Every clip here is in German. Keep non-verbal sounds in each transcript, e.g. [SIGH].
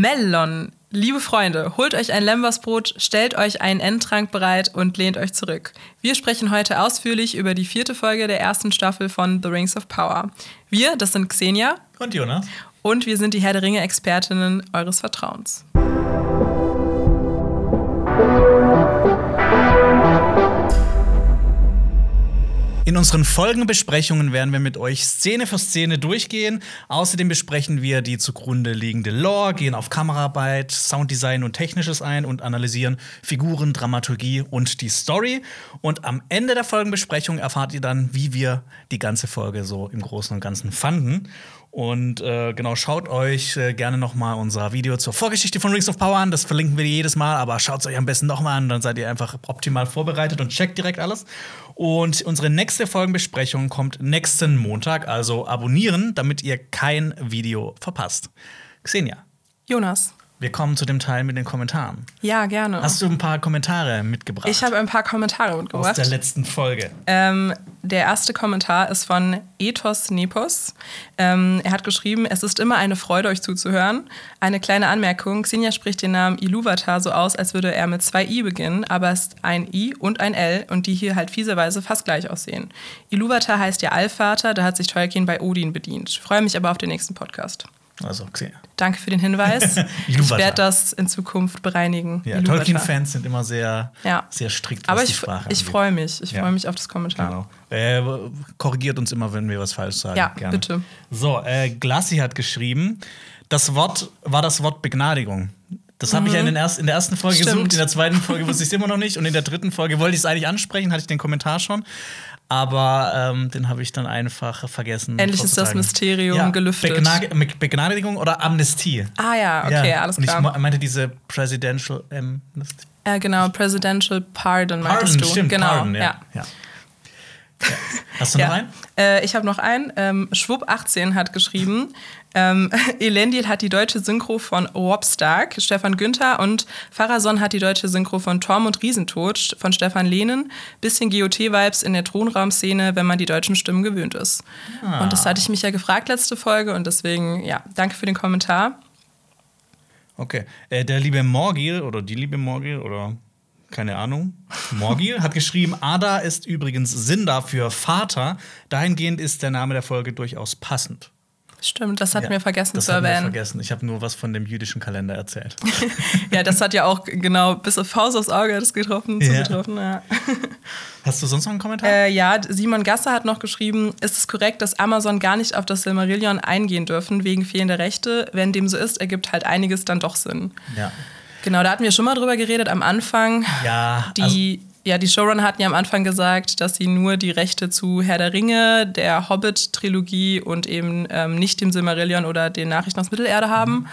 Mellon. Liebe Freunde, holt euch ein Lembersbrot, stellt euch einen Endtrank bereit und lehnt euch zurück. Wir sprechen heute ausführlich über die vierte Folge der ersten Staffel von The Rings of Power. Wir, das sind Xenia Und Jonas? und wir sind die Herr der Ringe-Expertinnen eures Vertrauens. In unseren Folgenbesprechungen werden wir mit euch Szene für Szene durchgehen. Außerdem besprechen wir die zugrunde liegende Lore, gehen auf Kameraarbeit, Sounddesign und Technisches ein und analysieren Figuren, Dramaturgie und die Story. Und am Ende der Folgenbesprechung erfahrt ihr dann, wie wir die ganze Folge so im Großen und Ganzen fanden. Und äh, genau, schaut euch äh, gerne noch mal unser Video zur Vorgeschichte von Rings of Power an. Das verlinken wir jedes Mal, aber schaut es euch am besten noch mal an, dann seid ihr einfach optimal vorbereitet und checkt direkt alles. Und unsere nächste Folgenbesprechung kommt nächsten Montag, also abonnieren, damit ihr kein Video verpasst. Xenia, Jonas. Wir kommen zu dem Teil mit den Kommentaren. Ja, gerne. Hast du ein paar Kommentare mitgebracht? ich habe ein paar Kommentare aus mitgebracht. der letzten Folge. Ähm, der erste Kommentar ist von Ethos Nepos. Ähm, er hat geschrieben, es ist immer eine Freude, euch zuzuhören. Eine kleine Anmerkung, Xenia spricht den Namen Iluvatar so aus, als würde er mit zwei I beginnen, aber es ist ein I und ein L und die hier halt fieserweise fast gleich aussehen. Iluvatar heißt ja Allvater, da hat sich Tolkien bei Odin bedient. Ich freue mich aber auf den nächsten Podcast. Also, Xenia. Danke für den Hinweis. [LAUGHS] ich werde das in Zukunft bereinigen. Ja. Tolkien-Fans sind immer sehr, Ja. sehr strikt, was Aber die ich, Sprache ich freue mich. Ich Ja. freue mich auf das Kommentar. Genau. Äh, korrigiert uns immer, wenn wir was falsch sagen. Ja, Gerne. bitte. So, äh, Glassi hat geschrieben, das Wort war das Wort Begnadigung. Das habe ich ja in, den erst, in der ersten Folge Mhm. Stimmt. gesucht, in der zweiten Folge wusste ich es immer noch nicht und in der dritten Folge wollte ich es eigentlich ansprechen, hatte ich den Kommentar schon. Aber ähm, den habe ich dann einfach vergessen. Endlich ist das. Mysterium ja, gelüftet. Begna Begnadigung oder Amnestie. Ah ja, okay, ja. alles Und ich klar. me- meinte diese Presidential Amnesty. Äh, genau, Presidential Pardon meintest Pardon, du. stimmt, genau, Pardon, ja. ja. ja. ja. Hast du [LAUGHS] noch Ja. einen? Äh, ich habe noch einen. Ähm, Schwupp18 hat geschrieben, ähm, [LAUGHS] Elendil hat die deutsche Synchro von Warp Stark, Stefan Günther und Pharason hat die deutsche Synchro von Tormund Riesentod von Stefan Lehnen. Bisschen GOT-Vibes in der Thronraumszene, wenn man die deutschen Stimmen gewöhnt ist. Ah. Und das hatte ich mich ja gefragt letzte Folge und deswegen, ja, danke für den Kommentar. Okay. Äh, der liebe Morgil oder die liebe Morgil oder keine Ahnung, Morgil hat geschrieben, Ada ist übrigens Sinda für Vater. Dahingehend ist der Name der Folge durchaus passend. Stimmt, das hatten Ja, wir vergessen das zu erwähnen. vergessen. Ich habe nur was von dem jüdischen Kalender erzählt. [LAUGHS] Ja, das hat ja auch genau bis auf Faust aufs Auge das getroffen, Ja. zugetroffen. Ja. [LAUGHS] Hast du sonst noch einen Kommentar? Äh, ja, Simon Gasser hat noch geschrieben, ist es korrekt, dass Amazon gar nicht auf das Silmarillion eingehen dürfen wegen fehlender Rechte? Wenn dem so ist, ergibt halt einiges dann doch Sinn. ja. Genau, da hatten wir schon mal drüber geredet am Anfang. Ja, Die, ja, die Showrunner hatten ja am Anfang gesagt, dass sie nur die Rechte zu Herr der Ringe, der Hobbit-Trilogie und eben ähm, nicht dem Silmarillion oder den Nachrichten aus Mittelerde haben.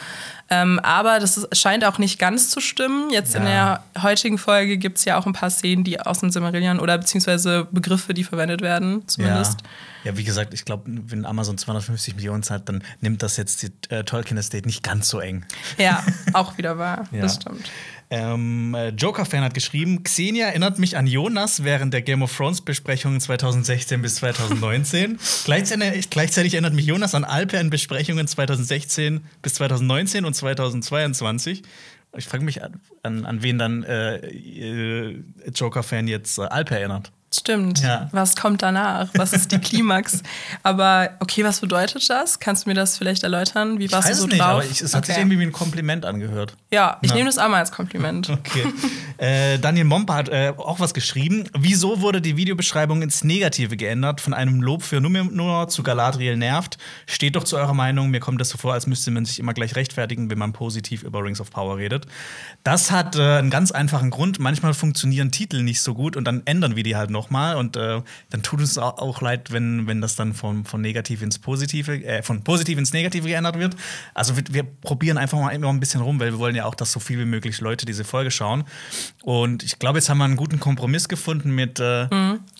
Ähm, aber das ist, scheint auch nicht ganz zu stimmen. Jetzt in Ja. der heutigen Folge gibt es ja auch ein paar Szenen, die aus dem Silmarillion oder beziehungsweise Begriffe, die verwendet werden, zumindest. Ja. ja, wie gesagt, ich glaube, wenn Amazon 250 Millionen zahlt, dann nimmt das jetzt die äh, Tolkien Estate nicht ganz so eng. Ja, [LAUGHS] auch wieder wahr. Ja. Das stimmt. Ähm, äh, Joker-Fan hat geschrieben, Xenia erinnert mich an Jonas während der Game of Thrones-Besprechungen 2016 bis 2019. [LAUGHS] gleichzeitig, gleichzeitig erinnert mich Jonas an Alper in Besprechungen 2016 bis 2019 und 2022. Ich frage mich, an, an, an wen dann äh, äh, Joker-Fan jetzt äh, Alper erinnert. Stimmt. Ja. Was kommt danach? Was ist die [LAUGHS] Klimax? aber okay, was bedeutet das? Kannst du mir das vielleicht erläutern? Wie Ich warst weiß du so es nicht, drauf? aber ich, es hat sich Okay. irgendwie wie ein Kompliment angehört. Ja, ich Ja. nehme das auch mal als Kompliment. Okay. [LAUGHS] äh, Daniel Momper hat äh, auch was geschrieben. Wieso wurde die Videobeschreibung ins Negative geändert? Von einem Lob für Numenor zu Galadriel nervt. Steht doch zu eurer Meinung. Mir kommt das so vor, als müsste man sich immer gleich rechtfertigen, wenn man positiv über Rings of Power redet. Das hat äh, einen ganz einfachen Grund. Manchmal funktionieren Titel nicht so gut und dann ändern wir die halt nochmal. Und äh, dann tut es auch, leid, wenn, wenn das dann von, von negativ ins Positive, äh, von positiv ins Negative geändert wird. Also wir, wir probieren einfach mal immer ein bisschen rum, weil wir wollen ja auch, dass so viel wie möglich Leute diese Folge schauen. Und ich glaube, jetzt haben wir einen guten Kompromiss gefunden mit, äh,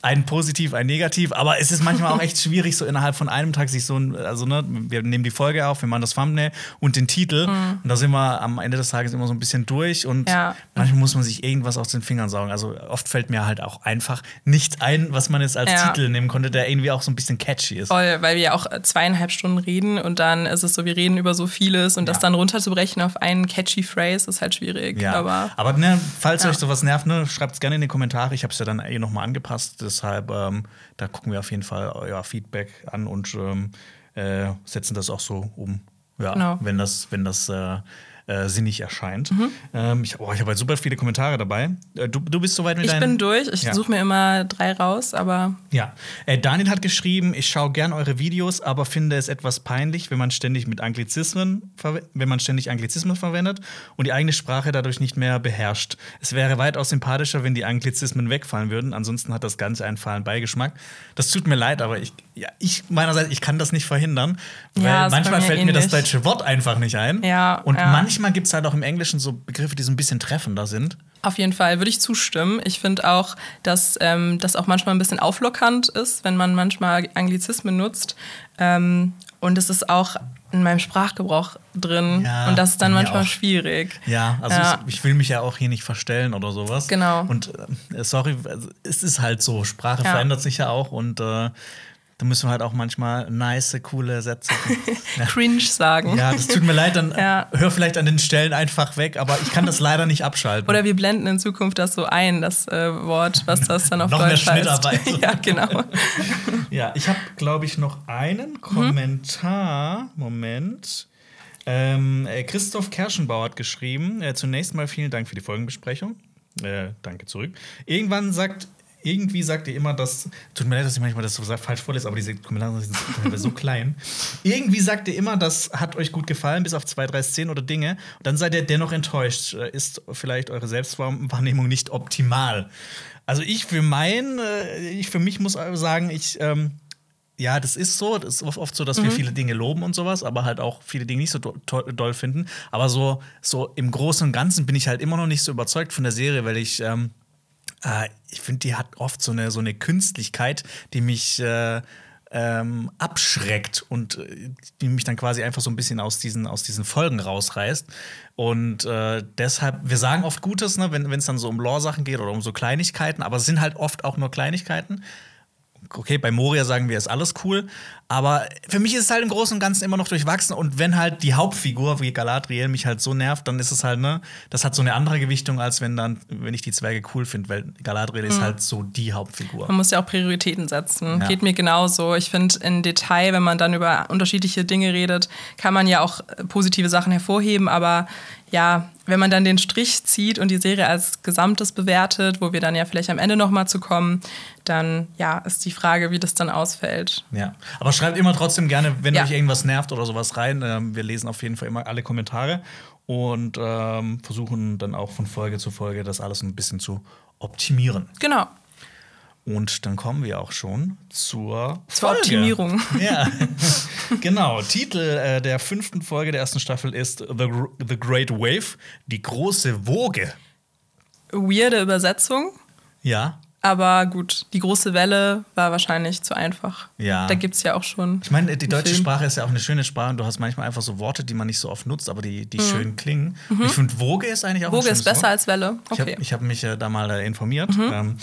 ein positiv, ein negativ, aber es ist manchmal auch echt [LAUGHS] schwierig, so innerhalb von einem Tag sich so ein, also ne, wir nehmen die Folge auf, wir machen das Thumbnail und den Titel mhm. und da sind wir am Ende des Tages immer so ein bisschen durch und ja. manchmal muss man sich irgendwas aus den Fingern saugen. Also oft fällt mir halt auch einfach nichts ein, was man jetzt als ja. Titel nehmen konnte, der irgendwie auch so ein bisschen catchy ist. Voll, weil wir ja auch zweieinhalb Stunden reden und dann ist es so, wir reden über so vieles und ja. das dann runterzubrechen auf einen catchy Phrase ist halt schwierig. Ja. Aber, aber ne, falls euch sowas nervt, ne, schreibt es gerne in die Kommentare. Ich habe es ja dann eh nochmal angepasst Deshalb, ähm, da gucken wir auf jeden Fall euer Feedback an und ähm, äh, setzen das auch so um. Ja, genau. wenn das, wenn das äh, äh, sinnig erscheint. Mhm. Ähm, ich oh, ich habe halt super viele Kommentare dabei. Äh, du, du bist soweit mit Ich bin durch. Ich ja. suche mir immer drei raus, aber. Ja. Äh, Daniel hat geschrieben, ich schaue gern eure Videos, aber finde es etwas peinlich, wenn man ständig mit Anglizismen, wenn man ständig Anglizismen verwendet und die eigene Sprache dadurch nicht mehr beherrscht. Es wäre weitaus sympathischer, wenn die Anglizismen wegfallen würden. Ansonsten hat das Ganze einen fahlen Beigeschmack. Das tut mir leid, aber ich, ja, ich meinerseits, ich kann das nicht verhindern, weil ja, manchmal fällt ähnlich. mir das deutsche Wort einfach nicht ein. Ja, und ja. manchmal gibt es halt auch im Englischen so Begriffe, die so ein bisschen treffender sind. Auf jeden Fall würde ich zustimmen. Ich finde auch, dass ähm, das auch manchmal ein bisschen auflockernd ist, wenn man manchmal Anglizismen nutzt. Ähm, und es ist auch in meinem Sprachgebrauch drin ja, und das ist dann manchmal auch. schwierig. Ja, also ja. Ich, ich, will mich ja auch hier nicht verstellen oder sowas. Genau. Und äh, sorry, es ist halt so, Sprache ja. verändert sich ja auch und äh, da müssen wir halt auch manchmal nice, coole Sätze. [LAUGHS] ja. Cringe sagen. Ja, das tut mir leid, dann [LAUGHS] ja. hör vielleicht an den Stellen einfach weg, aber ich kann das leider nicht abschalten. Oder wir blenden in Zukunft das so ein, das äh, Wort, was [LAUGHS] das dann auf noch Deutsch mehr heißt. ja, genau. ja, ich habe, glaube ich, noch einen Kommentar. Mhm. Moment. Ähm, äh, Christoph Kerschenbauer hat geschrieben: äh, Zunächst mal vielen Dank für die Folgenbesprechung. Äh, danke zurück. Irgendwann sagt irgendwie sagt ihr immer, dass. Tut mir leid, dass ich manchmal das so falsch vorlese, aber diese Kommentare sind so klein. [LAUGHS] Irgendwie sagt ihr immer, das hat euch gut gefallen, bis auf zwei, drei Szenen oder Dinge. Und dann seid ihr dennoch enttäuscht. Äh, ist vielleicht eure Selbstwahrnehmung nicht optimal? Also ich für mein, äh, ich für mich muss sagen, ich. Ähm, ja, das ist so. Das ist oft so, dass mhm. wir viele Dinge loben und sowas, aber halt auch viele Dinge nicht so doll finden. Aber so, so im Großen und Ganzen bin ich halt immer noch nicht so überzeugt von der Serie, weil ich ähm, äh, ich finde, die hat oft so eine, so eine Künstlichkeit, die mich äh, ähm, abschreckt und äh, die mich dann quasi einfach so ein bisschen aus diesen, aus diesen Folgen rausreißt. Und äh, deshalb, wir sagen oft Gutes, ne, wenn es dann so um Lore-Sachen geht oder um so Kleinigkeiten, aber es sind halt oft auch nur Kleinigkeiten okay, bei Moria sagen wir, ist alles cool, aber für mich ist es halt im Großen und Ganzen immer noch durchwachsen und wenn halt die Hauptfigur wie Galadriel mich halt so nervt, dann ist es halt, ne, das hat so eine andere Gewichtung, als wenn dann, wenn ich die Zwerge cool finde, weil Galadriel mhm. ist halt so die Hauptfigur. Man muss ja auch Prioritäten setzen. Ja. Geht mir genauso. Ich finde, in Detail, wenn man dann über unterschiedliche Dinge redet, kann man ja auch positive Sachen hervorheben, aber ja, wenn man dann den Strich zieht und die Serie als Gesamtes bewertet, wo wir dann ja vielleicht am Ende nochmal zu kommen, dann ja, ist die Frage, wie das dann ausfällt. Ja, aber schreibt immer trotzdem gerne, wenn ja. euch irgendwas nervt oder sowas rein. Ähm, wir lesen auf jeden Fall immer alle Kommentare und ähm, versuchen dann auch von Folge zu Folge das alles ein bisschen zu optimieren. Genau. Und dann kommen wir auch schon zur, zur Folge. Optimierung. Ja, [LAUGHS] genau. Titel äh, der fünften Folge der ersten Staffel ist The, The Great Wave, die große Woge. Weirde Übersetzung. Ja. Aber gut, die große Welle war wahrscheinlich zu einfach. Ja. Da gibt es ja auch schon. Ich meine, die deutsche Film. Sprache ist ja auch eine schöne Sprache und du hast manchmal einfach so Worte, die man nicht so oft nutzt, aber die, die mhm. schön klingen. Mhm. Ich finde, Woge ist eigentlich auch Woge ist besser Wort. als Welle. Okay. Ich habe hab mich äh, da mal äh, informiert. Mhm. Ähm,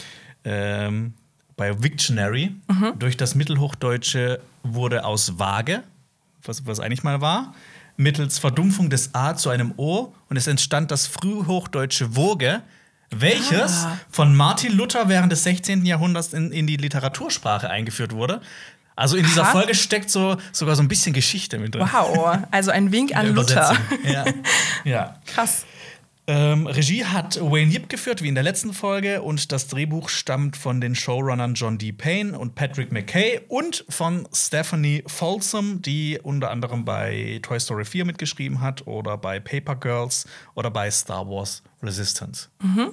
ähm, bei Wiktionary. Mhm. Durch das Mittelhochdeutsche wurde aus Waage, was, was eigentlich mal war, mittels Verdumpfung des A zu einem O und es entstand das frühhochdeutsche Woge, welches ah. von Martin Luther während des 16. Jahrhunderts in, in die Literatursprache eingeführt wurde. Also in dieser Aha. Folge steckt so sogar so ein bisschen Geschichte mit drin. Wow, also ein Wink an Luther. Ja. [LAUGHS] ja. Krass. Ähm, Regie hat Wayne Yip geführt, wie in der letzten Folge, und das Drehbuch stammt von den Showrunnern John D. Payne und Patrick McKay und von Stephanie Folsom, die unter anderem bei Toy Story 4 mitgeschrieben hat oder bei Paper Girls oder bei Star Wars Resistance. Mhm.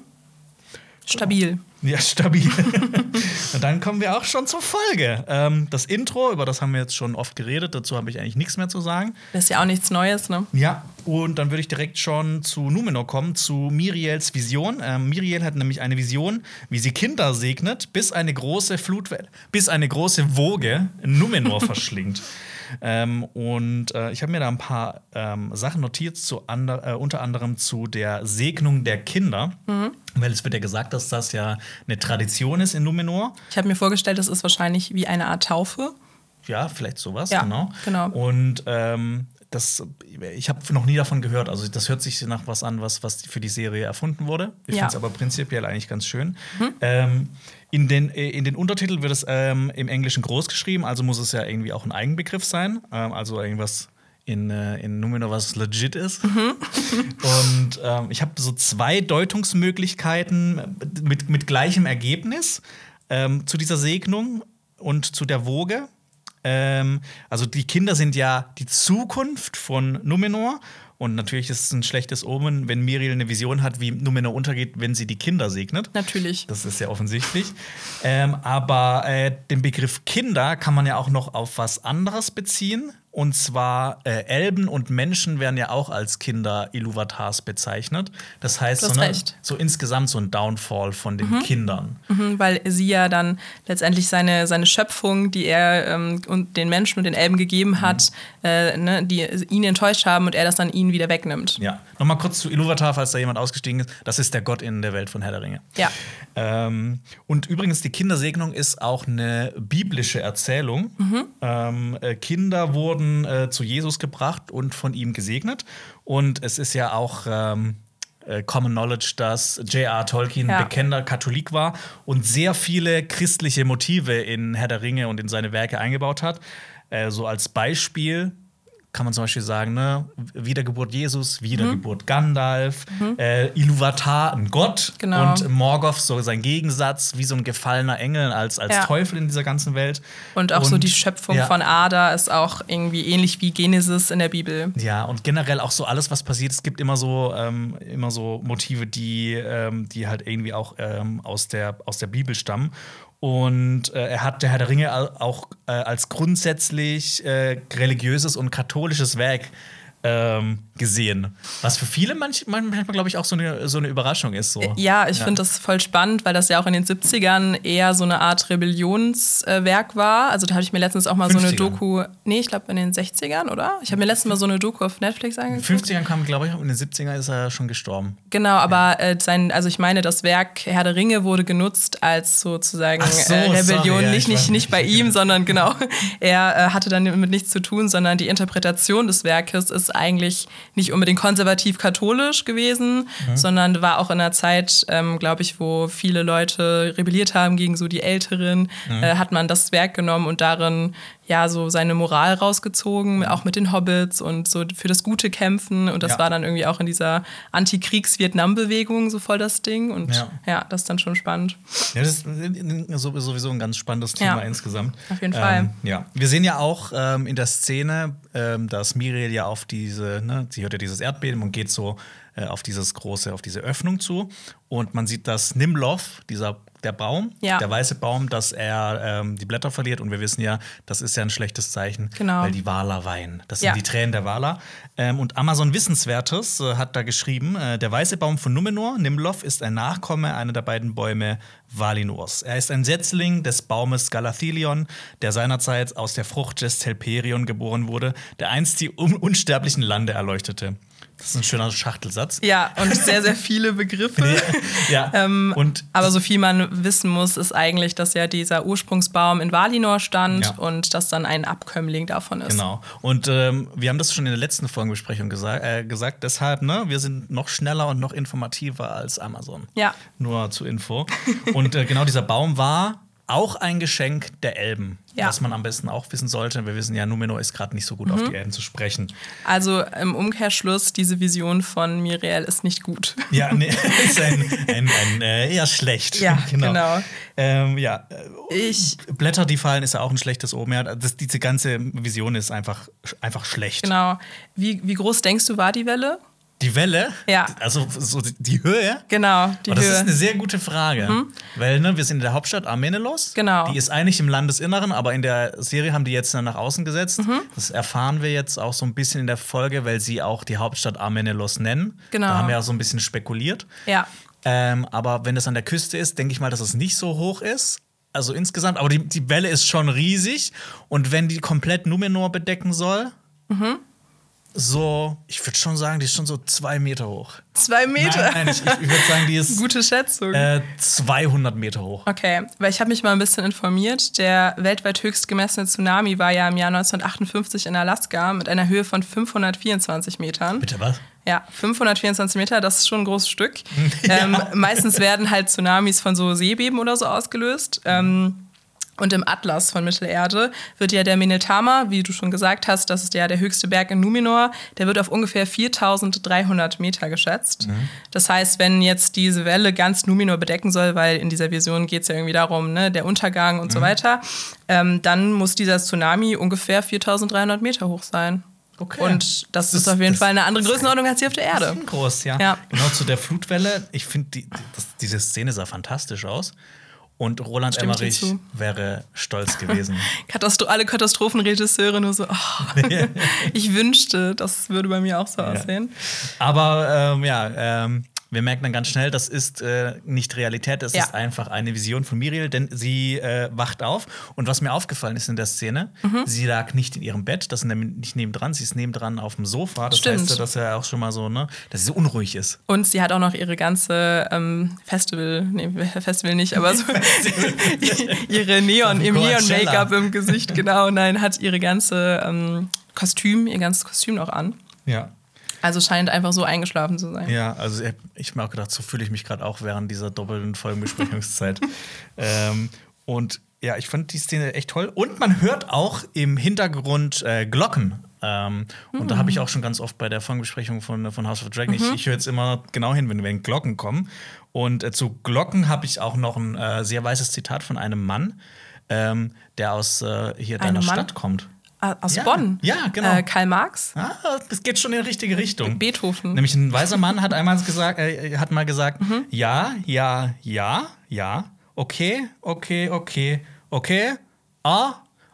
Stabil. Ja, stabil. [LAUGHS] und dann kommen wir auch schon zur Folge. Ähm, das Intro, über das haben wir jetzt schon oft geredet, dazu habe ich eigentlich nichts mehr zu sagen. Das ist ja auch nichts Neues, ne? Ja, und dann würde ich direkt schon zu Numenor kommen, zu Miriels Vision. Ähm, Miriel hat nämlich eine Vision, wie sie Kinder segnet, bis eine große Flutwelle, bis eine große Woge Numenor [LAUGHS] verschlingt. Ähm, und äh, ich habe mir da ein paar ähm, Sachen notiert, zu ander, äh, unter anderem zu der Segnung der Kinder. Mhm. Weil es wird ja gesagt, dass das ja eine Tradition ist in Numenor. Ich habe mir vorgestellt, das ist wahrscheinlich wie eine Art Taufe. Ja, vielleicht sowas, ja, genau. genau. Und ähm, das, ich habe noch nie davon gehört. Also das hört sich nach was an, was, was für die Serie erfunden wurde. Ich ja. finde es aber prinzipiell eigentlich ganz schön. Mhm. Ähm, in, den, äh, in den Untertiteln wird es ähm, im Englischen groß geschrieben, also muss es ja irgendwie auch ein Eigenbegriff sein. Ähm, also irgendwas in, äh, in Numenor, was legit ist. Mhm. [LAUGHS] Und ähm, ich habe so zwei Deutungsmöglichkeiten mit, mit gleichem Ergebnis ähm, zu dieser Segnung und zu der Woge. Ähm, also die Kinder sind ja die Zukunft von Numenor. Und natürlich ist es ein schlechtes Omen, wenn Miriel eine Vision hat, wie Numenor untergeht, wenn sie die Kinder segnet. Natürlich. Das ist ja offensichtlich. ähm, aber äh, den Begriff Kinder kann man ja auch noch auf was anderes beziehen. Und zwar äh, Elben und Menschen werden ja auch als Kinder Iluvatars bezeichnet. Das heißt, so, eine, so, insgesamt so ein Downfall von den mhm. Kindern. Mhm, weil sie ja dann letztendlich seine, seine Schöpfung, die er ähm, und den Menschen und den Elben gegeben hat, mhm. äh, ne, die ihn enttäuscht haben und er das dann ihnen wieder wegnimmt. Ja. Nochmal kurz zu Iluvatar, falls da jemand ausgestiegen ist. Das ist der Gott in der Welt von Herr der Ringe. Ja. Ähm, und übrigens, die Kindersegnung ist auch eine biblische Erzählung. Mhm. Ähm, äh, Kinder wurden äh, zu Jesus gebracht und von ihm gesegnet. Und es ist ja auch ähm, äh, Common Knowledge, dass J.R. Tolkien ja. bekennender Katholik war und sehr viele christliche Motive in Herr der Ringe und in seine Werke eingebaut hat. Äh, so als Beispiel kann man zum Beispiel sagen, ne? Wiedergeburt Jesus, Wiedergeburt mhm. Gandalf, mhm. Äh, Iluvatar, ein Gott genau. und Morgoth, so sein Gegensatz, wie so ein gefallener Engel als, als ja. Teufel in dieser ganzen Welt. Und auch und, so die Schöpfung ja. von Ada ist auch irgendwie ähnlich wie Genesis in der Bibel. Ja, und generell auch so alles, was passiert. Es gibt immer so, ähm, immer so Motive, die, ähm, die halt irgendwie auch ähm, aus, der, aus der Bibel stammen. Und äh, er hat der Herr der Ringe auch äh, als grundsätzlich äh, religiöses und katholisches Werk ähm, gesehen. Was für viele manchmal, manchmal glaube ich, auch so eine, so eine Überraschung ist. So. Ja, ich ja. finde das voll spannend, weil das ja auch in den 70ern eher so eine Art Rebellionswerk war. Also da habe ich mir letztens auch mal 50ern. so eine Doku, nee, ich glaube in den 60ern, oder? Ich habe mir letztens mal so eine Doku auf Netflix angeguckt. In den 50ern kam, glaube ich, und in den 70ern ist er schon gestorben. Genau, aber ja. äh, sein, also ich meine, das Werk Herr der Ringe wurde genutzt als sozusagen so, äh, Rebellion, sorry, ja, nicht, nicht, nicht bei ihm, sondern genau, [LAUGHS] er äh, hatte dann mit nichts zu tun, sondern die Interpretation des Werkes ist eigentlich nicht unbedingt konservativ-katholisch gewesen, mhm. sondern war auch in einer Zeit, ähm, glaube ich, wo viele Leute rebelliert haben gegen so die Älteren, mhm. äh, hat man das Werk genommen und darin ja so seine Moral rausgezogen, auch mit den Hobbits und so für das Gute kämpfen. Und das ja. war dann irgendwie auch in dieser Antikriegs-Vietnam-Bewegung so voll das Ding. Und ja. ja, das ist dann schon spannend. Ja, das ist sowieso ein ganz spannendes Thema ja. insgesamt. Auf jeden Fall. Ähm, ja, wir sehen ja auch ähm, in der Szene, ähm, dass Miriel ja auf diese, ne, sie hört ja dieses Erdbeben und geht so äh, auf dieses große, auf diese Öffnung zu. Und man sieht, dass Nimloth, dieser der Baum, ja. der weiße Baum, dass er ähm, die Blätter verliert. Und wir wissen ja, das ist ja ein schlechtes Zeichen, genau. weil die Waler weinen. Das sind ja. die Tränen der Waler. Ähm, und Amazon Wissenswertes äh, hat da geschrieben: äh, Der weiße Baum von Numenor, Nimloth, ist ein Nachkomme einer der beiden Bäume Valinors. Er ist ein Setzling des Baumes Galathilion, der seinerzeit aus der Frucht des Telperion geboren wurde, der einst die un unsterblichen Lande erleuchtete. Das ist ein schöner Schachtelsatz. Ja, und sehr, sehr viele Begriffe. [LAUGHS] ja. ähm, und aber so viel man wissen muss, ist eigentlich, dass ja dieser Ursprungsbaum in Valinor stand ja. und dass dann ein Abkömmling davon ist. Genau. Und ähm, wir haben das schon in der letzten Folgenbesprechung gesa äh, gesagt. Deshalb, ne, wir sind noch schneller und noch informativer als Amazon. Ja. Nur zur Info. und äh, genau dieser Baum war auch ein Geschenk der Elben, ja. was man am besten auch wissen sollte. Wir wissen ja, Numenor ist gerade nicht so gut mhm. auf die Elben zu sprechen. Also im Umkehrschluss, diese Vision von Miriel ist nicht gut. Ja, [LAUGHS] nee, ist ein, ein, ein äh, eher schlecht. Ja, [LAUGHS] genau. genau. Ähm, ja. Ich, Blätter, die fallen, ist ja auch ein schlechtes Omen. Ja, das, diese ganze Vision ist einfach, einfach schlecht. Genau. Wie, wie groß denkst du, war die Welle? Die Welle? Ja. Also so die- die Höhe? Genau, die Aber das Höhe. ist eine sehr gute Frage. Weil ne, wir sind in der Hauptstadt Armenelos. Genau. Die ist eigentlich im Landesinneren, aber in der Serie haben die jetzt nach außen gesetzt. Das erfahren wir jetzt auch so ein bisschen in der Folge, weil sie auch die Hauptstadt Armenelos nennen. Genau. Da haben wir auch so ein bisschen spekuliert. ja. Ähm, aber wenn es an der Küste ist, denke ich mal, dass es nicht so hoch ist. Also insgesamt, aber die, die Welle ist schon riesig. Und wenn die komplett Numenor bedecken soll, Mhm. So, ich würde schon sagen, die ist schon so zwei Meter hoch. Zwei Meter. Nein, nein, ich, ich würde sagen, die [LAUGHS] ist Gute Schätzung. äh, 200 Meter hoch. Okay, weil ich habe mich mal ein bisschen informiert. Der weltweit höchst gemessene Tsunami war ja im Jahr 1958 in Alaska mit einer Höhe von 524 Metern. Bitte was? Ja, 524 Meter, das ist schon ein großes Stück. [LAUGHS] Ähm, meistens werden halt Tsunamis von so Seebeben oder so ausgelöst. Ähm, und im Atlas von Mittelerde wird ja der Minetama, wie du schon gesagt hast, das ist ja der höchste Berg in Numenor, der wird auf ungefähr 4300 Meter geschätzt. Das heißt, wenn jetzt diese Welle ganz Numenor bedecken soll, weil in dieser Vision geht es ja irgendwie darum, ne, der Untergang und so weiter, ähm, dann muss dieser Tsunami ungefähr 4300 Meter hoch sein. Okay. Und das, Das ist auf jeden das- Fall eine andere Größenordnung als hier auf der Erde. Groß, ja. Ja. Genau zu der Flutwelle. Ich finde, die, die, das- diese Szene sah fantastisch aus. Und Roland dir Emmerich wäre stolz gewesen. [LAUGHS] Katastro alle Katastrophenregisseure nur so, oh, [LAUGHS] ich wünschte, das würde bei mir auch so aussehen. Aber ähm, ja, ähm, wir merken dann ganz schnell, das ist äh, nicht Realität, das Ja. ist einfach eine Vision von Miriel, denn sie äh, wacht auf. Und was mir aufgefallen ist in der Szene, Mhm. sie lag nicht in ihrem Bett, das ist nämlich nicht nebendran, sie ist nebendran auf dem Sofa. Das Stimmt. heißt ja, dass er auch schon mal so, ne, dass sie so unruhig ist. Und sie hat auch noch ihre ganze ähm, Festival, nee, Festival nicht, aber so [LAUGHS] ihre Neon, im. Neon-Make-up im Gesicht, genau. Nein, hat ihre ganze ähm, Kostüm, ihr ganzes Kostüm noch an. Ja. Also scheint einfach so eingeschlafen zu sein. Ja, also ich, habe mir auch gedacht, so fühle ich mich gerade auch während dieser doppelten Folgenbesprechungszeit. [LAUGHS] ähm, und ja, ich fand die Szene echt toll. Und man hört auch im Hintergrund äh, Glocken. Ähm, Und da habe ich auch schon ganz oft bei der Folgenbesprechung von, von House of Dragon, ich, ich höre jetzt immer genau hin, wenn, wenn Glocken kommen. Und äh, zu Glocken habe ich auch noch ein äh, sehr weißes Zitat von einem Mann, ähm, der aus äh, hier deiner Mann? Stadt kommt. Ah, Aus Ja, Bonn. ja, genau. Äh, Karl Marx, Ah, das geht schon in die richtige Richtung. Beethoven. Nämlich ein weiser Mann hat einmal gesagt, äh, hat mal gesagt, ja, ja, ja, ja, okay, okay, okay, okay, ah,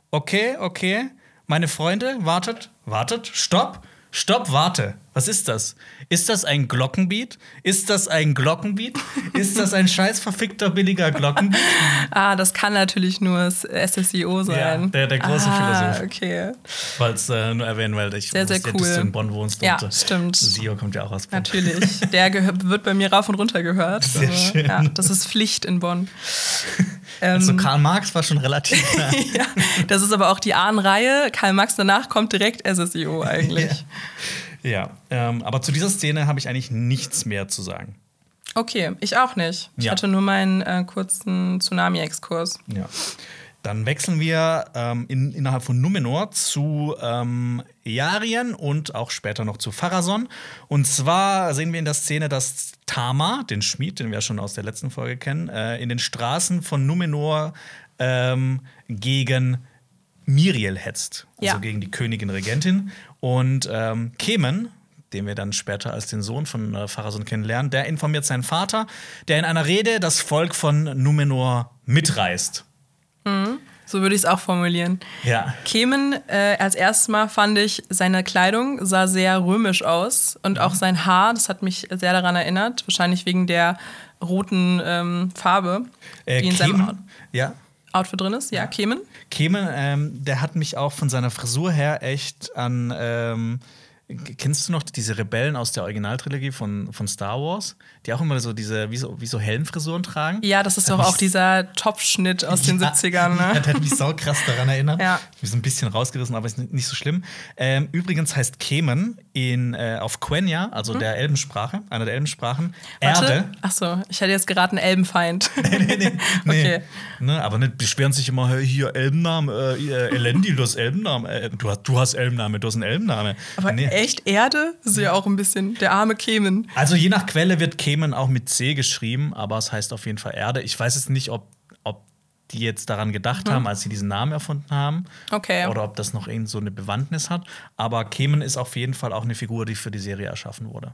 okay, okay, meine Freunde, wartet, wartet, stopp, stopp, warte. Was ist das? Ist das ein Glockenbeat? Ist das ein Glockenbeat? Ist das ein scheiß verfickter billiger Glockenbeat? [LAUGHS] Ah, das kann natürlich nur SSIO sein. der- der große ah, Philosoph. okay. Falls äh, nur erwähnen, weil ich Sehr, sehr cool. dass du in Bonn wohnst. Ja, und, äh, stimmt. Sio kommt ja auch aus Bonn. Natürlich. Der wird bei mir rauf und runter gehört. [LAUGHS] Sehr Also, schön. Ja, das ist Pflicht in Bonn. [LAUGHS] Ähm, Also Karl Marx war schon relativ [LAUGHS] ja, das ist aber auch die Ahnenreihe. Karl Marx danach kommt direkt SSIO eigentlich. Ja, ähm, aber zu dieser Szene habe ich eigentlich nichts mehr zu sagen. Okay, ich auch nicht. Ich Ja. hatte nur meinen äh, kurzen Tsunami-Exkurs. Ja. Dann wechseln wir ähm, in, innerhalb von Numenor zu ähm, Earien und auch später noch zu Pharason. Und zwar sehen wir in der Szene, dass Tama, den Schmied, den wir ja schon aus der letzten Folge kennen, äh, in den Straßen von Numenor ähm, gegen Miriel hetzt. Also Ja. gegen die Königin Regentin. Und ähm, Kemen, den wir dann später als den Sohn von äh, Pharason kennenlernen, der informiert seinen Vater, der in einer Rede das Volk von Numenor mitreißt. So würde ich es auch formulieren. Ja. Kemen, äh, als erstes Mal fand ich, seine Kleidung sah sehr römisch aus und auch sein Haar, das hat mich sehr daran erinnert, wahrscheinlich wegen der roten ähm, Farbe, Äh, die in seinem Out- Kemen, ja. Outfit drin ist. Ja, Kemen. Kemen, ähm, der hat mich auch von seiner Frisur her echt an. Ähm, kennst du noch diese Rebellen aus der Originaltrilogie von, von Star Wars? Die auch immer so diese, wie so, wie so Heldenfrisuren tragen? Ja, das ist Hat doch auch dieser Topfschnitt aus den Ja, 70ern. Ja, Ne? [LAUGHS] der hat mich sau krass daran erinnert. Ja. Bin so ein bisschen rausgerissen, aber ist nicht so schlimm. Ähm, übrigens heißt Kemen in, äh, auf Quenya, also der Elbensprache, einer der Elbensprachen, Erde. Achso, ich hätte jetzt geraten Elbenfeind. [LAUGHS] nee, nee, [LAUGHS] nee. Okay. Ne, aber nicht beschweren sich immer, hey, hier Elbenname, äh, Elendil, du hast Elbenname, äh, du, hast, du hast Elbenname, du hast einen Elbenname. Aber Nee. Echt Erde? Das ist ja auch ein bisschen der arme Kemen. Also je nach Quelle wird Kemen auch mit C geschrieben, aber es heißt auf jeden Fall Erde. Ich weiß jetzt nicht, ob, ob die jetzt daran gedacht haben, als sie diesen Namen erfunden haben. Mhm. Okay. Oder ob das noch irgend so eine Bewandtnis hat. Aber Kemen ist auf jeden Fall auch eine Figur, die für die Serie erschaffen wurde.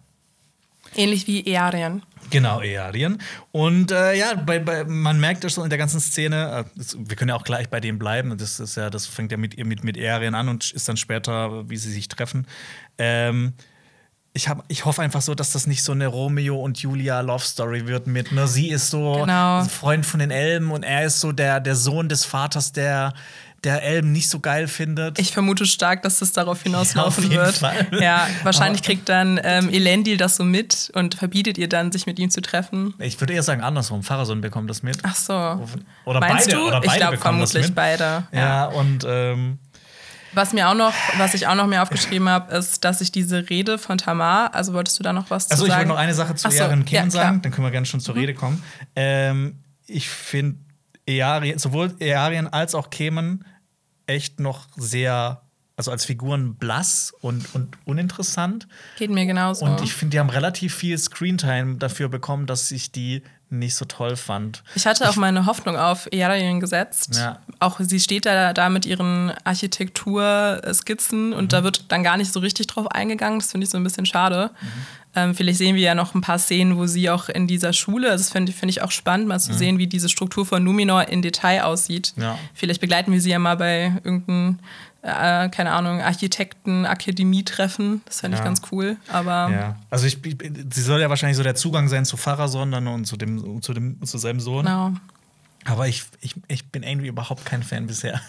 Ähnlich wie Earien. Genau, Earien. Und äh, ja, bei, bei, man merkt es so in der ganzen Szene, äh, das, wir können ja auch gleich bei dem bleiben, das ist ja, das fängt ja mit, mit, mit Earien an und ist dann später, wie sie sich treffen. Ähm, ich, hab, ich hoffe einfach so, dass das nicht so eine Romeo und Julia Love Story wird mit, ne, sie ist so Genau. Freund von den Elben und er ist so der, der Sohn des Vaters, der der Elben nicht so geil findet. Ich vermute stark, dass das darauf hinauslaufen Ja, auf jeden wird. Fall. Ja, wahrscheinlich Aber- kriegt dann ähm, Elendil das so mit und verbietet ihr dann, sich mit ihm zu treffen. ich würde eher sagen andersrum, Pharason bekommt das mit. Ach so. Oder Meinst beide, du? oder ich beide glaube bekommen das vermutlich beide. Ja, und ähm, Was mir auch noch, was ich auch noch mir aufgeschrieben habe, ist, dass ich diese Rede von Tamar, also wolltest du da noch was Also zu ich sagen? wollte noch eine Sache zu Ach so, Earen ja, Kim sagen, dann können wir gerne schon zur Rede kommen. Ähm, ich finde Earien, sowohl Earien als auch Kemen echt noch sehr, also als Figuren blass und, und uninteressant. Geht mir genauso. Und ich finde, die haben relativ viel Screentime dafür bekommen, dass ich die nicht so toll fand. Ich hatte auch meine Hoffnung auf Earien gesetzt. Ja. Auch sie steht da, da mit ihren Architekturskizzen und Mhm. da wird dann gar nicht so richtig drauf eingegangen. Das finde ich so ein bisschen schade. Mhm. Ähm, vielleicht sehen wir ja noch ein paar Szenen, wo sie auch in dieser Schule, also das finde find ich auch spannend, mal zu sehen, wie diese Struktur von Numenor in Detail aussieht. Mhm. Ja. Vielleicht begleiten wir sie ja mal bei irgendeinem, äh, keine Ahnung, Architekten-Akademie-Treffen. Das fände ich Ja. ganz cool. Aber Ja. Also ich, ich, sie soll ja wahrscheinlich so der Zugang sein zu Pharason dann und zu dem, zu dem, zu seinem Sohn. genau. Aber ich, ich, ich bin irgendwie überhaupt kein Fan bisher.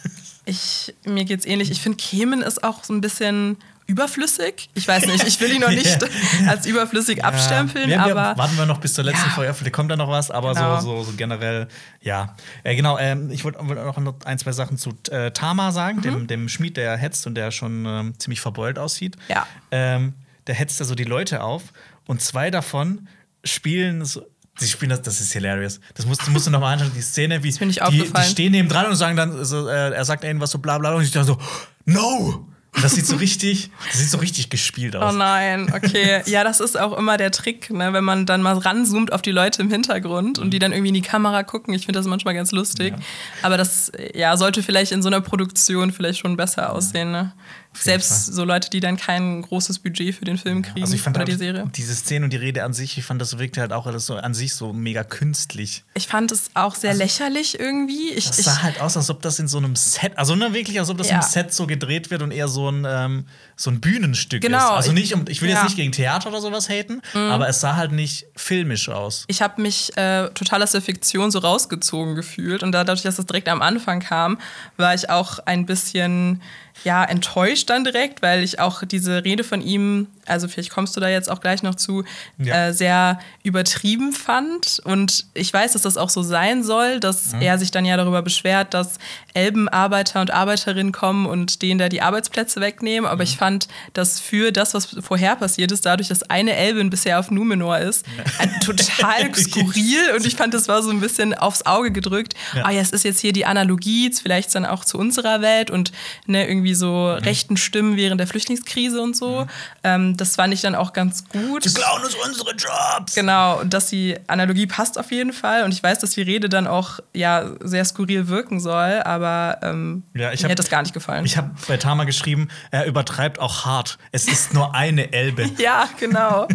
Ich, mir geht's ähnlich. Ich finde, Kemen ist auch so ein bisschen überflüssig. Ich weiß nicht, ich will ihn noch nicht [LAUGHS] als überflüssig abstempeln, Ja, wir, aber warten wir noch bis zur letzten Ja. Folge, vielleicht kommt da noch was, aber Genau. so, so, so generell, ja. Äh, genau, ähm, ich wollte wollt auch noch ein, zwei Sachen zu äh, Tama sagen, Mhm. dem, dem Schmied, der hetzt und der schon ähm, ziemlich verbeult aussieht. Ja. Ähm, der hetzt da so die Leute auf und zwei davon spielen so. Sie spielen das, das ist hilarious. Das musst, musst du noch mal anschauen, die Szene, wie die, die stehen neben dran und sagen dann, so, äh, er sagt irgendwas so bla bla und ich dann so, no! Das sieht so richtig, das sieht so richtig gespielt aus. Oh nein, okay. Ja, das ist auch immer der Trick, ne? wenn man dann mal ranzoomt auf die Leute im Hintergrund und die dann irgendwie in die Kamera gucken. Ich finde das manchmal ganz lustig. Ja. Aber das ja, sollte vielleicht in so einer Produktion vielleicht schon besser aussehen. Ne? Selbst so Leute, die dann kein großes Budget für den Film kriegen Also ich fand oder halt, die Serie. diese Szene und die Rede an sich, ich fand, das wirkte halt auch alles so an sich so mega künstlich. Ich fand es auch sehr lächerlich irgendwie. Ich, Das ich, sah halt aus, als ob das in so einem Set, also ne, wirklich, als ob das Ja. im Set so gedreht wird und eher so ein, ähm, so ein Bühnenstück Genau, ist. Also ich- nicht, ich will ja. Mhm. jetzt nicht gegen Theater oder sowas haten, aber es sah halt nicht filmisch aus. ich habe mich äh, total aus der Fiktion so rausgezogen gefühlt und dadurch, dass das direkt am Anfang kam, war ich auch ein bisschen ja enttäuscht dann direkt, weil ich auch diese Rede von ihm, also vielleicht kommst du da jetzt auch gleich noch zu, Ja. äh, sehr übertrieben fand und ich weiß, dass das auch so sein soll, dass er sich dann ja darüber beschwert, dass Elbenarbeiter und Arbeiterinnen kommen und denen da die Arbeitsplätze wegnehmen, aber ich fand, dass für das, was vorher passiert ist, dadurch, dass eine Elbin bisher auf Numenor ist, ein total [LAUGHS] [LAUGHS] skurril und ich fand, das war so ein bisschen aufs Auge gedrückt. Ja. Ah ja, es ist jetzt hier die Analogie, vielleicht dann auch zu unserer Welt und ne, irgendwie so rechten Stimmen während der Flüchtlingskrise und so. Ähm, das fand ich dann auch ganz gut. Die klauen uns unsere Jobs! Genau, und dass die Analogie passt auf jeden Fall. Und ich weiß, dass die Rede dann auch ja sehr skurril wirken soll, aber ähm, Ja, ich mir hat das gar nicht gefallen. Ich habe bei Tama geschrieben, er übertreibt auch hart. Es ist nur eine Elbe. [LAUGHS] ja, genau.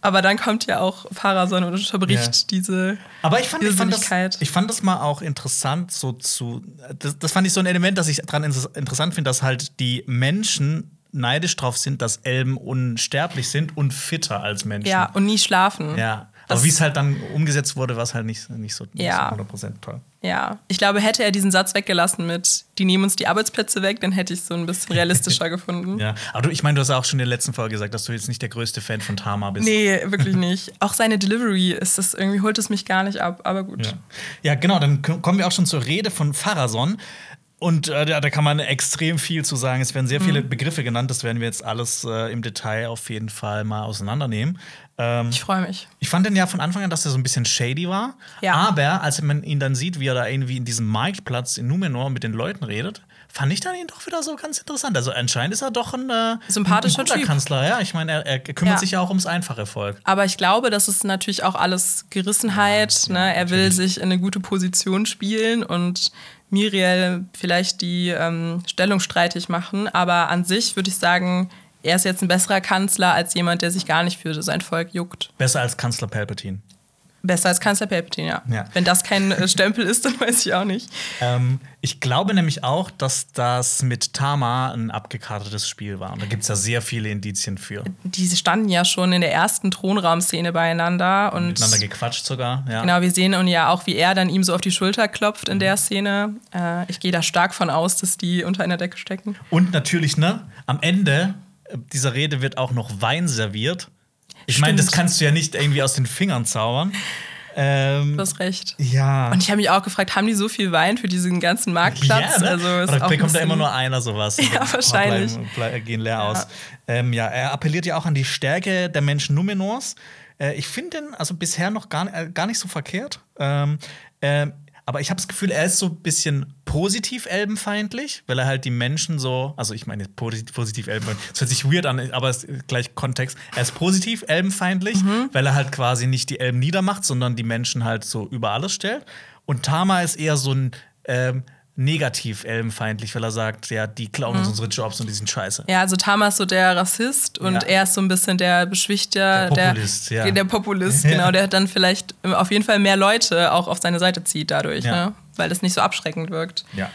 aber dann kommt ja auch Pharason und unterbricht Ja. diese Aber ich fand, ich, fand das, ich fand das mal auch interessant, so zu. Das, das fand ich so ein Element, das ich dran inter- interessant finde, dass halt die Menschen neidisch drauf sind, dass Elben unsterblich sind und fitter als Menschen. ja, und nie schlafen. Ja. Das- Aber wie es halt dann umgesetzt wurde, war es halt nicht, nicht so, nicht Ja. so 100% toll. Ja, ich glaube, hätte er diesen Satz weggelassen mit, die nehmen uns die Arbeitsplätze weg, dann hätte ich es so ein bisschen realistischer [LAUGHS] gefunden. Ja. Aber du, ich meine, du hast auch schon in der letzten Folge gesagt, dass du jetzt nicht der größte Fan von Tama bist. Nee, wirklich nicht. [LAUGHS] Auch seine Delivery ist das irgendwie holt es mich gar nicht ab, aber gut. Ja. ja, genau, dann kommen wir auch schon zur Rede von Pharason. Und äh, da, da kann man extrem viel zu sagen. Es werden sehr Mhm. viele Begriffe genannt. Das werden wir jetzt alles äh, im Detail auf jeden Fall mal auseinandernehmen. Ähm, Ich freue mich. ich fand den ja von Anfang an, dass er so ein bisschen shady war. Ja. Aber als man ihn dann sieht, wie er da irgendwie in diesem Marktplatz in Numenor mit den Leuten redet, fand ich dann ihn doch wieder so ganz interessant. Also anscheinend ist er doch ein äh, Sympathischer ein. Kanzler. Ja, ich meine, er, er kümmert Ja. sich ja auch ums einfache Volk. Aber ich glaube, das ist natürlich auch alles Gerissenheit. ne? Er will sich in eine gute Position spielen und Miriel vielleicht die ähm, Stellung streitig machen. Aber an sich würde ich sagen, er ist jetzt ein besserer Kanzler als jemand, der sich gar nicht für sein Volk juckt. Besser als Kanzler Palpatine. Besser als Kanzler Palpatine, ja. Ja. Wenn das kein äh, Stempel ist, [LAUGHS] dann weiß ich auch nicht. Ähm, ich glaube nämlich auch, dass das mit Tama ein abgekartetes Spiel war. Und da gibt es ja sehr viele Indizien für. Die standen ja schon in der ersten Thronraumszene beieinander und Miteinander gequatscht sogar. Ja. Genau, wir sehen und ja auch, wie er dann ihm so auf die Schulter klopft in der Szene. Äh, ich gehe da stark von aus, dass die unter einer Decke stecken. Und natürlich, ne, am Ende äh, dieser Rede wird auch noch Wein serviert. Ich meine, das kannst du ja nicht irgendwie aus den Fingern zaubern. Ähm, Du hast recht. ja. Und ich habe mich auch gefragt, haben die so viel Wein für diesen ganzen Marktplatz? Ja, ne? also, ist Oder bekommt da immer nur einer sowas. [LAUGHS] Ja, wahrscheinlich. Bleiben, gehen leer aus. Ähm, ja, er appelliert ja auch an die Stärke der Menschen Numenors. Äh, ich finde den also bisher noch gar, äh, gar nicht so verkehrt. Ähm, ähm, aber ich habe das Gefühl, er ist so ein bisschen positiv elbenfeindlich, weil er halt die Menschen so, also ich meine positiv, positiv elbenfeindlich, das hört sich weird an, aber es ist gleich Kontext. Er ist positiv elbenfeindlich, weil er halt quasi nicht die Elben niedermacht, sondern die Menschen halt so über alles stellt. Und Tama ist eher so ein ähm, negativ elbenfeindlich, weil er sagt, ja, die klauen uns unsere Jobs und die sind scheiße. Ja, also Tama ist so der Rassist und Ja. er ist so ein bisschen der Beschwichter, Der Populist, ja. der Populist, genau, der dann vielleicht auf jeden Fall mehr Leute auch auf seine Seite zieht dadurch, Ja. ne? weil das nicht so abschreckend wirkt. Ja.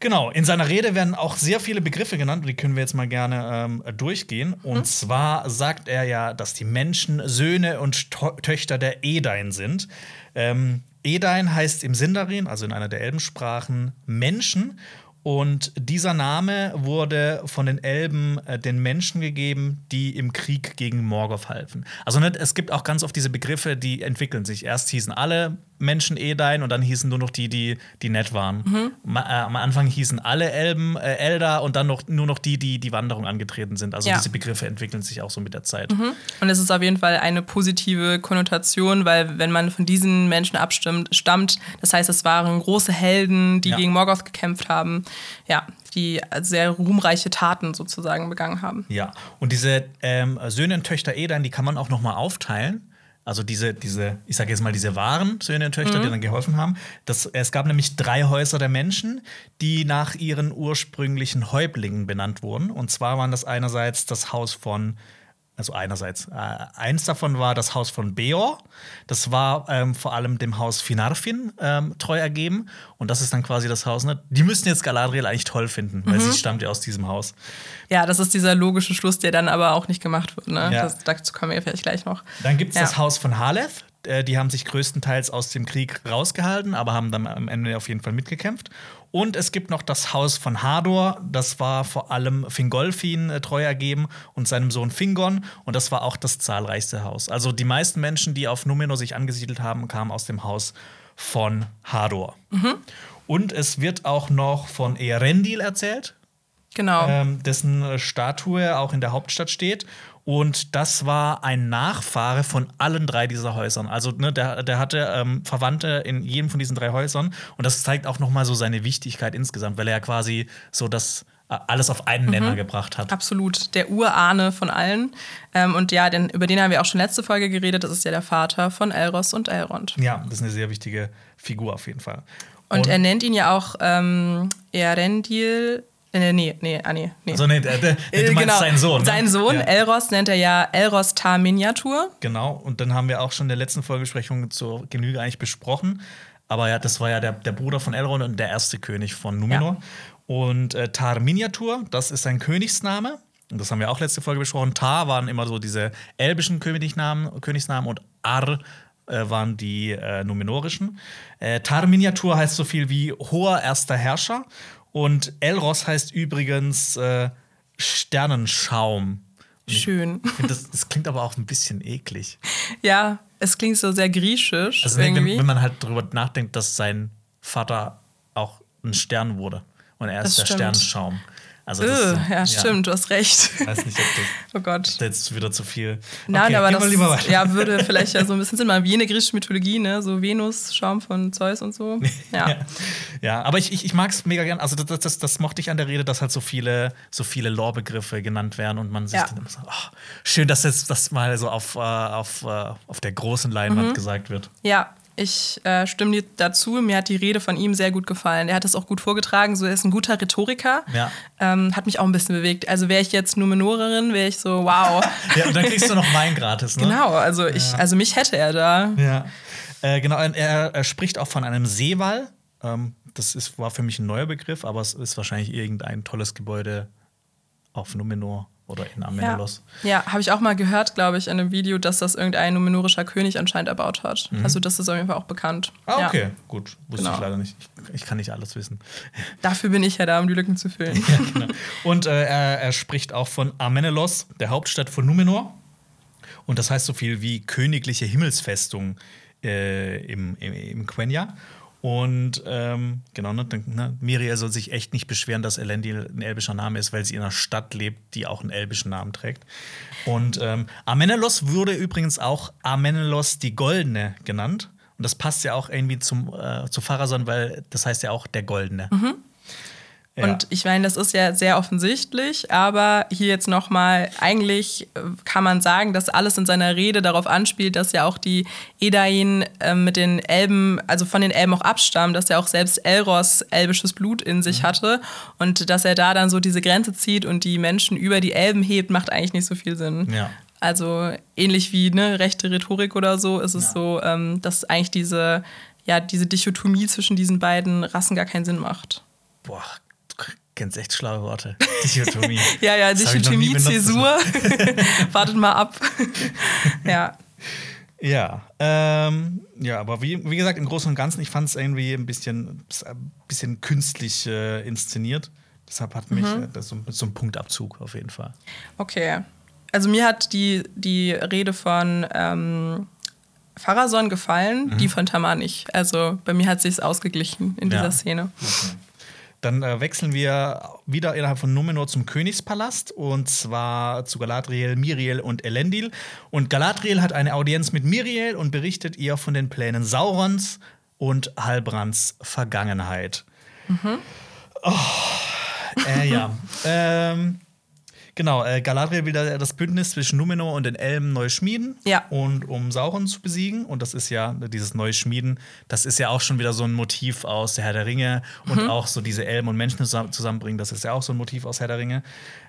Genau, in seiner Rede werden auch sehr viele Begriffe genannt, die können wir jetzt mal gerne ähm, durchgehen. Und zwar sagt er ja, dass die Menschen Söhne und Töchter der Edain sind. Ähm, Edain heißt im Sindarin, also in einer der Elbensprachen, Menschen. Und dieser Name wurde von den Elben äh, den Menschen gegeben, die im Krieg gegen Morgoth halfen. Also nicht, es gibt auch ganz oft diese Begriffe, die entwickeln sich. Erst hießen alle Menschen Edain und dann hießen nur noch die, die, die nett waren. Ma, äh, am Anfang hießen alle Elben äh, Elder und dann noch, nur noch die, die die Wanderung angetreten sind. Also Ja. diese Begriffe entwickeln sich auch so mit der Zeit. Und es ist auf jeden Fall eine positive Konnotation, weil wenn man von diesen Menschen abstimmt, stammt, das heißt, es waren große Helden, die Ja. gegen Morgoth gekämpft haben, ja, die sehr ruhmreiche Taten sozusagen begangen haben. Ja, und diese ähm, Söhne und Töchter Edain, die kann man auch noch mal aufteilen. Also diese, diese, ich sage jetzt mal, diese wahren Söhne und Töchter, die dann geholfen haben. Das, es gab nämlich drei Häuser der Menschen, die nach ihren ursprünglichen Häuptlingen benannt wurden. Und zwar waren das einerseits das Haus von, also einerseits, äh, eins davon war das Haus von Beor. Das war ähm, vor allem dem Haus Finarfin ähm, treu ergeben. Und das ist dann quasi das Haus, ne? Die müssten jetzt Galadriel eigentlich toll finden, weil sie stammt ja aus diesem Haus. Ja, das ist dieser logische Schluss, der dann aber auch nicht gemacht wird. Ne? Ja. Das, dazu kommen wir vielleicht gleich noch. Dann gibt es Ja. das Haus von Haleth. Äh, Die haben sich größtenteils aus dem Krieg rausgehalten, aber haben dann am Ende auf jeden Fall mitgekämpft. Und es gibt noch das Haus von Hador. Das war vor allem Fingolfin äh, treu ergeben und seinem Sohn Fingon. Und das war auch das zahlreichste Haus. Also die meisten Menschen, die auf Numenor sich angesiedelt haben, kamen aus dem Haus von Hador. Und es wird auch noch von Eärendil erzählt Genau. ähm, dessen Statue auch in der Hauptstadt steht. Und das war ein Nachfahre von allen drei dieser Häusern. Also ne, der, der hatte ähm, Verwandte in jedem von diesen drei Häusern. Und das zeigt auch noch mal so seine Wichtigkeit insgesamt, weil er ja quasi so das äh, alles auf einen Nenner gebracht hat. Absolut, der Urahne von allen. Ähm, und ja, denn, über den haben wir auch schon letzte Folge geredet. Das ist ja der Vater von Elros und Elrond. Ja, das ist eine sehr wichtige Figur auf jeden Fall. Und, er nennt ihn ja auch ähm, Erendil. Äh, nee, nee, ah, nee. nee. also, nee, der, der, Äh, du meinst seinen Sohn. Ne? Sein Sohn, Ja. Elros, nennt er ja Elros Tar Miniatur. Genau, und dann haben wir auch schon in der letzten Folgebesprechung zur Genüge eigentlich besprochen. Aber ja, das war ja der, der Bruder von Elrond und der erste König von Numenor. Und äh, Tar Miniatur, das ist sein Königsname. Und das haben wir auch letzte Folge besprochen. Tar waren immer so diese elbischen Königsnamen, Königsnamen und Ar äh, waren die äh, numenorischen. Äh, Tar Miniatur heißt so viel wie hoher erster Herrscher. Und Elros heißt übrigens äh, Sternenschaum. Schön. Find Das, das klingt aber auch ein bisschen eklig. Ja, es klingt so sehr griechisch Also wenn, irgendwie. wenn man halt darüber nachdenkt, dass sein Vater auch ein Stern wurde und er Das ist der stimmt. Sternenschaum. Also das, ja, stimmt, du hast recht. Ich weiß nicht, ob das [LAUGHS] oh Gott. jetzt wieder zu viel. Nein, Okay, aber das ja, würde vielleicht ja so ein bisschen Sinn machen, wie in der griechischen Mythologie, ne? So Venus, Schaum von Zeus und so. [LAUGHS] Ja. Ja. [LAUGHS] ja, aber ich, ich, ich mag es mega gern. Also das, das, das mochte ich an der Rede, dass halt so viele, so viele Lore-Begriffe genannt werden und man sich Ja. dann immer so, oh, schön, dass jetzt das mal so auf, äh, auf, äh, auf der großen Leinwand Mhm. gesagt wird. Ja, ich äh, stimme dir dazu. Mir hat die Rede von ihm sehr gut gefallen. Er hat es auch gut vorgetragen. So, er ist ein guter Rhetoriker. Ja. Ähm, hat mich auch ein bisschen bewegt. Also wäre ich jetzt Numenorerin, wäre ich so, wow. [LAUGHS] ja, und dann kriegst du noch Wein gratis, ne? Genau, also ich, also mich hätte er da. Ja. Äh, genau, er, er spricht auch von einem Seewall. Ähm, das ist, war für mich ein neuer Begriff, aber es ist wahrscheinlich irgendein tolles Gebäude auf Numenor oder in Amenelos. Ja, ja habe ich auch mal gehört, glaube ich, in einem Video, dass das irgendein numenorischer König anscheinend erbaut hat. Mhm. Also das ist auf jeden Fall auch bekannt. Ah, okay, ja. gut. Wusste genau. ich leider nicht. Ich, ich, kann nicht alles wissen. [LAUGHS] Dafür bin ich ja da, um die Lücken zu füllen. ja, genau. Und äh, er, er, spricht auch von Amenelos, der Hauptstadt von Numenor. Und das heißt so viel wie königliche Himmelsfestung äh, im, im, im Quenya. Und ähm, genau, ne, ne, Miriel soll sich echt nicht beschweren, dass Elendil ein elbischer Name ist, weil sie in einer Stadt lebt, die auch einen elbischen Namen trägt. Und ähm, Amenelos wurde übrigens auch Amenelos die Goldene genannt. Und das passt ja auch irgendwie zum, äh, zu Pharason, weil das heißt ja auch der Goldene. Mhm. Und ich meine, das ist ja sehr offensichtlich, aber hier jetzt nochmal, eigentlich äh, kann man sagen, dass alles in seiner Rede darauf anspielt, dass ja auch die Edain äh, mit den Elben, also von den Elben auch abstammen, dass er auch selbst Elros elbisches Blut in sich mhm. hatte und dass er da dann so diese Grenze zieht und die Menschen über die Elben hebt, macht eigentlich nicht so viel Sinn. Ja. Also ähnlich wie ne, rechte Rhetorik oder so, ist es ja. so, ähm, dass eigentlich diese, ja, diese Dichotomie zwischen diesen beiden Rassen gar keinen Sinn macht. Boah, kennst echt schlaue Worte. Dichotomie. [LAUGHS] ja, ja, Dichotomie, Zäsur. [LAUGHS] Wartet mal ab. [LAUGHS] ja. Ja, ähm, ja, aber wie, wie gesagt, im Großen und Ganzen, ich fand es irgendwie ein bisschen, ein bisschen künstlich äh, inszeniert. Deshalb hat mich mhm. äh, das so, so ein Punktabzug auf jeden Fall. Okay. Also mir hat die, die Rede von ähm, Pharason gefallen, mhm. die von Tamar nicht. Also bei mir hat sich ausgeglichen in dieser ja. Szene. Okay. Dann äh, wechseln wir wieder innerhalb von Numenor zum Königspalast und zwar zu Galadriel, Miriel und Elendil. Und Galadriel hat eine Audienz mit Miriel und berichtet ihr von den Plänen Saurons und Halbrands Vergangenheit. Mhm. Oh, äh, ja. [LAUGHS] ähm, Genau, äh, Galadriel will das Bündnis zwischen Numenor und den Elben neu schmieden. Ja. Und um Sauron zu besiegen. Und das ist ja, dieses neue Schmieden, das ist ja auch schon wieder so ein Motiv aus der Herr der Ringe. Und mhm. auch so diese Elben und Menschen zusammenbringen, das ist ja auch so ein Motiv aus Herr der Ringe.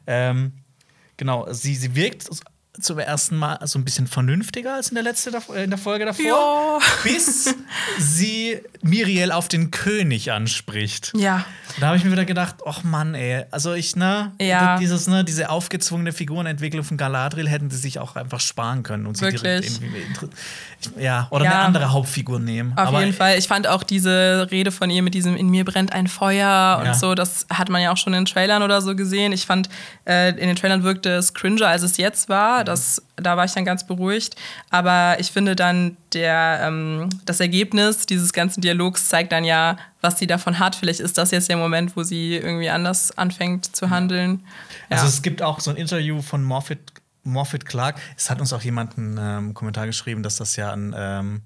Ähm, genau, sie, sie wirkt zum ersten Mal so ein bisschen vernünftiger als in der letzten äh, in der Folge davor, ja. bis sie Miriel auf den König anspricht. Ja. Da habe ich mir wieder gedacht, ach Mann, ey, also ich ne, ja. dieses ne, diese aufgezwungene Figurenentwicklung von Galadriel hätten sie sich auch einfach sparen können und sie Wirklich? ja, oder ja. eine andere Hauptfigur nehmen. Auf Aber jeden Fall. Ich fand auch diese Rede von ihr mit diesem in mir brennt ein Feuer und so, das hat man ja auch schon in Trailern oder so gesehen. Ich fand äh, in den Trailern wirkte es cringer, als es jetzt war. Das, da war ich dann ganz beruhigt. Aber ich finde dann, der, ähm, das Ergebnis dieses ganzen Dialogs zeigt dann ja, was sie davon hat. Vielleicht ist das jetzt der Moment, wo sie irgendwie anders anfängt zu handeln. Ja. Also es gibt auch so ein Interview von Morfitt, Morfitt Clark. Es hat uns auch jemand einen ähm, Kommentar geschrieben, dass das ja ein, ähm,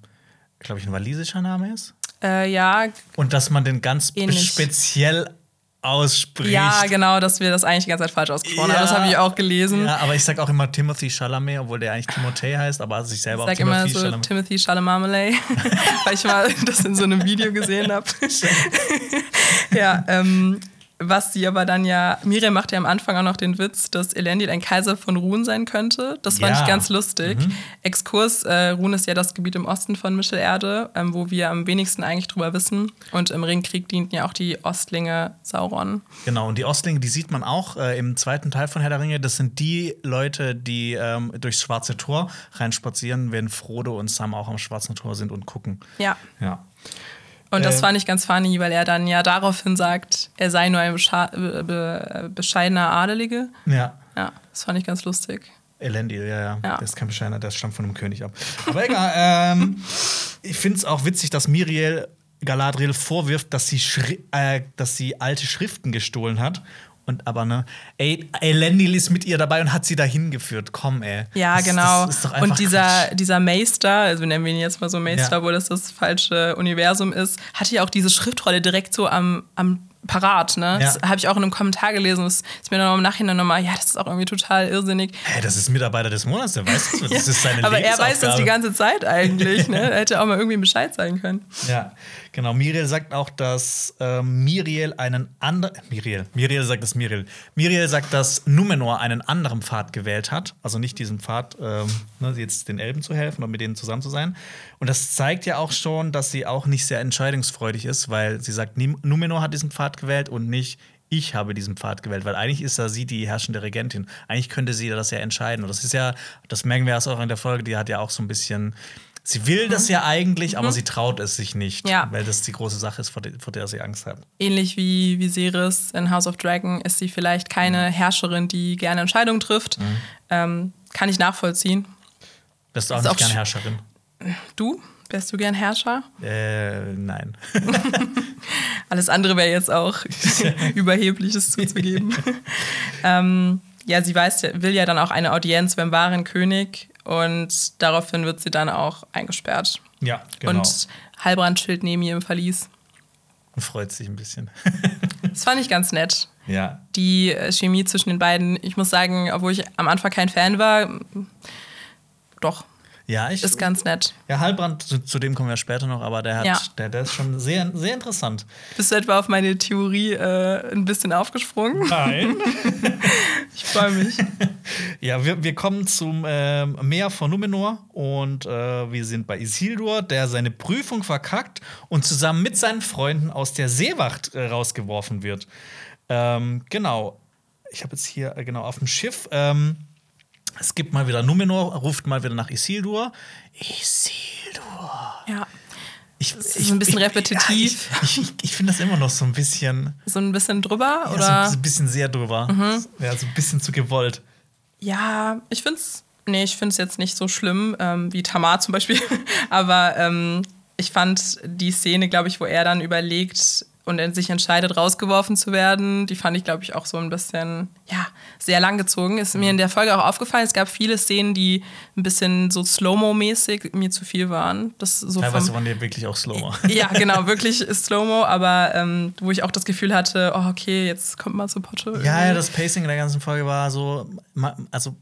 glaube ich, ein walisischer Name ist. Äh, ja. Und dass man den ganz speziell ausspricht. Ja, genau, dass wir das eigentlich die ganze Zeit falsch ausgesprochen ja, haben. Das habe ich auch gelesen. Ja, aber ich sage auch immer Timothy Chalamet, obwohl der eigentlich Timothée heißt, aber sich selber ich sag auch Timothy immer so Chalamet. Timothy Chalamet, [LAUGHS] weil ich mal das in so einem Video gesehen habe. [LAUGHS] ja, ähm, was sie aber dann ja, Miriam macht ja am Anfang auch noch den Witz, dass Elendil ein Kaiser von Ruhn sein könnte. Das fand ja. ich ganz lustig. Mhm. Exkurs, äh, Ruhn ist ja das Gebiet im Osten von Mittelerde, ähm, wo wir am wenigsten eigentlich drüber wissen. Und im Ringkrieg dienten ja auch die Ostlinge Sauron. Genau, und die Ostlinge, die sieht man auch äh, im zweiten Teil von Herr der Ringe. Das sind die Leute, die ähm, durchs Schwarze Tor reinspazieren, wenn Frodo und Sam auch am Schwarzen Tor sind und gucken. Ja. Ja. Und das fand ich ganz funny, weil er dann ja daraufhin sagt, er sei nur ein be bescheidener Adelige. Ja. Ja, das fand ich ganz lustig. Elendil, ja, ja, ja. Der ist kein bescheidener, der stammt von einem König ab. Aber egal, [LAUGHS] ähm, ich finde es auch witzig, dass Miriel Galadriel vorwirft, dass sie, äh, dass sie alte Schriften gestohlen hat und aber ne, ey, Elendil ist mit ihr dabei und hat sie dahin geführt. Komm, ey. Ja, das, genau. Das und dieser, dieser Meister, also nennen wir ihn jetzt mal so Meister, ja. wo das das falsche Universum ist, hatte ja auch diese Schriftrolle direkt so am, am parat. Ne? Ja. Das habe ich auch in einem Kommentar gelesen. Das ist mir dann im Nachhinein nochmal, ja, das ist auch irgendwie total irrsinnig. Hä, das ist Mitarbeiter des Monats, der weiß das. [LAUGHS] Das ist seine Aber er weiß das die ganze Zeit eigentlich. Ne? [LAUGHS] Er hätte auch mal irgendwie Bescheid sagen können. Ja, genau. Miriel sagt auch, dass ähm, Miriel einen anderen. Miriel. Miriel sagt das Miriel. Miriel sagt, dass Numenor einen anderen Pfad gewählt hat. Also nicht diesen Pfad, ähm, ne, jetzt den Elben zu helfen und mit denen zusammen zu sein. Und das zeigt ja auch schon, dass sie auch nicht sehr entscheidungsfreudig ist, weil sie sagt, Numenor hat diesen Pfad gewählt und nicht. Ich habe diesen Pfad gewählt, weil eigentlich ist ja sie die herrschende Regentin. Eigentlich könnte sie das ja entscheiden. Und das ist ja, das merken wir erst auch in der Folge, die hat ja auch so ein bisschen. Sie will das ja eigentlich, aber sie traut es sich nicht, Mhm. Ja. weil das die große Sache ist, vor der, vor der sie Angst hat. Ähnlich wie Viserys in House of Dragon ist sie vielleicht keine Herrscherin, die gerne Entscheidungen trifft. Ähm, kann ich nachvollziehen. Bist du auch Ist nicht auch gern sch- Herrscherin? Du? Wärst du gern Herrscher? Äh, nein. [LAUGHS] Alles andere wäre jetzt auch [LAUGHS] überhebliches zuzugeben. [LAUGHS] ähm, ja, sie weiß, will ja dann auch eine Audienz beim wahren König und daraufhin wird sie dann auch eingesperrt. ja, genau. Und Halbrand chillt neben ihr im Verlies. Und freut sich ein bisschen. Das fand ich ganz nett. ja. Die äh, Chemie zwischen den beiden, ich muss sagen, obwohl ich am Anfang kein Fan war, doch, Ja, ich. ist ganz nett. ja, Halbrand, zu, zu dem kommen wir später noch, aber der hat, Ja. der, der ist schon sehr, sehr interessant. Bist du etwa auf meine Theorie äh, ein bisschen aufgesprungen? Nein. [LAUGHS] Ich freue mich. [LAUGHS] Ja, wir, wir kommen zum ähm, Meer von Numenor und äh, wir sind bei Isildur, der seine Prüfung verkackt und zusammen mit seinen Freunden aus der Seewacht äh, rausgeworfen wird. Ähm, genau. Ich habe jetzt hier äh, genau auf dem Schiff. Ähm, es gibt mal wieder Numenor, ruft mal wieder nach Isildur. Isildur. Ja, Ich, ist ein bisschen repetitiv. [LAUGHS] Ja, ich ich, ich finde das immer noch so ein bisschen, so ein bisschen drüber, ja, so oder? ein bisschen sehr drüber. Ja, so ein bisschen zu gewollt. Ja, ich find's. Nee, ich finde es jetzt nicht so schlimm ähm, wie Tamar zum Beispiel. [LAUGHS] Aber ähm, ich fand die Szene, glaube ich, wo er dann überlegt und sich entscheidet, rausgeworfen zu werden, die fand ich, glaube ich, auch so ein bisschen, ja, sehr lang gezogen. Ist mir in der Folge auch aufgefallen, es gab viele Szenen, die ein bisschen so Slow-Mo-mäßig mir zu viel waren. Das so Teilweise vom, waren die wirklich auch slower. [LAUGHS] ja, genau, wirklich Slow-Mo, aber ähm, wo ich auch das Gefühl hatte, oh, okay, jetzt kommt mal zu Potte. Ja, irgendwie. ja, das Pacing in der ganzen Folge war so, also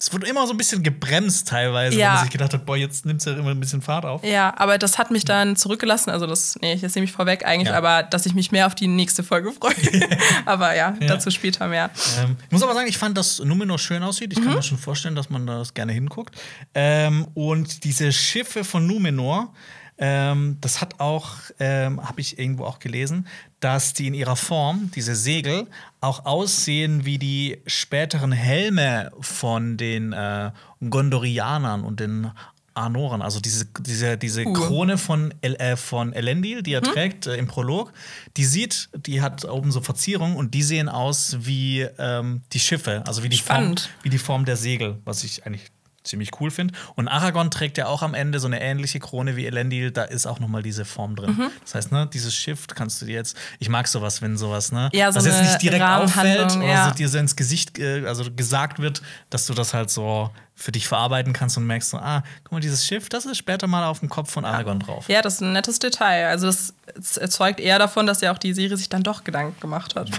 es wurde immer so ein bisschen gebremst teilweise, Ja. wo man sich gedacht hat, boah, jetzt nimmt es ja immer ein bisschen Fahrt auf. Ja, aber das hat mich dann zurückgelassen. Also das, nee, jetzt nehme ich vorweg eigentlich, Ja. aber dass ich mich mehr auf die nächste Folge freue. [LAUGHS] aber ja, dazu später mehr. Ähm, ich muss aber sagen, ich fand, dass Numenor schön aussieht. Ich kann mir schon vorstellen, dass man das gerne hinguckt. Ähm, und diese Schiffe von Numenor, ähm, das hat auch, ähm, habe ich irgendwo auch gelesen, dass die in ihrer Form, diese Segel, auch aussehen wie die späteren Helme von den äh, Gondorianern und den Arnoren, also diese, diese, diese Uh. Krone von, El, äh, von Elendil, die er trägt äh, im Prolog, die sieht, die hat oben so Verzierungen und die sehen aus wie ähm, die Schiffe, also wie die, Form, wie die Form der Segel, was ich eigentlich ziemlich cool finde. Und Aragorn trägt ja auch am Ende so eine ähnliche Krone wie Elendil, da ist auch noch mal diese Form drin. Mhm. Das heißt, ne, dieses Schiff kannst du dir jetzt, ich mag sowas, wenn sowas, ne, Ja, so was jetzt nicht direkt auffällt oder ja. so dir so ins Gesicht, äh, also gesagt wird, dass du das halt so für dich verarbeiten kannst und merkst so, ah, guck mal, dieses Schiff, das ist später mal auf dem Kopf von Aragorn drauf. Ja, das ist ein nettes Detail. Also das es zeugt eher davon, dass ja auch die Serie sich dann doch Gedanken gemacht hat.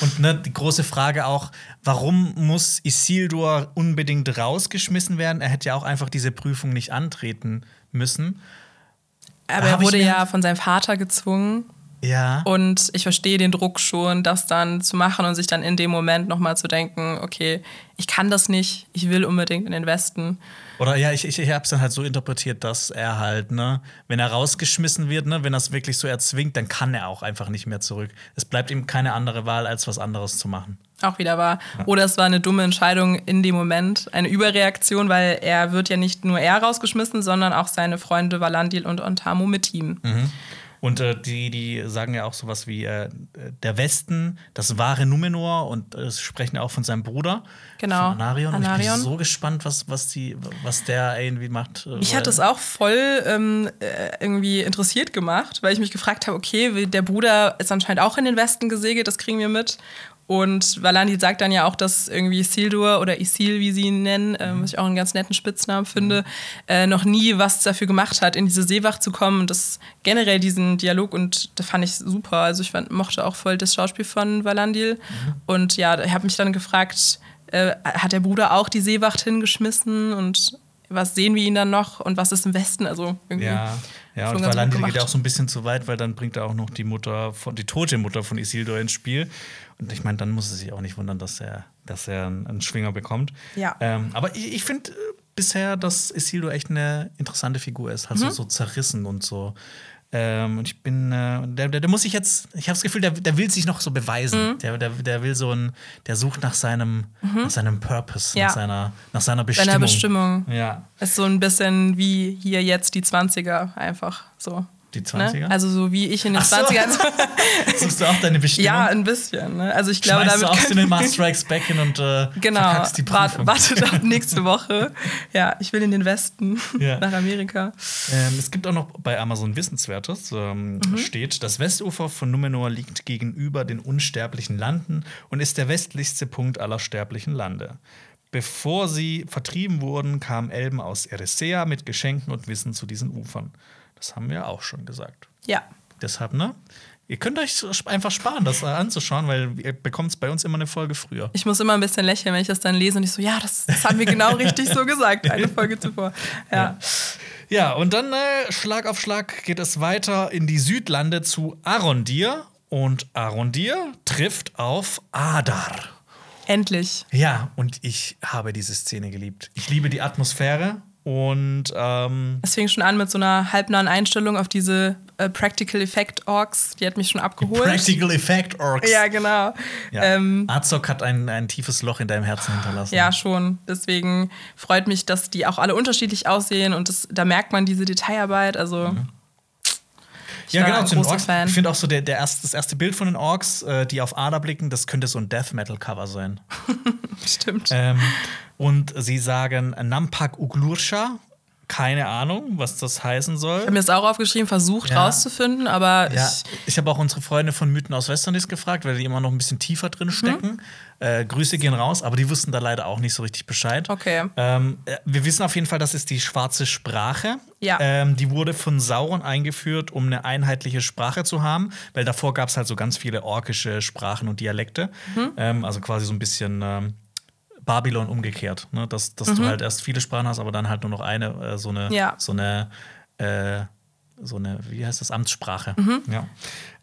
Und ne, die große Frage auch, warum muss Isildur unbedingt rausgeschmissen werden? Er hätte ja auch einfach diese Prüfung nicht antreten müssen. Aber er wurde ja von seinem Vater gezwungen. Ja. Und ich verstehe den Druck schon, das dann zu machen und sich dann in dem Moment nochmal zu denken, okay, ich kann das nicht, ich will unbedingt in den Westen. Oder ja, ich, ich, ich habe es dann halt so interpretiert, dass er halt, ne, wenn er rausgeschmissen wird, ne, wenn er es wirklich so erzwingt, dann kann er auch einfach nicht mehr zurück. Es bleibt ihm keine andere Wahl, als was anderes zu machen. Auch wieder war. Oder es war eine dumme Entscheidung in dem Moment, eine Überreaktion, weil er wird ja nicht nur er rausgeschmissen, sondern auch seine Freunde Valandil und Ontamo mit ihm. Und äh, die, die sagen ja auch sowas wie äh, der Westen, das wahre Numenor und äh, sprechen ja auch von seinem Bruder. Genau, Von Anarion. Und ich bin Anarion. so gespannt, was, was, die, was der irgendwie macht. äh, Mich weil- hat das auch voll ähm, äh, irgendwie interessiert gemacht, weil ich mich gefragt habe, okay, der Bruder ist anscheinend auch in den Westen gesegelt, das kriegen wir mit. Und Valandi sagt dann ja auch, dass irgendwie Isildur oder Isil, wie sie ihn nennen, äh, was ich auch einen ganz netten Spitznamen finde, äh, noch nie was dafür gemacht hat, in diese Seewacht zu kommen. Und das generell diesen Dialog und das fand ich super. Also ich fand, mochte auch voll das Schauspiel von Valandil. Mhm. Und ja, ich habe mich dann gefragt, äh, hat der Bruder auch die Seewacht hingeschmissen und was sehen wir ihn dann noch und was ist im Westen? Also irgendwie. Ja, ja und Valandi geht auch so ein bisschen zu weit, weil dann bringt er auch noch die Mutter von, die tote Mutter von Isildur ins Spiel. Und ich meine, dann muss es sich auch nicht wundern, dass er, dass er einen Schwinger bekommt. Ja. Ähm, aber ich, ich finde äh, bisher, dass Isildur echt eine interessante Figur ist. Also mhm. so zerrissen und so. Ähm, und ich bin, äh, der, der, der, muss sich jetzt, ich habe das Gefühl, der, der will sich noch so beweisen. Mhm. Der, der, der will so ein, der sucht nach seinem, mhm. nach seinem Purpose, ja. nach, seiner, nach seiner Bestimmung. Seiner Bestimmung. Ja. Ist so ein bisschen wie hier jetzt die 20er einfach so. Die 20er? Ne? Also so wie ich in den so. 20ern. [LAUGHS] Suchst du auch deine Bestimmung? Ja, ein bisschen. Ne? Also ich glaube, Schmeißt damit. Du auch Master [LAUGHS] Strikes Back in und äh, genau, verkackst die Prüfung. wartet auf [LAUGHS] nächste Woche. Ja, ich will in den Westen, ja. nach Amerika. Ähm, es gibt auch noch bei Amazon Wissenswertes, ähm, mhm. steht, das Westufer von Numenor liegt gegenüber den unsterblichen Landen und ist der westlichste Punkt aller sterblichen Lande. Bevor sie vertrieben wurden, kamen Elben aus Erisea mit Geschenken und Wissen zu diesen Ufern. Das haben wir auch schon gesagt. Ja. Deshalb, ne? Ihr könnt euch einfach sparen, das anzuschauen, weil ihr bekommt es bei uns immer eine Folge früher. Ich muss immer ein bisschen lächeln, wenn ich das dann lese und ich so, ja, das, das haben wir genau richtig so gesagt, eine Folge [LAUGHS] zuvor. Ja. Ja, ja und dann äh, Schlag auf Schlag geht es weiter in die Südlande zu Arondir. Und Arondir trifft auf Adar. Endlich. Ja, und ich habe diese Szene geliebt. Ich liebe die Atmosphäre und ähm, es fing schon an mit so einer halbnahen Einstellung auf diese äh, Practical Effect Orks. Die hat mich schon abgeholt. Practical Effect Orks. Ja, genau. Ja. Ähm, Azog hat ein, ein tiefes Loch in deinem Herzen hinterlassen. Ja, schon. Deswegen freut mich, dass die auch alle unterschiedlich aussehen und das, da merkt man diese Detailarbeit. Also. Mhm. Ja, genau, zu den Orks. Fan. Ich finde auch so der, der erste, das erste Bild von den Orks, äh, die auf Ader blicken, das könnte so ein Death Metal Cover sein. [LAUGHS] Stimmt. Ähm, und sie sagen Nampak Uglursha. Keine Ahnung, was das heißen soll. Ich habe mir das auch aufgeschrieben, versucht ja. rauszufinden, aber ja. ich. Ich habe auch unsere Freunde von Mythen aus Westerndies gefragt, weil die immer noch ein bisschen tiefer drin stecken. Mhm. Äh, Grüße gehen raus, aber die wussten da leider auch nicht so richtig Bescheid. Okay. Ähm, äh, wir wissen auf jeden Fall, das ist die schwarze Sprache. Ja. Ähm, die wurde von Sauron eingeführt, um eine einheitliche Sprache zu haben, weil davor gab es halt so ganz viele orkische Sprachen und Dialekte. Mhm. Ähm, also quasi so ein bisschen ähm, Babylon umgekehrt, ne? dass, dass mhm. du halt erst viele Sprachen hast, aber dann halt nur noch eine, äh, so eine, ja. so eine, äh, so eine, wie heißt das, Amtssprache. Mhm. Ja.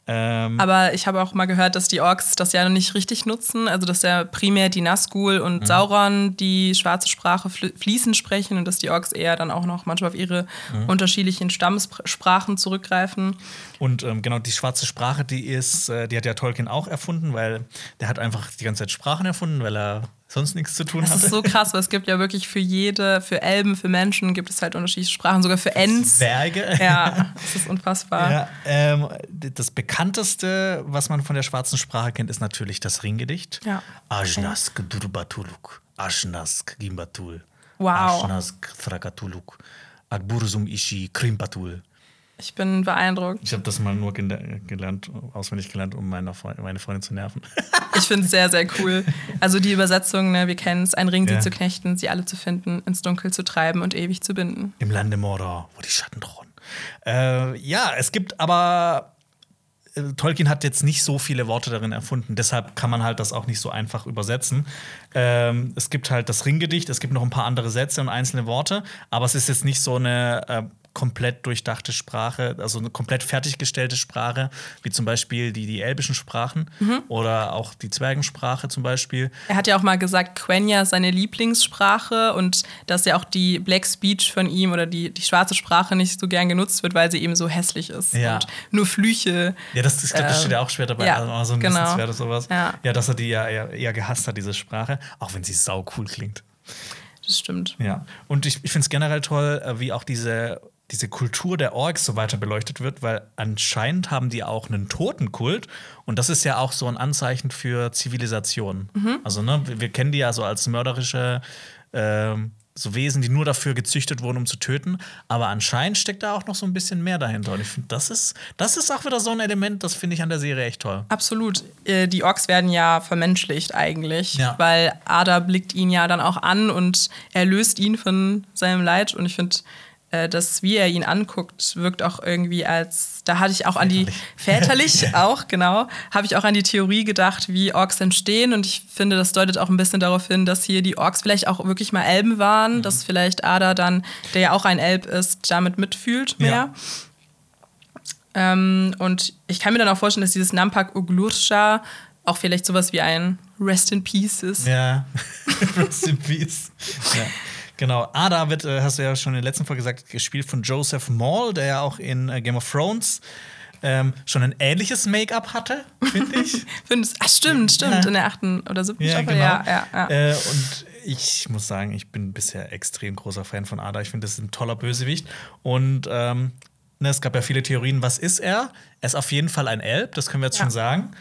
Ähm, aber ich habe auch mal gehört, dass die Orks das ja noch nicht richtig nutzen. Also, dass ja primär die Nazgul und mhm. Sauron die schwarze Sprache fließend sprechen und dass die Orks eher dann auch noch manchmal auf ihre mhm. unterschiedlichen Stammessprachen zurückgreifen. Und ähm, genau, die schwarze Sprache, die ist, äh, die hat ja Tolkien auch erfunden, weil der hat einfach die ganze Zeit Sprachen erfunden, weil er sonst nichts zu tun das hatte. Das ist so krass, weil es gibt ja wirklich für jede, für Elben, für Menschen gibt es halt unterschiedliche Sprachen, sogar für Ents. Zwerge. Ja, [LAUGHS] das ist unfassbar. Ja, ähm, das bekannteste, was man von der schwarzen Sprache kennt, ist natürlich das Ringgedicht. Ja. Ajnask Durbatuluk, Ajnask Gimbatul, wow. Ajnask Thrakatuluk, Akbursum Ishi Krimpatul. Ich bin beeindruckt. Ich habe das mal nur gelernt, auswendig gelernt, um meine, meine Freundin zu nerven. [LAUGHS] ich finde es sehr, sehr cool. Also die Übersetzung, ne, wir kennen es, ein Ring sie ja. zu knechten, sie alle zu finden, ins Dunkel zu treiben und ewig zu binden. Im Lande Mordor, wo die Schatten drohen. Äh, ja, es gibt aber äh, Tolkien hat jetzt nicht so viele Worte darin erfunden, deshalb kann man halt das auch nicht so einfach übersetzen. Ähm, es gibt halt das Ringgedicht, es gibt noch ein paar andere Sätze und einzelne Worte, aber es ist jetzt nicht so eine äh, komplett durchdachte Sprache, also eine komplett fertiggestellte Sprache, wie zum Beispiel die, die elbischen Sprachen mhm. oder auch die Zwergensprache zum Beispiel. Er hat ja auch mal gesagt, Quenya ist seine Lieblingssprache und dass ja auch die Black Speech von ihm oder die, die schwarze Sprache nicht so gern genutzt wird, weil sie eben so hässlich ist ja. und nur Flüche. Ja, das, ich glaube, das steht ja auch später bei ja, Amazon genau. oder sowas. Ja. ja, dass er die ja eher, eher gehasst hat, diese Sprache, auch wenn sie sau cool klingt. Das stimmt. Ja, und ich, ich finde es generell toll, äh, wie auch diese diese Kultur der Orks so weiter beleuchtet wird, weil anscheinend haben die auch einen Totenkult und das ist ja auch so ein Anzeichen für Zivilisation. Mhm. Also, ne, wir, kennen die ja so als mörderische, äh, so Wesen, die nur dafür gezüchtet wurden, um zu töten. Aber anscheinend steckt da auch noch so ein bisschen mehr dahinter. Und ich finde, das ist, das ist auch wieder so ein Element, das finde ich an der Serie echt toll. Absolut. Äh, die Orks werden ja vermenschlicht eigentlich, Ja. weil Ada blickt ihn ja dann auch an und er löst ihn von seinem Leid. Und ich finde, äh, dass wie er ihn anguckt, wirkt auch irgendwie als, da hatte ich auch an die, väterlich [LAUGHS] [LAUGHS] auch, genau, habe ich auch an die Theorie gedacht, wie Orks entstehen. Und ich finde, das deutet auch ein bisschen darauf hin, dass hier die Orks vielleicht auch wirklich mal Elben waren, Mhm. dass vielleicht Ada dann, der ja auch ein Elb ist, damit mitfühlt mehr. Ja. Ähm, und ich kann mir dann auch vorstellen, dass dieses Nampak Uglursha auch vielleicht sowas wie ein Rest in Peace ist. Ja, [LAUGHS] Rest in Peace. Ja. Genau, Ada wird, äh, hast du ja schon in der letzten Folge gesagt, gespielt von Joseph Maul, der ja auch in äh, Game of Thrones ähm, schon ein ähnliches Make-up hatte, finde ich. [LAUGHS] Findest, ach, stimmt, stimmt. Ja. In der achten oder siebten Ja, Staffel. genau. Ja, ja, ja. Äh, und ich muss sagen, ich bin bisher extrem großer Fan von Ada. Ich finde, das ist ein toller Bösewicht. Und ähm, ne, es gab ja viele Theorien, was ist er? Er ist auf jeden Fall ein Elb, das können wir jetzt schon sagen.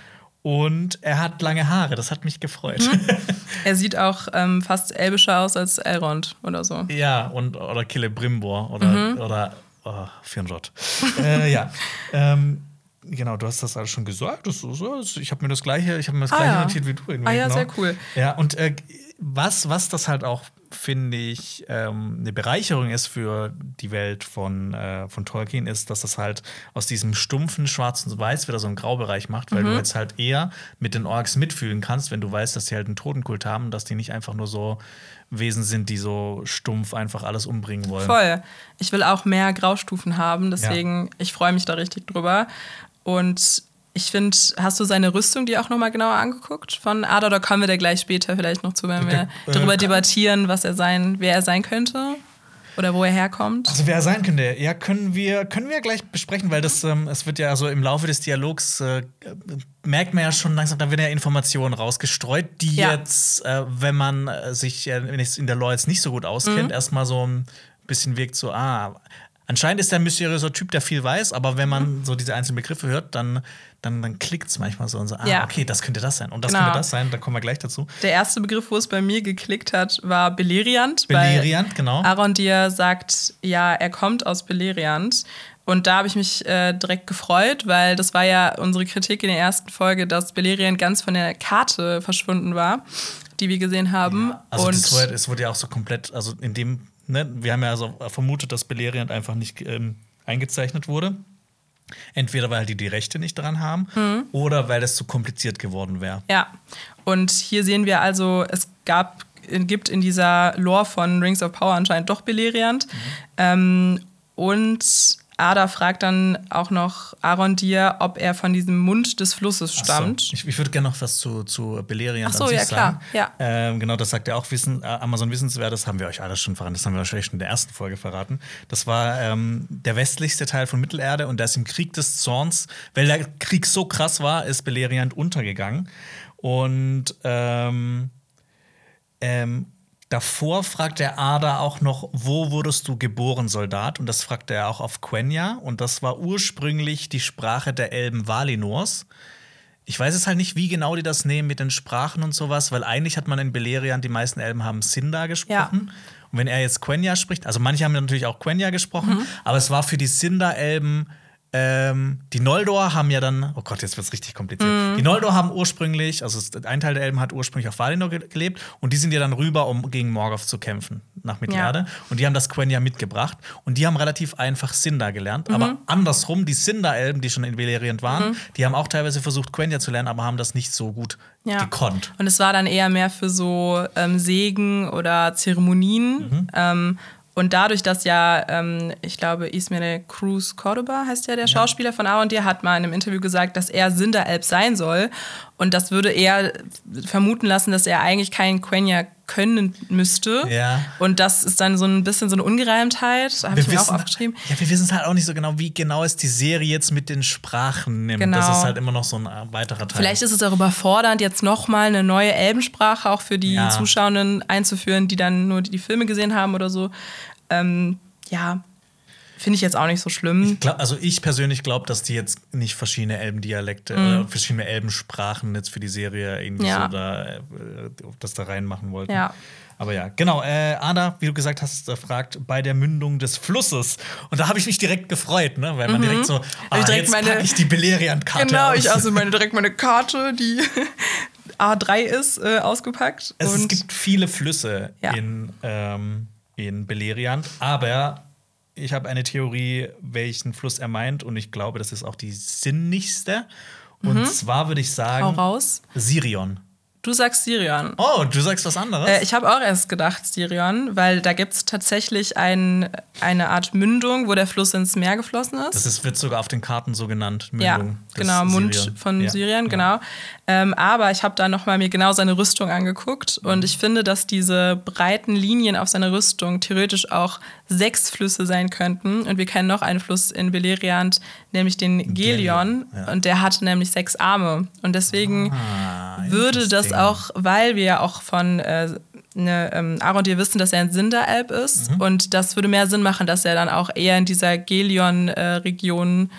Und er hat lange Haare, das hat mich gefreut. [LAUGHS] Er sieht auch ähm, fast elbischer aus als Elrond oder so. ja, und oder Celebrimbor oder, Mhm. oder oh, Firnrod. äh, ja. [LAUGHS] Ähm, Genau, du hast das alles schon gesagt. Das, so- ich habe mir das gleiche, ich habe mir das Ah, gleiche ja. notiert wie du. Irgendwie, Ah ja, genau. sehr cool. Ja, und äh, was, was das halt auch, finde ich, ähm, eine Bereicherung ist für die Welt von, äh, von Tolkien, ist, dass das halt aus diesem stumpfen Schwarz und Weiß wieder so einen Graubereich macht, weil Mhm. du jetzt halt eher mit den Orks mitfühlen kannst, wenn du weißt, dass die halt einen Totenkult haben, dass die nicht einfach nur so Wesen sind, die so stumpf einfach alles umbringen wollen. Voll. Ich will auch mehr Graustufen haben, deswegen, ich freue mich da richtig drüber. Und ich finde, hast du seine Rüstung dir auch nochmal genauer angeguckt von Ada oder kommen wir da gleich später vielleicht noch zu, wenn wir äh, darüber debattieren, was er sein, wer er sein könnte oder wo er herkommt? Also wer er sein könnte, ja, können wir, können wir gleich besprechen, weil das, ähm, es wird ja also im Laufe des Dialogs äh, merkt man ja schon langsam, da werden ja Informationen rausgestreut, die Ja. jetzt, äh, wenn man äh, sich äh, in der Lore jetzt nicht so gut auskennt, Mhm. erstmal so ein bisschen wirkt so, ah, anscheinend ist er ein mysteriöser Typ, der viel weiß, aber wenn man Mhm. so diese einzelnen Begriffe hört, dann, dann, dann klickt es manchmal so und so, ah, Ja. okay, das könnte das sein und das Genau. könnte das sein, da kommen wir gleich dazu. Der erste Begriff, wo es bei mir geklickt hat, war Beleriand. Beleriand, genau. Arondir sagt, ja, er kommt aus Beleriand. Und da habe ich mich äh, direkt gefreut, weil das war ja unsere Kritik in der ersten Folge, dass Beleriand ganz von der Karte verschwunden war, die wir gesehen haben. Also und das wurde, es wurde ja auch so komplett, also in dem, ne, wir haben ja also vermutet, dass Beleriand einfach nicht ähm, eingezeichnet wurde. Entweder weil die die Rechte nicht dran haben Mhm. oder weil es zu kompliziert geworden wäre. Ja, und hier sehen wir also, es gab, gibt in dieser Lore von Rings of Power anscheinend doch Beleriand. Ähm, und Ada fragt dann auch noch Arondir, ob er von diesem Mund des Flusses stammt. So, ich, ich würde gerne noch was zu, zu Beleriand Ach so, an sich ja, klar, sagen. ja. Ähm, genau, das sagt er auch Wissen, äh, Amazon Wissenswertes, haben wir euch alles schon verraten. Das haben wir wahrscheinlich schon in der ersten Folge verraten. Das war ähm, der westlichste Teil von Mittelerde und da ist im Krieg des Zorns, weil der Krieg so krass war, ist Beleriand untergegangen. Und ähm, ähm, davor fragt der Ada auch noch, wo wurdest du geboren, Soldat? Und das fragte er auch auf Quenya. Und das war ursprünglich die Sprache der Elben Valinors. Ich weiß es halt nicht, wie genau die das nehmen mit den Sprachen und sowas, weil eigentlich hat man in Beleriand, die meisten Elben haben Sindar gesprochen. Und wenn er jetzt Quenya spricht, also manche haben natürlich auch Quenya gesprochen, Mhm. aber es war für die Sindar-Elben ähm, die Noldor haben ja dann, oh Gott, jetzt wird es richtig kompliziert. Mhm. Die Noldor haben ursprünglich, also ein Teil der Elben hat ursprünglich auf Valinor ge gelebt und die sind ja dann rüber, um gegen Morgoth zu kämpfen nach Mittelerde. Und die haben das Quenya mitgebracht und die haben relativ einfach Sindar gelernt. Mhm. Aber andersrum, die Sindar-Elben, die schon in Beleriand waren, die haben auch teilweise versucht, Quenya zu lernen, aber haben das nicht so gut Ja. gekonnt. Und es war dann eher mehr für so ähm, Segen oder Zeremonien. Mhm. Ähm, und dadurch, dass ja, ähm, ich glaube, Ismael Cruz Cordoba heißt ja der Schauspieler von Arondir, hat mal in einem Interview gesagt, dass er Sindaelb sein soll. Und das würde eher vermuten lassen, dass er eigentlich kein Quenya können müsste. Ja. Und das ist dann so ein bisschen so eine Ungereimtheit. Habe ich mir auch aufgeschrieben. ja, wir wissen es halt auch nicht so genau, wie genau es die Serie jetzt mit den Sprachen nimmt. Genau. Das ist halt immer noch so ein äh, weiterer Teil. Vielleicht ist es auch überfordernd, jetzt nochmal eine neue Elbensprache auch für die Ja. Zuschauenden einzuführen, die dann nur die Filme gesehen haben oder so. Ähm, ja, finde ich jetzt auch nicht so schlimm. Ich glaub, also ich persönlich glaube, dass die jetzt nicht verschiedene Elbendialekte, Mhm. äh, verschiedene Elbensprachen jetzt für die Serie irgendwie Ja. so da, äh, das da reinmachen wollten. Ja. Aber ja, genau. Äh, Ada, wie du gesagt hast, äh, fragt bei der Mündung des Flusses. Und da habe ich mich direkt gefreut, ne? weil man direkt so, ah, Mhm. direkt jetzt meine- ich die Beleriand-Karte Genau, aus. ich also meine direkt meine Karte, die [LAUGHS] A3 ist, äh, ausgepackt. Es, es und gibt viele Flüsse Ja. in, ähm, in Beleriand, aber ich habe eine Theorie, welchen Fluss er meint, und ich glaube, das ist auch die sinnigste. Und zwar würde ich Mhm. sagen. Sirion. Du sagst Sirion. Oh, du sagst was anderes? Äh, ich habe auch erst gedacht Sirion, weil da gibt es tatsächlich ein, eine Art Mündung, wo der Fluss ins Meer geflossen ist. das ist, wird sogar auf den Karten so genannt. ja, Mündung des genau, Mund Sirion. von Ja, Syrien, ja. genau. Ähm, aber ich habe da nochmal mir genau seine Rüstung angeguckt Mhm. und ich finde, dass diese breiten Linien auf seiner Rüstung theoretisch auch sechs Flüsse sein könnten. Und wir kennen noch einen Fluss in Beleriand, nämlich den Gelion. Ja. Und der hat nämlich sechs Arme. Und deswegen Ah, würde das interesting. auch, weil wir ja auch von äh, ne, ähm, Arondir wissen, dass er ein Sinderalb ist. Mhm. Und das würde mehr Sinn machen, dass er dann auch eher in dieser Gelion-Region, äh,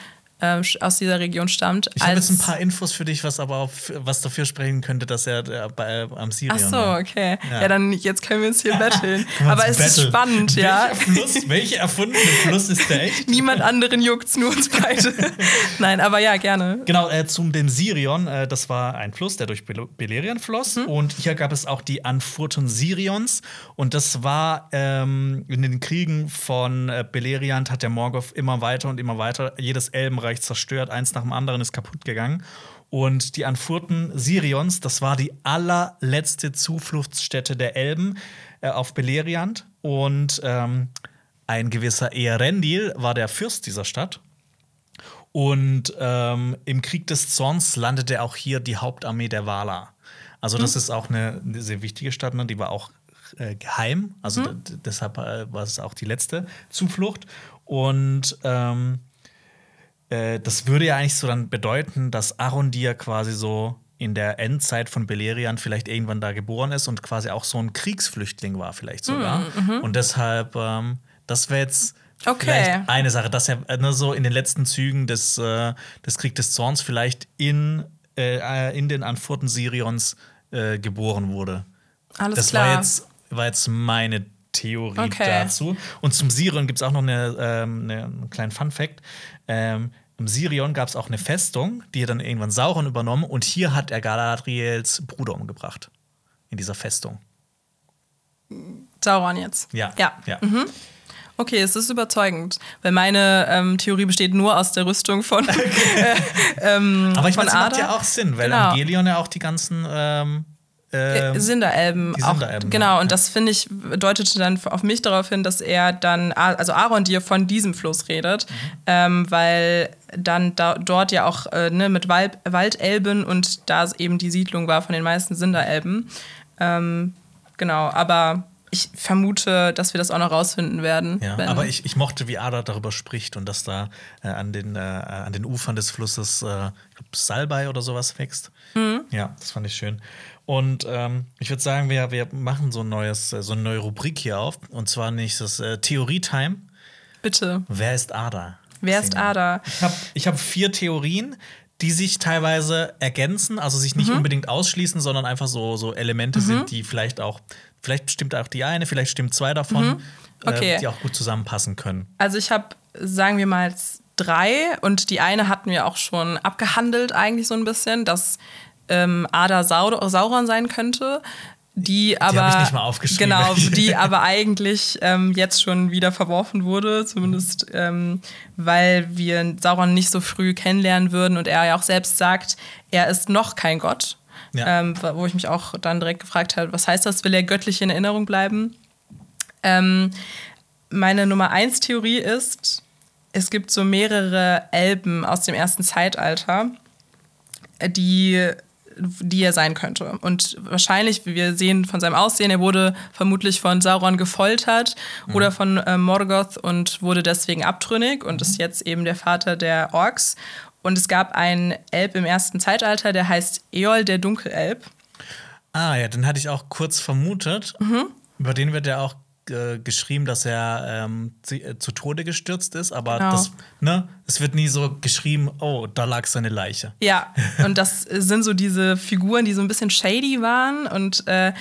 aus dieser Region stammt. Ich habe jetzt ein paar Infos für dich, was aber auf, was dafür sprechen könnte, dass er äh, bei, am Sirion Ach so, war. okay. Ja. Ja. dann jetzt können wir uns hier [LAUGHS] betteln. Aber es ist spannend, ja. Welcher Fluss, welcher erfundene Fluss ist der [LAUGHS] echt? Niemand anderen juckt's, nur uns beide. [LAUGHS] Nein, aber ja, gerne. Genau, äh, zum dem Sirion, äh, das war ein Fluss, der durch Bel Beleriand floss. Mhm. Und hier gab es auch die Anfurten Sirions. Und das war ähm, in den Kriegen von äh, Beleriand hat der Morgoth immer weiter und immer weiter jedes Elbenreich zerstört. Eins nach dem anderen ist kaputt gegangen. Und die Anfurten Sirions, das war die allerletzte Zufluchtsstätte der Elben äh, auf Beleriand. Und ähm, ein gewisser Earendil war der Fürst dieser Stadt. Und ähm, im Krieg des Zorns landete auch hier die Hauptarmee der Valar. Also, das ist auch eine, eine sehr wichtige Stadt, ne? die war auch äh, geheim. Also, d- deshalb äh, war es auch die letzte Zuflucht. Und ähm, äh, das würde ja eigentlich so dann bedeuten, dass Arondir quasi so in der Endzeit von Beleriand vielleicht irgendwann da geboren ist und quasi auch so ein Kriegsflüchtling war, vielleicht sogar. Und deshalb, ähm, das wäre jetzt Okay. vielleicht eine Sache, dass er äh, ne, so in den letzten Zügen des, äh, des Krieg des Zorns vielleicht in, äh, in den Anfurten Sirions äh, geboren wurde. Alles das klar. war jetzt, war jetzt meine Theorie Okay. dazu. Und zum Sirion gibt es auch noch eine, ähm, eine, einen kleinen Fun-Fact. Ähm, Im Sirion gab es auch eine Festung, die hat dann irgendwann Sauron übernommen. Und hier hat er Galadriels Bruder umgebracht. In dieser Festung. Sauron jetzt. Ja. Ja. ja. Okay, es ist überzeugend, weil meine ähm, Theorie besteht nur aus der Rüstung von, [LAUGHS] äh, ähm, Aber ich meine, es macht ja auch Sinn, weil Genau. am Gelion ja auch die ganzen ähm, ähm, Äh, Sinderelben. auch, Sinderelben, genau, ja. und das finde ich, deutete dann auf mich darauf hin, dass er dann, also Aaron dir von diesem Fluss redet, Mhm. ähm, weil dann da, dort ja auch äh, ne, mit Wald, Waldelben und da eben die Siedlung war von den meisten Sinderelben. Ähm, genau, aber ich vermute, dass wir das auch noch rausfinden werden. Ja, aber ich, ich mochte, wie Ada darüber spricht und dass da äh, an, den, äh, an den Ufern des Flusses äh, Salbei oder sowas wächst. Mhm. Ja, das fand ich schön. Und ähm, ich würde sagen, wir, wir machen so, ein neues, äh, so eine neue Rubrik hier auf. Und zwar nicht das äh, Theorie-Time. Bitte, Wer ist Ada? wer ist? Ada? Ich habe ich hab vier Theorien, die sich teilweise ergänzen, also sich Mhm. nicht unbedingt ausschließen, sondern einfach so, so Elemente sind, die vielleicht auch, vielleicht stimmt auch die eine, vielleicht stimmt zwei davon, Mhm. Okay. äh, die auch gut zusammenpassen können. Also ich habe, sagen wir mal, drei und die eine hatten wir auch schon abgehandelt eigentlich so ein bisschen, dass ähm, Ada Sau Sauron sein könnte. Die aber aufgeschrieben. genau, die [LAUGHS] aber eigentlich ähm, jetzt schon wieder verworfen wurde, zumindest ähm, weil wir Sauron nicht so früh kennenlernen würden und er ja auch selbst sagt, er ist noch kein Gott. Ja. Ähm, wo ich mich auch dann direkt gefragt habe, was heißt das? Will er göttlich in Erinnerung bleiben? Ähm, meine Nummer eins Theorie ist, es gibt so mehrere Elben aus dem ersten Zeitalter, die, die er sein könnte. Und wahrscheinlich, wie wir sehen von seinem Aussehen, er wurde vermutlich von Sauron gefoltert oder von äh, Morgoth und wurde deswegen abtrünnig und ist jetzt eben der Vater der Orks. Und es gab einen Elb im ersten Zeitalter, der heißt Eol der Dunkelelb. Ah, ja, den hatte ich auch kurz vermutet. Mhm. Über den wird ja auch äh, geschrieben, dass er ähm, zu, äh, zu Tode gestürzt ist, aber Genau. das, ne, es wird nie so geschrieben, oh, da lag seine Leiche. Ja, [LAUGHS] und das sind so diese Figuren, die so ein bisschen shady waren und äh,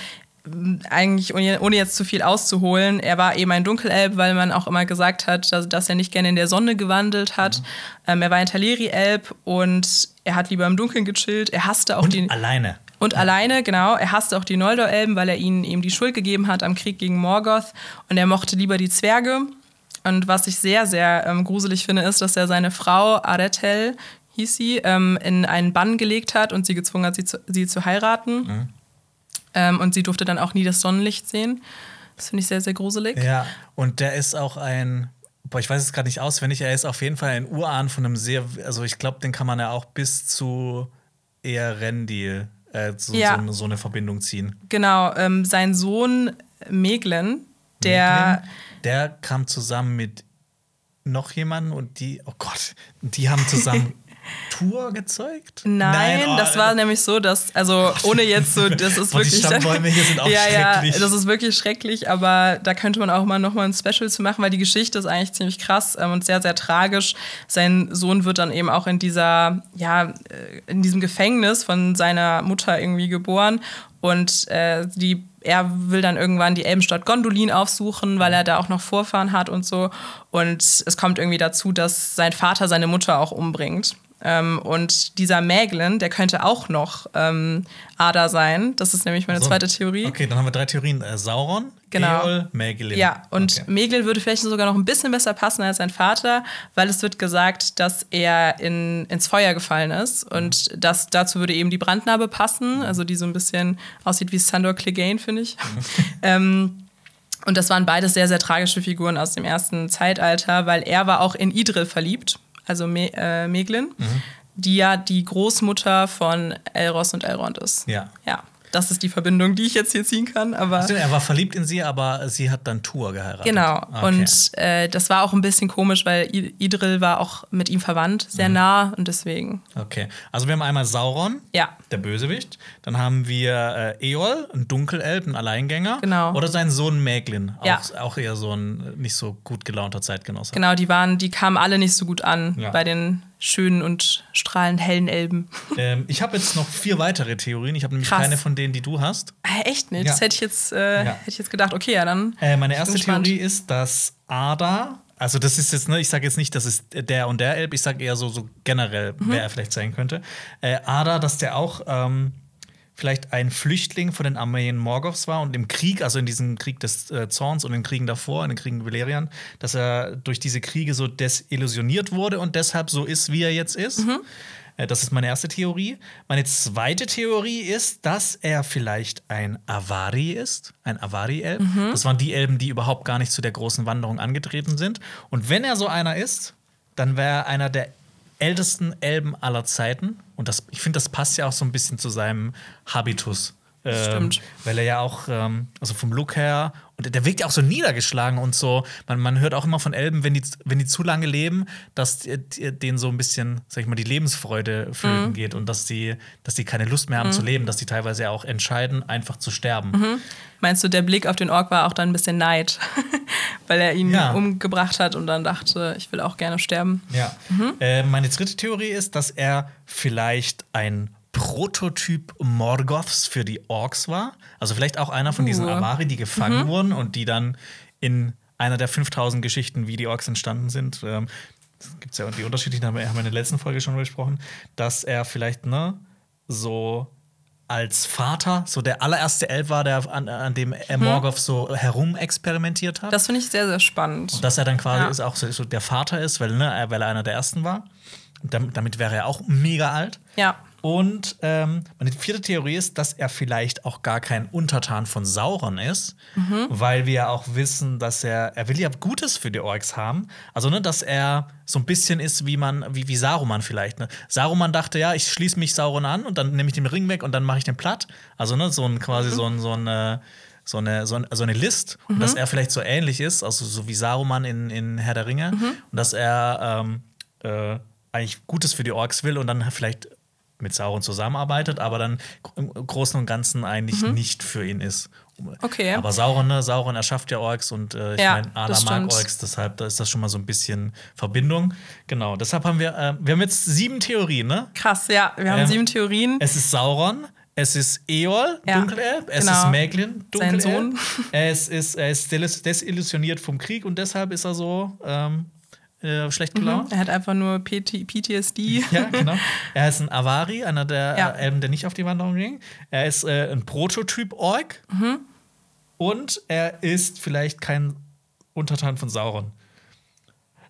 eigentlich, ohne ohne jetzt zu viel auszuholen, er war eben ein Dunkelelb, weil man auch immer gesagt hat, dass, dass er nicht gerne in der Sonne gewandelt hat. Mhm. Ähm, er war ein Taleri-Elb und er hat lieber im Dunkeln gechillt. Er hasste auch Und die. alleine. Und alleine, genau, er hasste auch die Noldor-Elben, weil er ihnen eben die Schuld gegeben hat am Krieg gegen Morgoth. Und er mochte lieber die Zwerge. Und was ich sehr, sehr ähm, gruselig finde, ist, dass er seine Frau Aretel, hieß sie, ähm, in einen Bann gelegt hat und sie gezwungen hat, sie zu, sie zu heiraten. Ähm, und sie durfte dann auch nie das Sonnenlicht sehen. Das finde ich sehr, sehr gruselig. Ja, und der ist auch ein, boah, ich weiß es gerade nicht auswendig, er ist auf jeden Fall ein Urahn von einem sehr, also ich glaube, den kann man ja auch bis zu eher Rendil äh, so, Ja. so, eine- so eine Verbindung ziehen. Genau, ähm, sein Sohn Meglen, der. Meglin, der kam zusammen mit noch jemandem und die, oh Gott, die haben zusammen [LAUGHS] Tour gezeugt? Nein, oh, das war nämlich so, dass, also ohne jetzt so, das ist Boah, die wirklich. Stammbäume hier sind auch ja, schrecklich. Ja, das ist wirklich schrecklich, aber da könnte man auch mal nochmal ein Special zu machen, weil die Geschichte ist eigentlich ziemlich krass ähm, und sehr, sehr tragisch. Sein Sohn wird dann eben auch in dieser, ja, äh, in diesem Gefängnis von seiner Mutter irgendwie geboren und äh, die er will dann irgendwann die Elbenstadt Gondolin aufsuchen, weil er da auch noch Vorfahren hat und so. Und es kommt irgendwie dazu, dass sein Vater seine Mutter auch umbringt. Ähm, und dieser Mäglin, der könnte auch noch ähm, Ada sein. Das ist nämlich meine So. zweite Theorie. Okay, dann haben wir drei Theorien. Äh, Sauron, Genau. Eol, Meglin. Ja, und Okay. Meglin würde vielleicht sogar noch ein bisschen besser passen als sein Vater, weil es wird gesagt, dass er in, ins Feuer gefallen ist. Und das, dazu würde eben die Brandnarbe passen, also die so ein bisschen aussieht wie Sandor Clegane, finde ich. [LAUGHS] ähm, und das waren beides sehr, sehr tragische Figuren aus dem ersten Zeitalter, weil er war auch in Idril verliebt, also Me äh, Meglin, die ja die Großmutter von Elros und Elrond ist. Ja. Ja, das ist die Verbindung, die ich jetzt hier ziehen kann. Aber Also, er war verliebt in sie, aber sie hat dann Tour geheiratet. Genau. Okay. Und äh, das war auch ein bisschen komisch, weil Idril war auch mit ihm verwandt, sehr Mhm. nah und deswegen. Okay, also wir haben einmal Sauron, Ja. der Bösewicht. Dann haben wir äh, Eol, ein Dunkelelb, ein Alleingänger. Genau. Oder sein Sohn Meglin, auch, Ja. auch eher so ein nicht so gut gelaunter Zeitgenosse. Genau, die waren, die kamen alle nicht so gut an Ja. bei den schönen und strahlend hellen Elben. Ähm, ich habe jetzt noch vier weitere Theorien. Ich habe nämlich Krass. keine von denen, die du hast. Äh, echt nicht? Ja. Das hätte ich jetzt, äh, Ja. hätte ich jetzt gedacht. Okay, ja, dann. Äh, meine erste. Theorie ist, dass Ada, also das ist jetzt, ne, ich sage jetzt nicht, das ist der und der Elb, ich sage eher so, so generell, Mhm. wer er vielleicht sein könnte. Äh, Ada, dass der auch ähm, vielleicht ein Flüchtling von den Armeen Morgoths war und im Krieg, also in diesem Krieg des äh, Zorns und den Kriegen davor, in den Kriegen Valerian, dass er durch diese Kriege so desillusioniert wurde und deshalb so ist, wie er jetzt ist. Mhm. Äh, Das ist meine erste Theorie. Meine zweite Theorie ist, dass er vielleicht ein Avari ist, ein Avari-Elb. Mhm. Das waren die Elben, die überhaupt gar nicht zu der großen Wanderung angetreten sind. Und wenn er so einer ist, dann wäre er einer der ältesten Elben aller Zeiten. Und das, ich finde, das passt ja auch so ein bisschen zu seinem Habitus. Ähm, Stimmt. Weil er ja auch, ähm, also vom Look her, und der wirkt ja auch so niedergeschlagen und so. Man, man hört auch immer von Elben, wenn die, wenn die zu lange leben, dass die- die- denen so ein bisschen, sag ich mal, die Lebensfreude flöten Mhm. geht und dass die, dass die keine Lust mehr haben zu leben, dass die teilweise ja auch entscheiden, einfach zu sterben. Mhm. Meinst du, der Blick auf den Ork war auch dann ein bisschen Neid, [LAUGHS] weil er ihn Ja. umgebracht hat und dann dachte, ich will auch gerne sterben? Ja. Äh, meine dritte Theorie ist, dass er vielleicht ein Prototyp Morgoths für die Orks war. Also vielleicht auch einer von diesen Uh. Avari, die gefangen wurden und die dann in einer der 5000 Geschichten, wie die Orks entstanden sind, ähm, gibt es ja die unterschiedlichen, haben wir in der letzten Folge schon besprochen, dass er vielleicht ne, so als Vater, so der allererste Elb war, der an, an dem er Morgoth so herumexperimentiert hat. Das finde ich sehr, sehr spannend. Dass er dann quasi Ja. ist auch so, so der Vater ist, weil, ne, er- weil er einer der ersten war. Und damit, damit wäre er auch mega alt. Ja. Und ähm, meine vierte Theorie ist, dass er vielleicht auch gar kein Untertan von Sauron ist, Mhm. weil wir ja auch wissen, dass er, er will ja Gutes für die Orks haben. Also, ne, dass er so ein bisschen ist wie man, wie, wie Saruman vielleicht. Ne? Saruman dachte, ja, ich schließe mich Sauron an und dann nehme ich den Ring weg und dann mache ich den platt. Also, ne, so ein quasi so ein, so ein äh, so eine, so, ein, so eine List und dass er vielleicht so ähnlich ist, also so wie Saruman in, in Herr der Ringe und dass er ähm, äh, eigentlich Gutes für die Orks will und dann vielleicht mit Sauron zusammenarbeitet, aber dann im Großen und Ganzen eigentlich nicht für ihn ist. Mhm. Okay. Aber Sauron, ne? Sauron erschafft ja Orks und äh, ich Ja, meine, das mag. Orks, deshalb da ist das schon mal so ein bisschen Verbindung. Genau, deshalb haben wir, äh, wir haben jetzt sieben Theorien, ne? Krass, ja. Wir haben Ähm, sieben Theorien. Es ist Sauron, es ist Eol, Ja, Dunkelelb, es genau. ist Meglin, Sein Dunkelelb. Sohn. Es ist, er ist desillusioniert desillusioniert vom Krieg und deshalb ist er so ähm, äh, schlecht gelaunt. Er hat einfach nur PT PTSD. [LAUGHS] Ja, genau. Er ist ein Avari, einer der Ja. Elben, der nicht auf die Wanderung ging. Er ist äh, ein Prototyp-Ork. Mhm. Und er ist vielleicht kein Untertan von Sauron.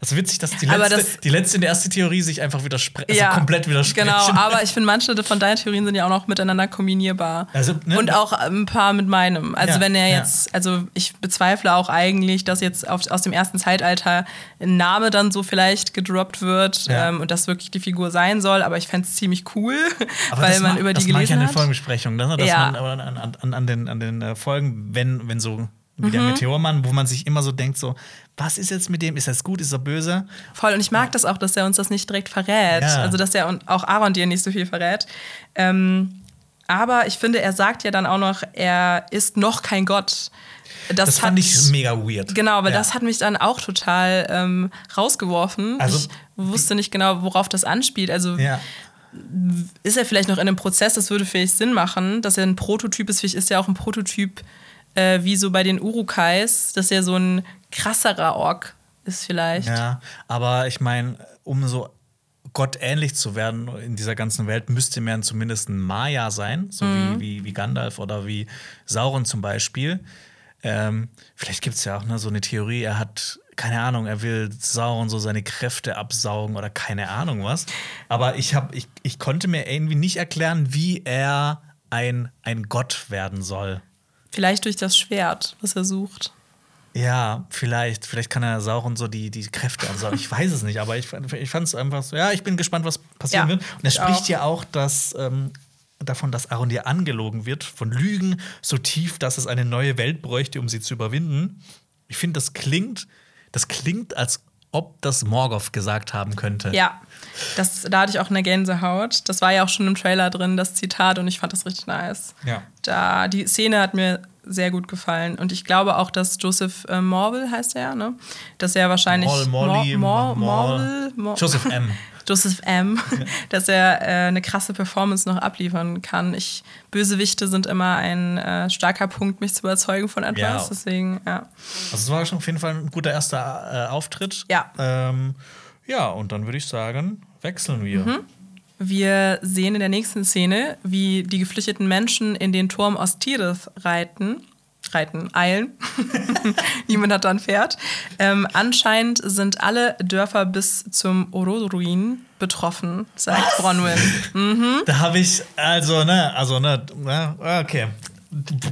Das ist witzig, dass die letzte, das- die letzte und die erste Theorie sich einfach widersprechen. Also ja, komplett widersprechen. Genau, aber ich finde, manche von deinen Theorien sind ja auch noch miteinander kombinierbar. Also, ne, Und auch ein paar mit meinem. Also Ja, wenn er ja. jetzt, also ich bezweifle auch eigentlich, dass jetzt auf, aus dem ersten Zeitalter ein Name dann so vielleicht gedroppt wird Ja. ähm, und das wirklich die Figur sein soll, aber ich fände es ziemlich cool, [LAUGHS] Aber weil das man ma- über das die mag ich an gelesen den hat. Folgenbesprechungen, ne? dass Ja. man an, an, an, den, an den äh, Folgen, wenn, wenn so wie Mhm. der Meteormann, wo man sich immer so denkt, so, was ist jetzt mit dem? Ist das gut? Ist er böse? Voll, und ich mag das auch, dass er uns das nicht direkt verrät. Ja. Also, dass er auch Aaron dir nicht so viel verrät. Ähm, aber ich finde, er sagt ja dann auch noch, er ist noch kein Gott. Das, Das fand ich mega weird. Genau, weil Ja. das hat mich dann auch total ähm, rausgeworfen. Also- ich wusste nicht genau, worauf das anspielt. Also Ja. ist er vielleicht noch in einem Prozess, das würde vielleicht Sinn machen, dass er ein Prototyp ist. Vielleicht ist er auch ein Prototyp äh, wie so bei den Urukais, dass er so ein krasserer Ork ist vielleicht. Ja, aber ich meine, um so gottähnlich zu werden in dieser ganzen Welt, müsste man zumindest ein Maya sein, so Mhm. wie, wie, wie Gandalf oder wie Sauron zum Beispiel. Ähm, vielleicht gibt es ja auch ne, so eine Theorie, er hat, keine Ahnung, er will Sauron so seine Kräfte absaugen oder keine Ahnung was. Aber ich, hab, ich, ich konnte mir irgendwie nicht erklären, wie er ein, ein Gott werden soll. Vielleicht durch das Schwert, was er sucht. Ja, vielleicht. Vielleicht kann er Sauron so die, die Kräfte ansaugen. Ich weiß es nicht, aber ich, ich fand es einfach so, ja, ich bin gespannt, was passieren Ja, wird. Und er ich spricht auch. ja auch dass, ähm, davon, dass Arondir angelogen wird, von Lügen so tief, dass es eine neue Welt bräuchte, um sie zu überwinden. Ich finde, das klingt, das klingt, als ob das Morgoth gesagt haben könnte. Ja, das, da hatte ich auch eine Gänsehaut. Das war ja auch schon im Trailer drin, das Zitat, und ich fand das richtig nice. Ja. Da, die Szene hat mir sehr gut gefallen. Und ich glaube auch, dass Joseph äh, Morville heißt er, ne? Dass er wahrscheinlich. Mol, Molly, Mor, Mor, Morville? Mor- Joseph M. [LAUGHS] Joseph M., dass er äh, eine krasse Performance noch abliefern kann. Ich, Bösewichte sind immer ein äh, starker Punkt, mich zu überzeugen von etwas. Ja. Deswegen, ja. Also es war schon auf jeden Fall ein guter erster äh, Auftritt. Ja. Ähm, ja, und dann würde ich sagen, wechseln wir. Mhm. Wir sehen in der nächsten Szene, wie die geflüchteten Menschen in den Turm Ostirith reiten. Reiten, eilen. [LAUGHS] Niemand hat da ein Pferd. Ähm, anscheinend sind alle Dörfer bis zum Orodruin betroffen, sagt Bronwyn. Mhm. Da habe ich, also, ne, also, ne, okay.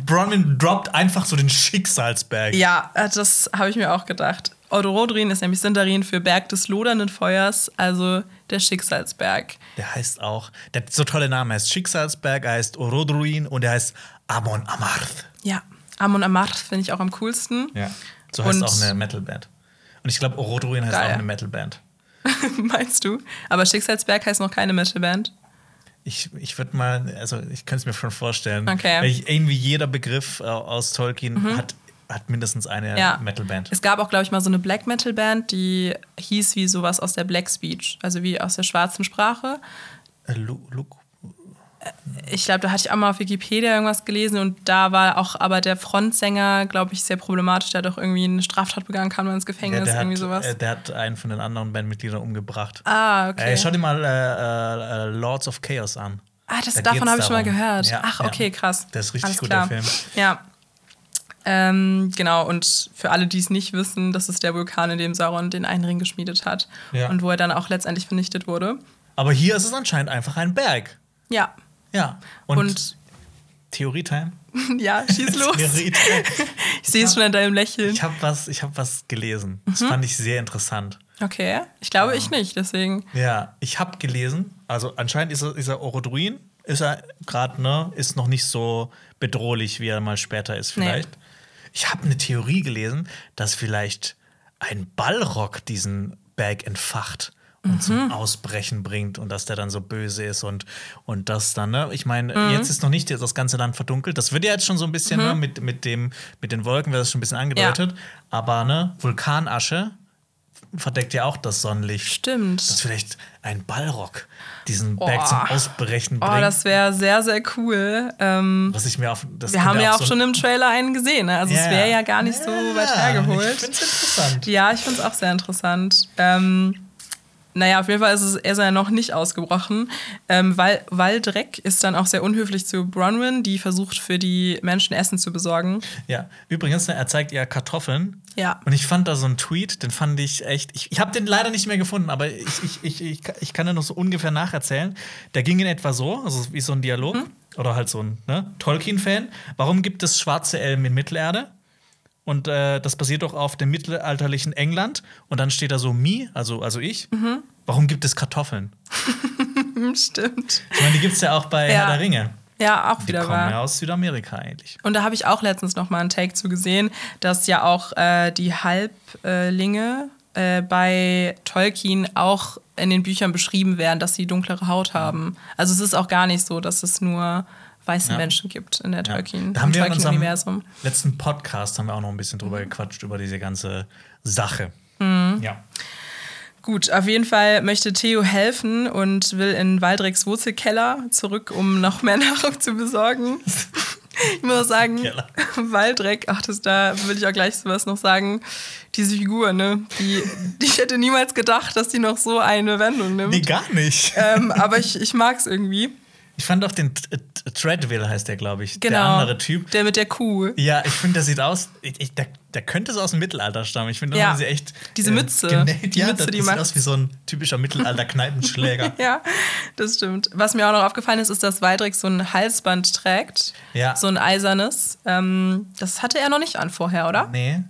Bronwyn droppt einfach so den Schicksalsberg. Ja, äh, das habe ich mir auch gedacht. Orodruin ist nämlich Sindarin für Berg des lodernden Feuers, also der Schicksalsberg. Der heißt auch, der so tolle Namen. Er heißt Schicksalsberg, er heißt Orodruin und er heißt Amon Amarth. Ja, Amon Amarth finde ich auch am coolsten. Ja. So heißt Und- auch eine Metalband. Und ich glaube, Orodruin heißt Geil. auch eine Metalband. [LAUGHS] Meinst du? Aber Schicksalsberg heißt noch keine Metalband. Ich, ich würde mal, also ich könnte es mir schon vorstellen. Okay. Mhm. Ich, irgendwie jeder Begriff äh, aus Tolkien hat, hat mindestens eine Ja. Metalband. Es gab auch, glaube ich, mal so eine Black Metal Band, die hieß wie sowas aus der Black Speech, also wie aus der schwarzen Sprache. Äh, Lu, Lu, Ich glaube, da hatte ich auch mal auf Wikipedia irgendwas gelesen und da war auch aber der Frontsänger, glaube ich, sehr problematisch. Der hat auch irgendwie eine Straftat begangen, kam dann ins ja, Gefängnis, der, irgendwie hat, sowas. äh, der hat einen von den anderen Bandmitgliedern umgebracht. ah, okay. Äh, schau dir mal äh, äh, Lords of Chaos an. ah, das, Da davon habe ich schon mal gehört. Ja, Ach, ja. okay, krass. Das ist richtig Alles guter klar. Film. Ja. Ähm, genau, und für alle, die es nicht wissen, das ist der Vulkan, in dem Sauron den einen Ring geschmiedet hat. Ja. Und wo er dann auch letztendlich vernichtet wurde. Aber hier ist es anscheinend einfach ein Berg. Ja. Ja. Und, Und, Theorie-Time? [LAUGHS] ja, schieß [LAUGHS] los. Theorie-Time. Ich sehe es schon an deinem Lächeln. Ich habe was, ich hab was gelesen. Mhm. Das fand ich sehr interessant. Okay, ich glaube ich nicht, deswegen. Ja, ich habe gelesen, also anscheinend ist er, ist er Orodruin, ist er gerade, ne, ist noch nicht so bedrohlich, wie er mal später ist Nee. vielleicht. Ich habe eine Theorie gelesen, dass vielleicht ein Ballrock diesen Berg entfacht Mhm. zum Ausbrechen bringt und dass der dann so böse ist und, und das dann, ne? Ich meine, Mhm. jetzt ist noch nicht das ganze Land verdunkelt. Das wird ja jetzt schon so ein bisschen, ne, mit, mit, dem, mit den Wolken wird das schon ein bisschen angedeutet. Aber ne, Vulkanasche verdeckt ja auch das Sonnenlicht. Stimmt. Dass vielleicht ein Ballrock diesen Oh. Berg zum Ausbrechen Oh, bringt. das wäre sehr, sehr cool. Ähm, was ich mir auf, das wir haben ja auch so schon im Trailer einen gesehen. Ne? Also es wäre ja gar nicht so weit Ich hergeholt. finde es interessant. Ja, ich finde es auch sehr interessant. Ähm, naja, auf jeden Fall ist, es, ja noch nicht ausgebrochen. Ähm, weil Waldreck ist dann auch sehr unhöflich zu Bronwyn, die versucht, für die Menschen Essen zu besorgen. Ja, übrigens, ne, er zeigt ihr Kartoffeln. Ja. Und ich fand da so einen Tweet, den fand ich echt. Ich, ich habe den leider nicht mehr gefunden, aber ich, ich, ich, ich, ich kann den noch so ungefähr nacherzählen. Der ging in etwa so, also wie so ein Dialog. Hm? Oder halt so ein ne? Tolkien-Fan. Warum gibt es schwarze Elben in Mittelerde? Und äh, das basiert doch auf dem mittelalterlichen England. Und dann steht da so me, also, also ich. Mhm. Warum gibt es Kartoffeln? [LAUGHS] Stimmt. Ich meine, die gibt es ja auch bei Ja. Herr der Ringe. Ja, auch Die wieder kommen wahr. ja aus Südamerika eigentlich. Und da habe ich auch letztens noch mal einen Take zu gesehen, dass ja auch äh, die Halblinge äh, bei Tolkien auch in den Büchern beschrieben werden, dass sie dunklere Haut haben. Also es ist auch gar nicht so, dass es nur weiße Ja. Menschen gibt in der. Tolkien, Da haben im wir in unserem Tolkien-Universum. letzten Podcast haben wir auch noch ein bisschen drüber gequatscht über diese ganze Sache. Mhm. Ja. Gut, auf jeden Fall möchte Theo helfen und will in Waldrecks Wurzelkeller zurück, um noch mehr [LAUGHS] Nahrung zu besorgen. Ich muss auch sagen, Keller. Waldreck, ach, das, da will ich auch gleich sowas noch sagen. Diese Figur, ne? Die, die [LAUGHS] ich hätte niemals gedacht, dass die noch so eine Wendung nimmt. Nee, gar nicht. ähm, aber ich, ich mag es irgendwie. Ich fand auch den T- Treadwell heißt der, glaube ich. Genau. Der andere Typ. Der mit der Kuh. Ja, ich finde, der sieht aus. Ich, ich, der, der könnte so aus dem Mittelalter stammen. Ich finde, Ja. sie echt. Diese Mütze. genäht. Die ja, Mütze, das die sieht macht- aus wie so ein typischer Mittelalter-Kneipenschläger. [LAUGHS] Ja, das stimmt. Was mir auch noch aufgefallen ist, ist, dass Waldreck so ein Halsband trägt. Ja. So ein eisernes. Ähm, das hatte er noch nicht an vorher, oder? nee.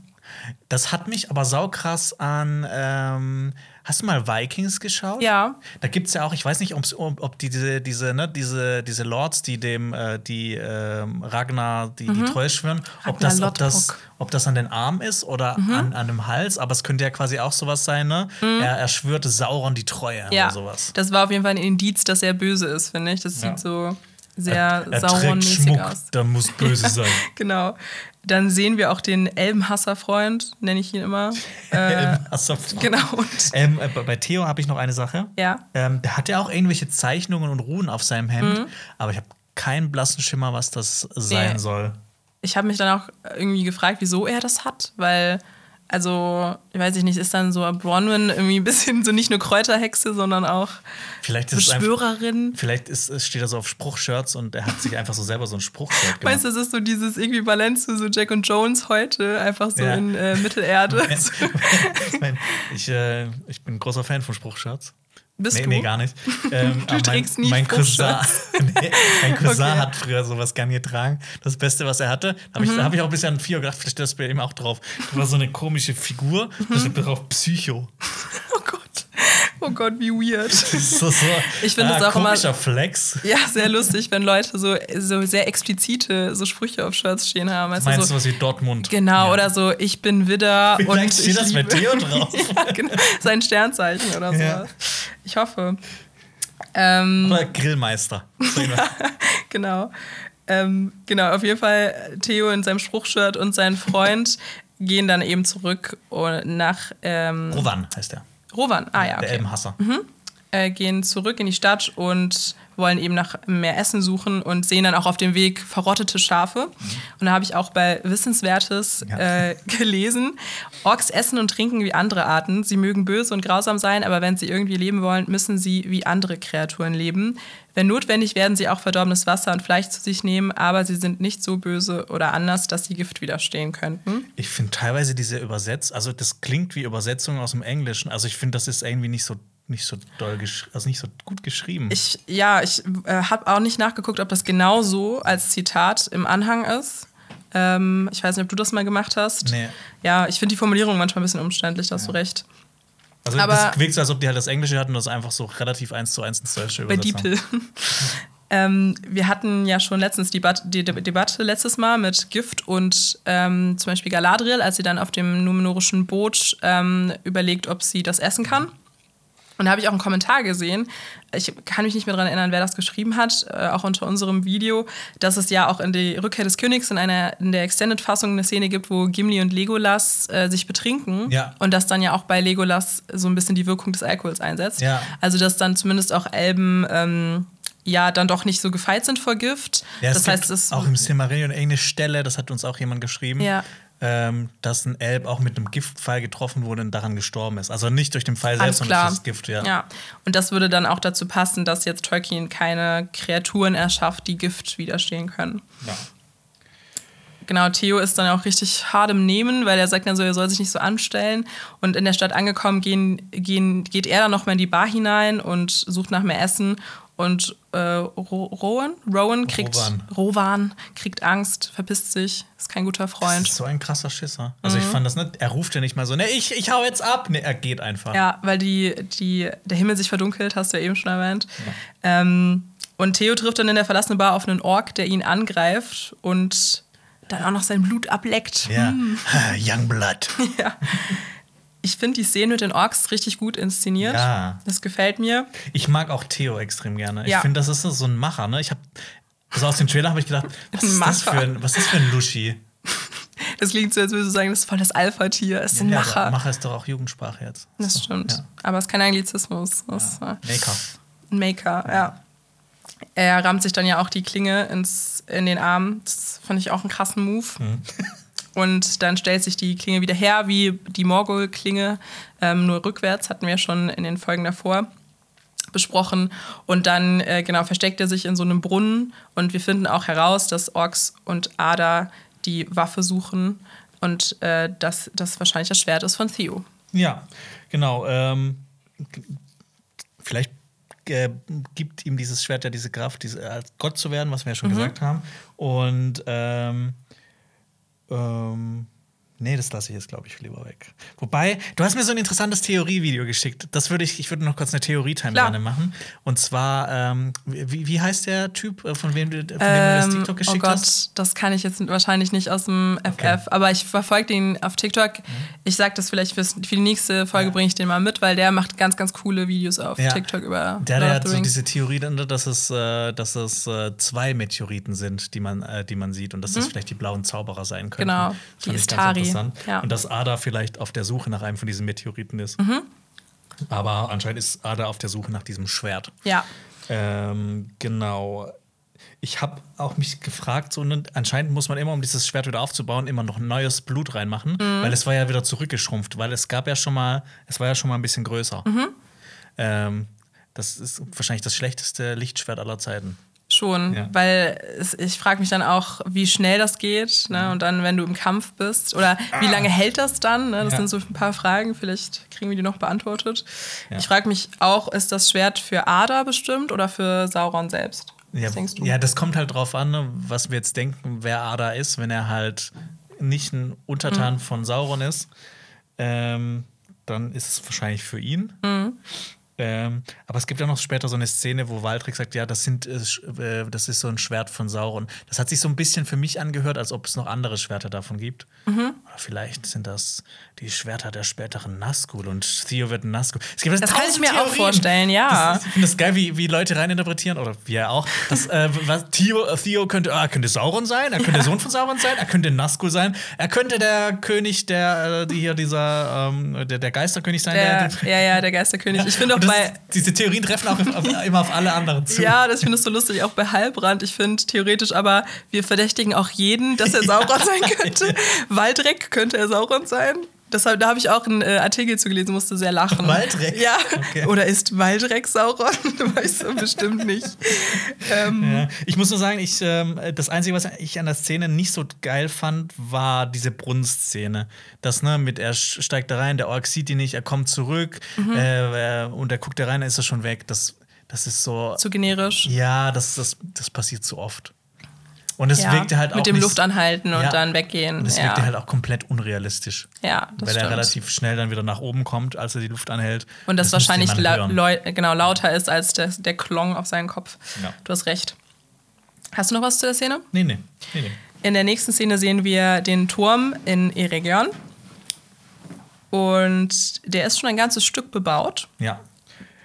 Das hat mich aber saukrass an. Ähm, hast du mal Vikings geschaut? Ja. Da gibt es ja auch, ich weiß nicht, ob, die diese, diese, ne, diese, diese Lords, die dem, äh, die ähm, Ragnar die, die Treue schwören, ob Mhm. Das, ob, das, ob das an den Arm ist oder Mhm. an, an dem Hals, aber es könnte ja quasi auch sowas sein, ne? Er, er schwörte Sauron die Treue Ja. oder sowas. Das war auf jeden Fall ein Indiz, dass er böse ist, finde ich. Das Ja. sieht so sehr er Sauron-mäßig Schmuck, aus. da muss böse [LAUGHS] sein. Genau. Dann sehen wir auch den Elbenhasser-Freund, nenne ich ihn immer. [LAUGHS] Äh, Wasserfall. genau. Und, [LAUGHS] Ähm, äh, bei Theo habe ich noch eine Sache. Ja. Ähm, der hat ja auch irgendwelche Zeichnungen und Runen auf seinem Hemd, aber ich habe keinen blassen Schimmer, was das sein Mhm. Nee. soll. ich habe mich dann auch irgendwie gefragt, wieso er das hat, weil, also, ich weiß ich nicht, ist dann so Bronwyn irgendwie ein bisschen so nicht nur Kräuterhexe, sondern auch Vielleicht ist es einfach, Beschwörerin. Vielleicht ist, steht er so auf Spruchshirts und er hat sich einfach so selber so ein Spruchshirt gemacht. [LAUGHS] Meinst du, das ist so dieses Äquivalent zu so Jack und Jones heute, einfach so Ja. in äh, Mittelerde? [LAUGHS] ich, mein, ich, äh, ich bin ein großer Fan von Spruchshirts. Bist nee, du? nee, gar nicht. [LAUGHS] Ähm, aber trägst nie mein Cousin, [LAUGHS] nee, mein Cousin Okay. hat früher sowas gern getragen. Das Beste, was er hatte, habe ich, Mhm. da habe ich auch ein bisschen an Fio gedacht, vielleicht steht das bei ihm auch drauf. Das war so eine komische Figur, da steht drauf Psycho. [LAUGHS] Oh Gott. Wie weird. Das ist so, Ich finde ah, das auch immer- Flex. Ja, sehr lustig, wenn Leute so, so sehr explizite so Sprüche auf Shirts stehen haben. Also Meinst so, du was wie Dortmund? Genau, Ja. oder so, ich bin Widder Vielleicht und steht ich das bei liebe- Theo drauf. [LAUGHS] ja, genau, sein Sternzeichen oder so. Ja. Ich hoffe. Ähm, Oder Grillmeister. Jemand. [LAUGHS] genau. Ähm, genau, auf jeden Fall Theo in seinem Spruchshirt und sein Freund [LAUGHS] gehen dann eben zurück nach ähm, Rowan heißt er. Rowan. Ah ja, Der okay. Elbenhasser. äh, gehen zurück in die Stadt und wollen eben nach mehr Essen suchen und sehen dann auch auf dem Weg verrottete Schafe. Und da habe ich auch bei Wissenswertes äh, [LAUGHS] gelesen, Orks essen und trinken wie andere Arten. Sie mögen böse und grausam sein, aber wenn sie irgendwie leben wollen, müssen sie wie andere Kreaturen leben. Wenn notwendig, werden sie auch verdorbenes Wasser und Fleisch zu sich nehmen, aber sie sind nicht so böse oder anders, dass sie Gift widerstehen könnten. Ich finde teilweise diese Übersetzung, also das klingt wie Übersetzung aus dem Englischen. Also ich finde, das ist irgendwie nicht so nicht so doll also nicht so gut geschrieben. Ich, ja, ich äh, habe auch nicht nachgeguckt, ob das genau so als Zitat im Anhang ist. Ähm, ich weiß nicht, ob du das mal gemacht hast. Nee. Ja, ich finde die Formulierung manchmal ein bisschen umständlich, da hast du recht. also aber- das wirkt so, als ob die halt das Englische hatten und das einfach so relativ eins zu eins ins Deutsche Bei übersetzt haben. Diepel. [LAUGHS] ähm, wir hatten ja schon letztens die, die De Debatte letztes Mal mit Gift und ähm, zum Beispiel Galadriel, als sie dann auf dem numenorischen Boot ähm, überlegt, ob sie das essen kann. Und da habe ich auch einen Kommentar gesehen. Ich kann mich nicht mehr daran erinnern, wer das geschrieben hat, äh, auch unter unserem Video, dass es ja auch in die Rückkehr des Königs in, einer, in der Extended-Fassung eine Szene gibt, wo Gimli und Legolas äh, sich betrinken. Ja. Und dass dann ja auch bei Legolas so ein bisschen die Wirkung des Alkohols einsetzt. Ja. Also, dass dann zumindest auch Elben. Ähm, ja, dann doch nicht so gefeit sind vor Gift. Ja, das heißt, es auch im Silmarillion irgendeine Stelle, das hat uns auch jemand geschrieben, Ja. Ähm, dass ein Elb auch mit einem Giftpfeil getroffen wurde und daran gestorben ist. Also nicht durch den Pfeil selbst, sondern durch das Gift, ja. ja. Und das würde dann auch dazu passen, dass jetzt Tolkien keine Kreaturen erschafft, die Gift widerstehen können. Ja. Genau, Theo ist dann auch richtig hart im Nehmen, weil er sagt dann so, er soll sich nicht so anstellen. Und in der Stadt angekommen, gehen, gehen, geht er dann nochmal in die Bar hinein und sucht nach mehr Essen. Und äh, Ro Rowan, Rowan kriegt Rowan. Rowan kriegt Angst, verpisst sich, ist kein guter Das Freund. ist so ein krasser Schisser. Also Mhm. ich fand das nicht, er ruft ja nicht mal so, ne, ich, ich hau jetzt ab. Ne, er geht einfach. Ja, weil die, die, der Himmel sich verdunkelt, hast du ja eben schon erwähnt. Ähm, und Theo trifft dann in der verlassenen Bar auf einen Ork, der ihn angreift und dann auch noch sein Blut ableckt. Ja. [LAUGHS] Youngblood. [LAUGHS] Ja. Ich finde die Szene mit den Orks richtig gut inszeniert. Ja. Das gefällt mir. Ich mag auch Theo extrem gerne. Ich Ja. finde, das ist so ein Macher, ne? Ich habe also aus dem Trailer habe ich gedacht, [LAUGHS] was ist, das für ein, was ist das für ein Luschi? [LAUGHS] Das klingt so, als würdest du sagen, das ist voll das Alpha-Tier. Es ist ein Ja, Macher. aber Macher ist doch auch Jugendsprache jetzt. Das So, stimmt. Ja. Aber es ist kein Anglizismus. Das äh, Maker. ein Maker, ja. Er rammt sich dann ja auch die Klinge ins, in den Arm. Das fand ich auch einen krassen Move. Mhm. [LAUGHS] Und dann stellt sich die Klinge wieder her, wie die Morgul-Klinge, ähm, nur rückwärts, hatten wir schon in den Folgen davor besprochen. Und dann, äh, genau, versteckt er sich in so einem Brunnen. Und wir finden auch heraus, dass Orks und Ada die Waffe suchen und äh, dass das wahrscheinlich das Schwert ist von Theo. Ja, genau. Ähm, vielleicht äh, gibt ihm dieses Schwert ja diese Kraft, diese, als Gott zu werden, was wir ja schon gesagt haben. Und ähm, ähm, nee, das lasse ich jetzt, glaube ich, lieber weg. Wobei, du hast mir so ein interessantes Theorievideo geschickt. Das würde ich, ich würde noch kurz eine Theorie-Time Klar. gerne machen. Und zwar, ähm, wie, wie heißt der Typ, äh, von wem du, von dem du das Ähm, TikTok oh geschickt Gott, hast? das kann ich jetzt wahrscheinlich nicht aus dem FF, Okay. aber ich verfolge den auf TikTok. Ich sage das vielleicht für die nächste Folge bringe ich den mal mit, weil der macht ganz, ganz coole Videos auf Ja. TikTok über Der, der hat so diese Theorie, dass es, äh, dass es äh, zwei Meteoriten sind, die man, äh, die man sieht und dass das vielleicht die blauen Zauberer sein könnten. Mhm. Genau, Das die Istari, interessant. ja. Und dass Ada vielleicht auf der Suche nach einem von diesen Meteoriten ist. Mhm. Aber anscheinend ist Ada auf der Suche nach diesem Schwert. Ja, Ähm, genau. Ich habe auch mich gefragt, so, ne, anscheinend muss man immer, um dieses Schwert wieder aufzubauen, immer noch neues Blut reinmachen, Mhm. weil es war ja wieder zurückgeschrumpft, weil es gab ja schon mal, es war ja schon mal ein bisschen größer. Mhm. Ähm, das ist wahrscheinlich das schlechteste Lichtschwert aller Zeiten. Schon, Ja. weil es, ich frage mich dann auch, wie schnell das geht. Mhm. Ne? Und dann, wenn du im Kampf bist, oder wie lange hält das dann? Ne? Das Ja. sind so ein paar Fragen, vielleicht kriegen wir die noch beantwortet. Ja. Ich frage mich auch, ist das Schwert für Ada bestimmt oder für Sauron selbst? Ja, Was denkst du? ja, das kommt halt drauf an, ne, was wir jetzt denken, wer Ada ist, wenn er halt nicht ein Untertan Mhm. von Sauron ist, ähm, dann ist es wahrscheinlich für ihn. Mhm. Ähm, aber es gibt ja noch später so eine Szene, wo Waldrick sagt, ja, das sind äh, äh, das ist so ein Schwert von Sauron. Das hat sich so ein bisschen für mich angehört, als ob es noch andere Schwerter davon gibt. Mhm. Oder vielleicht sind das die Schwerter der späteren Nazgul und Theo wird ein Nazgul. Es gibt Das kann ich mir auch Theorien. vorstellen, ja. Das, ich finde das geil, wie, wie Leute reininterpretieren, oder wir auch, dass äh, was, Theo, äh, Theo könnte, ah, könnte Sauron sein, er könnte der [LAUGHS] Sohn von Sauron sein, er könnte Nazgul sein, er könnte der König, der äh, hier dieser, ähm, der, der Geisterkönig sein. Der, der, ja, ja, der Geisterkönig. Ich finde [LAUGHS] auch Und das, bei. diese Theorien treffen auch immer auf alle anderen zu. Ja, das finde ich so lustig, auch bei Halbrand. Ich finde theoretisch aber, wir verdächtigen auch jeden, dass er Sauron sein [LAUGHS] könnte. Waldreck könnte er Sauron sein. Deshalb, da habe ich auch einen äh, Artikel zu gelesen, musste sehr lachen. Waldreck? Ja. Okay. Oder ist Waldreck Sauron? weißt du bestimmt nicht. Ähm, Ja. Ich muss nur sagen, ich, ähm, das Einzige, was ich an der Szene nicht so geil fand, war diese Brunnenszene. Das, ne, mit er steigt da rein, der Ork sieht ihn nicht, er kommt zurück Mhm. äh, äh, und er guckt da rein, dann ist er schon weg. Das, das ist so. Zu generisch. Ja, das, das, das passiert zu oft. Und es Ja, wirkte halt auch. mit dem nicht- Luftanhalten und Ja. dann weggehen. Und es ja. wirkte halt auch komplett unrealistisch. ja, das weil stimmt. er relativ schnell dann wieder nach oben kommt, als er die Luft anhält. Und das, müsste wahrscheinlich la lau- genau, lauter ist als der, der Klong auf seinen Kopf. Ja. Du hast recht. Hast du noch was zu der Szene? Nee, nee. nee, nee. In der nächsten Szene sehen wir den Turm in Eregion. Und der ist schon ein ganzes Stück bebaut. Ja.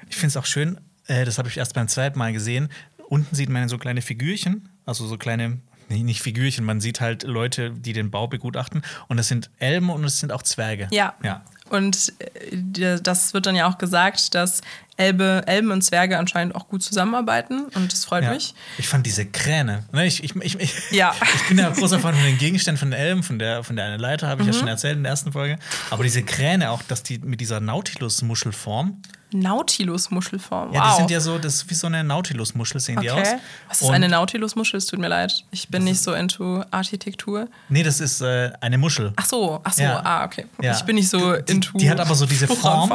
Ich finde es auch schön, äh, das habe ich erst beim zweiten Mal gesehen. Unten sieht man so kleine Figürchen, also so kleine, nicht Figürchen, man sieht halt Leute, die den Bau begutachten. Und das sind Elben und es sind auch Zwerge. Ja. ja. Und äh, das wird dann ja auch gesagt, dass Elbe, Elben und Zwerge anscheinend auch gut zusammenarbeiten und das freut Ja. mich. Ich fand diese Kräne. Ne, ich, ich, ich, ich, Ja. ich bin ja großer Fan von den Gegenständen von den Elben, von der, von der eine Leiter, habe ich Mhm. ja schon erzählt in der ersten Folge. Aber diese Kräne auch, dass die mit dieser Nautilus-Muschelform, Nautilus-Muschelform. Wow. ja, die sind ja so, das ist wie so eine Nautilus-Muschel sehen die aus. okay. Was ist Und- eine Nautilus-Muschel? Es tut mir leid. Ich bin nicht so into Architektur. Nee, das ist äh, eine Muschel. Ach so, ach so, Ja. ah, okay. Ja. Ich bin nicht so Die- into. die hat aber so diese Form.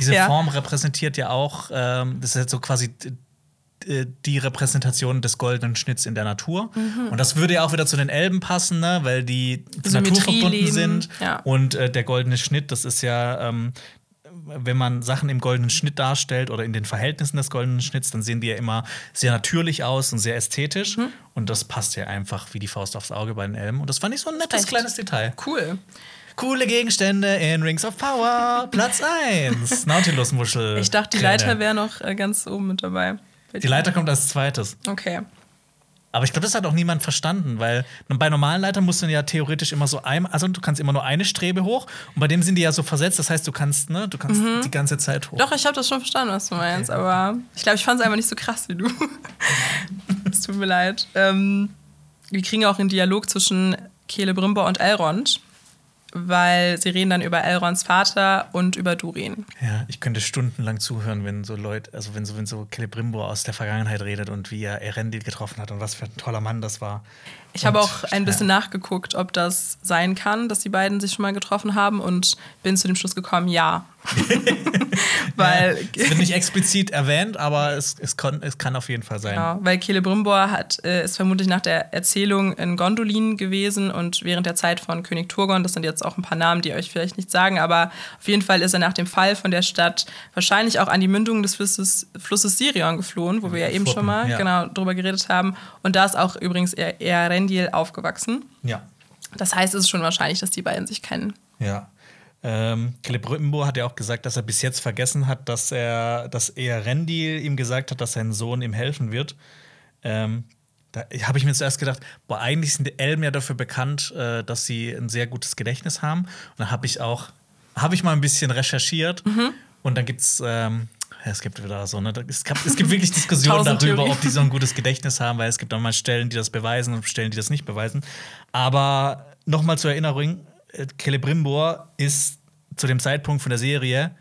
Diese. Form repräsentiert ja auch, ähm, das ist jetzt so quasi die Repräsentation des goldenen Schnitts in der Natur. Und das würde ja auch wieder zu den Elben passen, ne? weil die Symmetrie naturverbunden leben. sind. Ja. Und äh, der goldene Schnitt, das ist ja, ähm, wenn man Sachen im goldenen Schnitt darstellt oder in den Verhältnissen des goldenen Schnitts, dann sehen die ja immer sehr natürlich aus und sehr ästhetisch. Mhm. Und das passt ja einfach wie die Faust aufs Auge bei den Elben. Und das fand ich so ein nettes Echt? kleines Detail. Cool. Coole Gegenstände in Rings of Power. Platz 1. Nautilus-Muschel. Ich dachte, die Kräne. Leiter wäre noch äh, ganz oben mit dabei. Die Leiter kommt als zweites. Okay. Aber ich glaube, das hat auch niemand verstanden, weil bei normalen Leitern musst du ja theoretisch immer so ein, also du kannst immer nur eine Strebe hoch und bei dem sind die ja so versetzt, das heißt, du kannst, ne, du kannst die ganze Zeit hoch. Mhm. Doch, ich habe das schon verstanden, was du meinst, aber ich glaube, ich fand es einfach nicht so krass wie du. [LAUGHS] Es tut mir leid. Ähm, wir kriegen auch einen Dialog zwischen Celebrimbor und Elrond, weil sie reden dann über Elronds Vater und über Durin. Ja, ich könnte stundenlang zuhören, wenn so Leute, also wenn so, wenn so Celebrimbor aus der Vergangenheit redet und wie er Erendil getroffen hat und was für ein toller Mann das war. Ich habe auch ein bisschen nachgeguckt, ob das sein kann, dass die beiden sich schon mal getroffen haben und bin zu dem Schluss gekommen, ja. [LAUGHS] weil Es wird nicht explizit erwähnt, aber es, es, kann, es kann auf jeden Fall sein. Ja, weil Celebrimbor hat, äh, ist vermutlich nach der Erzählung in Gondolin gewesen und während der Zeit von König Turgon, das sind jetzt auch ein paar Namen, die euch vielleicht nicht sagen, aber auf jeden Fall ist er nach dem Fall von der Stadt wahrscheinlich auch an die Mündung des Flusses, Flusses Sirion geflohen, wo wir ja eben Furten, schon mal ja. genau drüber geredet haben. Und da ist auch übrigens er Erendil aufgewachsen. Ja. Das heißt, es ist schon wahrscheinlich, dass die beiden sich kennen. Ja. Ähm, Celebrimbor hat ja auch gesagt, dass er bis jetzt vergessen hat, dass er, dass er Rendil ihm gesagt hat, dass sein Sohn ihm helfen wird. Ähm, da habe ich mir zuerst gedacht, boah, eigentlich sind die Elben ja dafür bekannt, äh, dass sie ein sehr gutes Gedächtnis haben. Und dann habe ich auch, habe ich mal ein bisschen recherchiert und dann gibt's ähm, ja, es gibt wieder so, ne? Es, gab, es gibt wirklich [LAUGHS] Diskussionen darüber, ob die so ein gutes Gedächtnis haben, weil es gibt auch mal Stellen, die das beweisen und Stellen, die das nicht beweisen. Aber nochmal zur Erinnerung: Celebrimbor ist zu dem Zeitpunkt von der Serie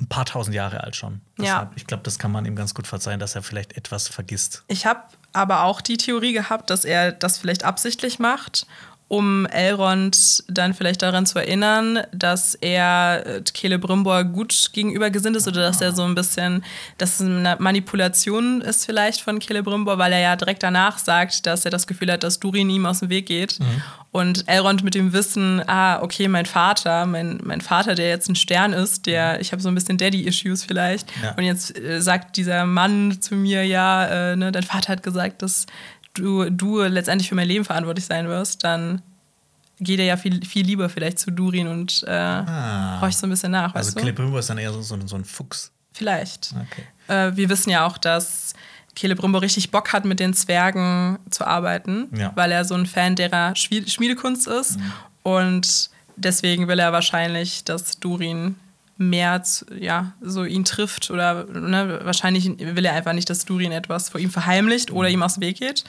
ein paar tausend Jahre alt schon. Ja. Ich glaube, das kann man ihm ganz gut verzeihen, dass er vielleicht etwas vergisst. Ich habe aber auch die Theorie gehabt, dass er das vielleicht absichtlich macht, um Elrond dann vielleicht daran zu erinnern, dass er äh, Celebrimbor gut gegenüber gesinnt ist oder dass er so ein bisschen, dass es eine Manipulation ist vielleicht von Celebrimbor, weil er ja direkt danach sagt, dass er das Gefühl hat, dass Durin ihm aus dem Weg geht. Und Elrond mit dem Wissen, ah, okay, mein Vater, mein, mein Vater, der jetzt ein Stern ist, der, ich habe so ein bisschen Daddy-Issues vielleicht. Ja. Und jetzt äh, sagt dieser Mann zu mir, ja, äh, ne, dein Vater hat gesagt, dass du, du letztendlich für mein Leben verantwortlich sein wirst, dann geht er ja viel, viel lieber vielleicht zu Durin und äh, Ah. horcht so ein bisschen nach, Also? Celebrimbor ist dann eher so, so, so ein Fuchs. Vielleicht. Okay. Äh, wir wissen ja auch, dass Celebrimbor richtig Bock hat, mit den Zwergen zu arbeiten, Ja. weil er so ein Fan derer Schmied Schmiedekunst ist. Und deswegen will er wahrscheinlich, dass Durin mehr zu, ja, so ihn trifft oder ne, wahrscheinlich will er einfach nicht, dass Durin etwas vor ihm verheimlicht oder ihm aus dem Weg geht.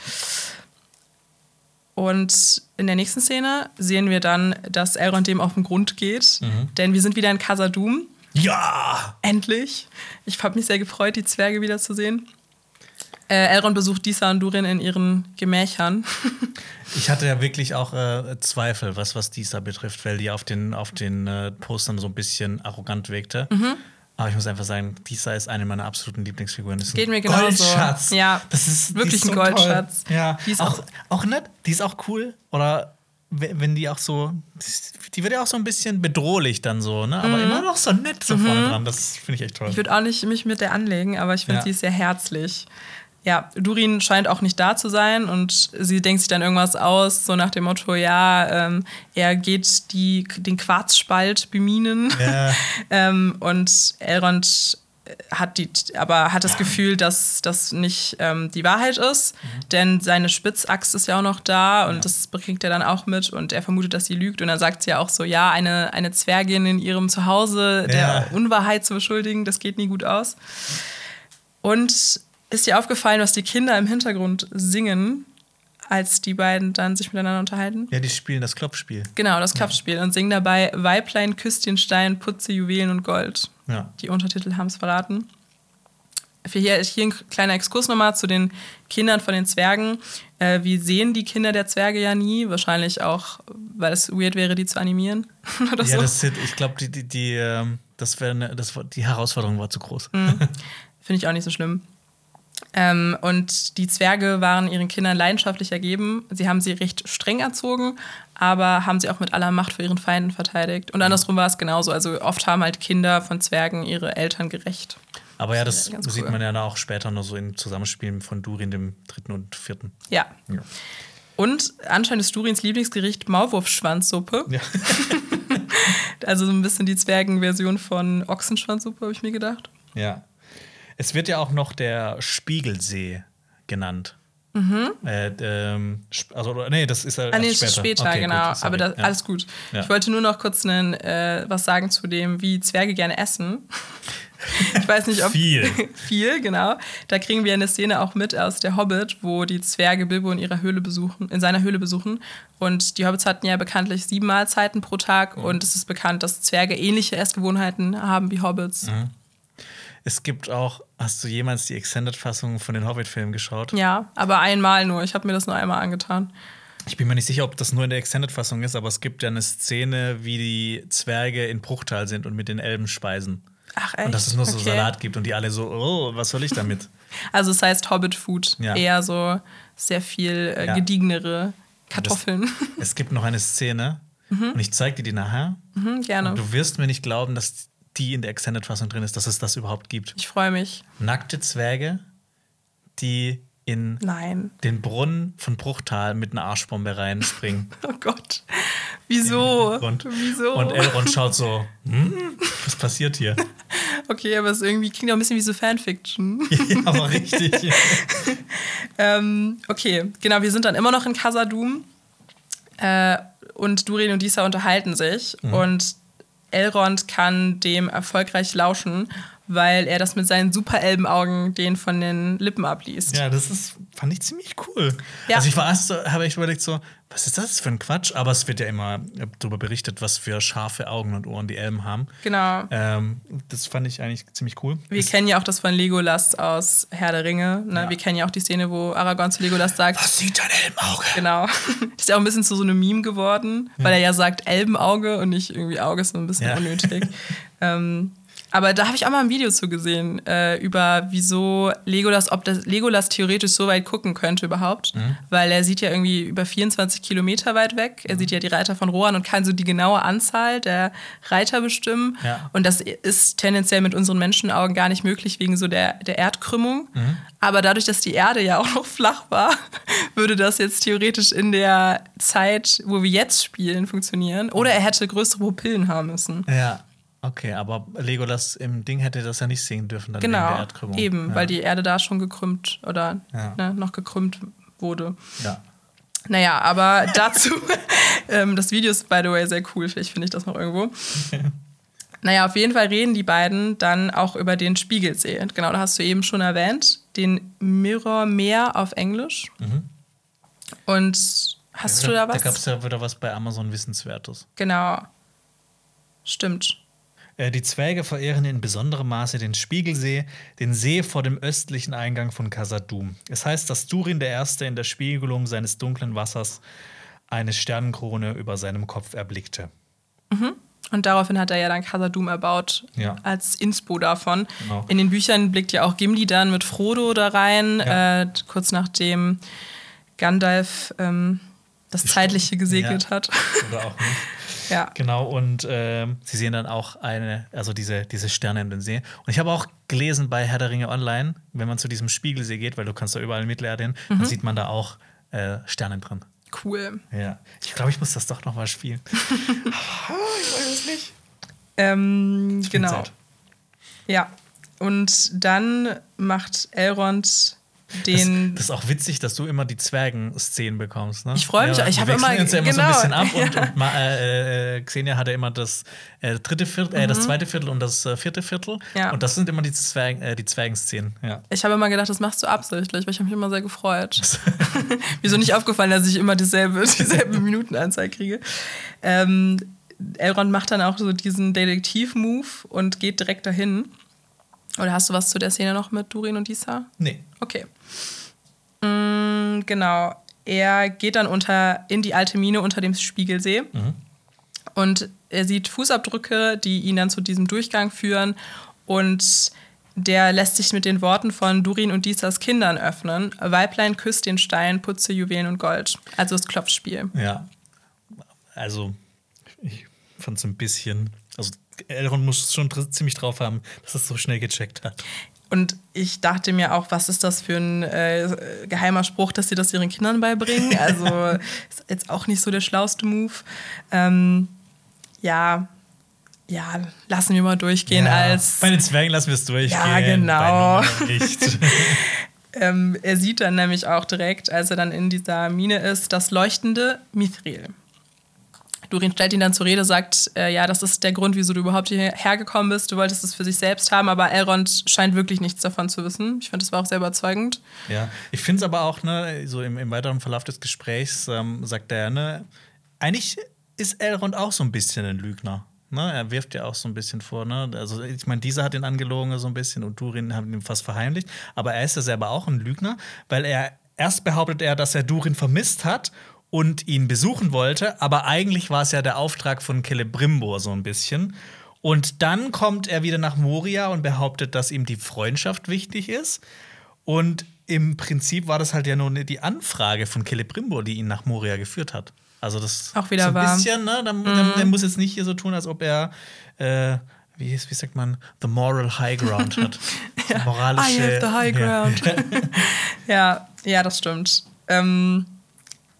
Und in der nächsten Szene sehen wir dann, dass Elrond dem auf den Grund geht, denn wir sind wieder in Khazad-dûm. Ja! Endlich. Ich habe mich sehr gefreut, die Zwerge wiederzusehen. Äh, Elrond besucht Disa und Durin in ihren Gemächern. [LAUGHS] Ich hatte ja wirklich auch äh, Zweifel, was, was dieser betrifft, weil die auf den, auf den äh, Postern so ein bisschen arrogant wirkte. Mhm. Aber ich muss einfach sagen, Disa ist eine meiner absoluten Lieblingsfiguren. Das ist Geht mir genauso. Goldschatz. Ja, das ist wirklich ist so ein Goldschatz. Toll. Ja, Die ist auch, auch- auch nett. Die ist auch cool. Oder we- wenn die auch so, die wird ja auch so ein bisschen bedrohlich dann so, ne? Aber immer noch so nett so vorne dran. Das finde ich echt toll. Mhm. Ich würde auch nicht mich mit der anlegen, aber ich finde, Ja. sie sehr herzlich. Ja, Durin scheint auch nicht da zu sein und sie denkt sich dann irgendwas aus, so nach dem Motto, ja, ähm, er geht die, den Quarzspalt beminen. Ja. [LAUGHS] ähm, und Elrond hat die, aber hat das Gefühl, dass das nicht ähm, die Wahrheit ist, mhm. denn seine Spitzaxt ist ja auch noch da und ja. das bringt er dann auch mit und er vermutet, dass sie lügt und dann sagt sie ja auch so, ja, eine, eine Zwergin in ihrem Zuhause ja. der Unwahrheit zu beschuldigen, das geht nie gut aus. Und ist dir aufgefallen, was die Kinder im Hintergrund singen, als die beiden dann sich miteinander unterhalten? Ja, die spielen das Klopfspiel. Genau, das Klopfspiel ja. und singen dabei Weiblein küsst den Stein, putze Juwelen und Gold. Ja. Die Untertitel haben es verraten. Hier, hier ein kleiner Exkurs nochmal zu den Kindern von den Zwergen. Äh, wir sehen die Kinder der Zwerge ja nie. Wahrscheinlich auch, weil es weird wäre, die zu animieren. [LAUGHS] ja, so. das sind, ich glaube, die, die, die, ähm, das ne, das die Herausforderung war zu groß. Mhm. [LAUGHS] Finde ich auch nicht so schlimm. Ähm, und die Zwerge waren ihren Kindern leidenschaftlich ergeben. Sie haben sie recht streng erzogen, aber haben sie auch mit aller Macht vor ihren Feinden verteidigt. Und andersrum war es genauso. Also oft haben halt Kinder von Zwergen ihre Eltern gerecht. Aber ja, das, das sieht cool. man ja auch später noch so im Zusammenspiel von Durin, dem dritten und vierten. Ja. ja. Und anscheinend ist Durins Lieblingsgericht Maulwurfschwanzsuppe. Ja. [LAUGHS] also so ein bisschen die Zwergenversion von Ochsenschwanzsuppe, habe ich mir gedacht. Ja. Es wird ja auch noch der Spiegelsee genannt. Mhm. Äh, ähm, also, nee, das ist, äh, ah, nee, später. später okay, genau. Gut, Aber das, ja. alles gut. Ja. Ich wollte nur noch kurz einen, äh, was sagen zu dem, wie Zwerge gerne essen. [LAUGHS] ich weiß nicht, ob. viel. [LAUGHS] viel, genau. Da kriegen wir eine Szene auch mit aus der Hobbit, wo die Zwerge Bilbo in ihrer Höhle besuchen, in seiner Höhle besuchen. Und die Hobbits hatten ja bekanntlich sieben Mahlzeiten pro Tag. Mhm. Und es ist bekannt, dass Zwerge ähnliche Essgewohnheiten haben wie Hobbits. Mhm. Es gibt auch, hast du jemals die Extended-Fassung von den Hobbit-Filmen geschaut? Ja, aber einmal nur. Ich habe mir das nur einmal angetan. Ich bin mir nicht sicher, ob das nur in der Extended-Fassung ist, aber es gibt ja eine Szene, wie die Zwerge in Bruchtal sind und mit den Elben speisen. Ach, echt? Und dass es nur so okay. Salat gibt und die alle so, oh, was soll ich damit? [LAUGHS] also es heißt Hobbit-Food. Ja. Eher so sehr viel äh, ja. gediegenere Kartoffeln. Das, es gibt noch eine Szene [LAUGHS] mhm. und ich zeige dir die nachher. Mhm, gerne. Und du wirst mir nicht glauben, dass die in der Extended-Fassung drin ist, dass es das überhaupt gibt. Ich freue mich. Nackte Zwerge, die in Nein. den Brunnen von Bruchtal mit einer Arschbombe reinspringen. [LAUGHS] oh Gott. Wieso? Und, Wieso? Und Elrond schaut so, hm, was passiert hier? [LAUGHS] okay, aber es irgendwie klingt auch ein bisschen wie so Fanfiction. [LAUGHS] ja, aber richtig. ähm, okay, genau, wir sind dann immer noch in Casadum. Äh, und Durin und Disa unterhalten sich. Mhm. Und Elrond kann dem erfolgreich lauschen, weil er das mit seinen super Elbenaugen den von den Lippen abliest. Ja, das ist, fand ich ziemlich cool. Ja. Also ich war erst, habe ich überlegt so, was ist das für ein Quatsch? Aber es wird ja immer darüber berichtet, was für scharfe Augen und Ohren die Elben haben. Genau. Ähm, das fand ich eigentlich ziemlich cool. Wir das kennen ja auch das von Legolas aus Herr der Ringe. Ne? Ja. Wir kennen ja auch die Szene, wo Aragorn zu Legolas sagt: Was sieht dein Elbenauge? Genau. Das [LAUGHS] ist ja auch ein bisschen zu so einem Meme geworden, ja. weil er ja sagt Elbenauge und nicht irgendwie Auge, ist so ein bisschen unnötig. [LAUGHS] ähm, aber da habe ich auch mal ein Video zu gesehen, äh, über wieso Legolas, ob das Legolas theoretisch so weit gucken könnte überhaupt. Mhm. Weil er sieht ja irgendwie über 24 Kilometer weit weg. Er mhm. sieht ja die Reiter von Rohan und kann so die genaue Anzahl der Reiter bestimmen. Ja. Und das ist tendenziell mit unseren Menschenaugen gar nicht möglich wegen so der, der Erdkrümmung. Mhm. Aber dadurch, dass die Erde ja auch noch flach war, [LAUGHS] würde das jetzt theoretisch in der Zeit, wo wir jetzt spielen, funktionieren. Oder er hätte größere Pupillen haben müssen. Ja. Okay, aber Legolas im Ding hätte das ja nicht sehen dürfen, dann genau, wegen der Erdkrümmung. Eben, ja. weil die Erde da schon gekrümmt oder ja. ne, noch gekrümmt wurde. Ja. Naja, aber [LAUGHS] dazu, ähm, das Video ist by the way sehr cool, vielleicht finde ich das noch irgendwo. [LAUGHS] naja, auf jeden Fall reden die beiden dann auch über den Spiegelsee. Genau, da hast du eben schon erwähnt, den Mirror Meer auf Englisch. Mhm. Und hast ja, du da was? Da gab es ja wieder was bei Amazon Wissenswertes. Genau. Stimmt. Äh, die Zwerge verehren in besonderem Maße den Spiegelsee, den See vor dem östlichen Eingang von Casadum. Es heißt, dass Durin der Erste in der Spiegelung seines dunklen Wassers eine Sternenkrone über seinem Kopf erblickte. Mhm. Und daraufhin hat er ja dann Casadum erbaut ja. als Inspo davon. Genau. In den Büchern blickt ja auch Gimli dann mit Frodo da rein, ja. äh, kurz nachdem Gandalf ähm, das Zeitliche gesegnet ja. hat. Oder auch nicht. Ja. Genau, und ähm, sie sehen dann auch eine, also diese, diese Sterne in den See. Und ich habe auch gelesen bei Herr der Ringe Online, wenn man zu diesem Spiegelsee geht, weil du kannst da überall in Mittelerde hin, Mhm. dann sieht man da auch äh, Sterne drin. Cool. Ja. Ich glaube, ich muss das doch noch mal spielen. [LAUGHS] ich weiß es nicht. Ähm, genau. Zeit. Ja. Und dann macht Elrond den. das ist auch witzig, dass du immer die Zwergen-Szenen bekommst. Ne? Ich freu mich, ich wir hab immer- uns ja immer genau. so ein bisschen ab [LAUGHS] und, und äh, äh, Xenia hatte immer das äh, dritte Viertel, äh, das zweite Viertel und das äh, vierte Viertel. Mhm. Ja. Und das sind immer die Zwergen, äh, die Zwergenszenen. Ja. ich habe immer gedacht, das machst du absichtlich, weil ich habe mich immer sehr gefreut. [LAUGHS] [LAUGHS] Wieso nicht aufgefallen, dass ich immer dieselbe, dieselbe Minutenanzahl kriege? Ähm, Elrond macht dann auch so diesen Detektiv-Move und geht direkt dahin. Oder hast du was zu der Szene noch mit Durin und Disa? Nee. Okay. Mm, genau. Er geht dann unter, in die alte Mine unter dem Spiegelsee. Und er sieht Fußabdrücke, die ihn dann zu diesem Durchgang führen. Und der lässt sich mit den Worten von Durin und Disas Kindern öffnen. Weiblein küsst den Stein, putze Juwelen und Gold. Also das Klopfspiel. Ja. Also, ich fand es ein bisschen. Also, Elrond muss es schon ziemlich drauf haben, dass es so schnell gecheckt hat. Und ich dachte mir auch, was ist das für ein äh, geheimer Spruch, dass sie das ihren Kindern beibringen? [LAUGHS] Also ist jetzt auch nicht so der schlauste Move. Ähm, ja, ja, lassen wir mal durchgehen ja, als. Bei den Zwergen lassen wir es durchgehen. Ja, genau. Nicht. [LAUGHS] [LAUGHS] Ähm, er sieht dann nämlich auch direkt, als er dann in dieser Mine ist, das leuchtende Mithril. Durin stellt ihn dann zur Rede, sagt, äh, ja, das ist der Grund, wieso du überhaupt hierher gekommen bist. Du wolltest es für sich selbst haben, aber Elrond scheint wirklich nichts davon zu wissen. Ich fand, das war auch sehr überzeugend. Ja, ich finde es aber auch, ne, so im, im weiteren Verlauf des Gesprächs ähm, sagt er, ne, eigentlich ist Elrond auch so ein bisschen ein Lügner. Ne, er wirft ja auch so ein bisschen vor, ne? Also, ich meine, dieser hat ihn angelogen so ein bisschen und Durin hat ihn fast verheimlicht. Aber er ist ja selber auch ein Lügner, weil er erst behauptet er, dass er Durin vermisst hat und ihn besuchen wollte, aber eigentlich war es ja der Auftrag von Celebrimbor so ein bisschen. Und dann kommt er wieder nach Moria und behauptet, dass ihm die Freundschaft wichtig ist. Und im Prinzip war das halt ja nur die Anfrage von Celebrimbor, die ihn nach Moria geführt hat. Also das Auch wieder so ein bisschen, ne? Der, der, der muss jetzt nicht hier so tun, als ob er äh, wie, wie sagt man, the moral high ground hat. [LAUGHS] ja. Moralische. I have the high ground. [LAUGHS] [LAUGHS] ja, ja, das stimmt. Ähm,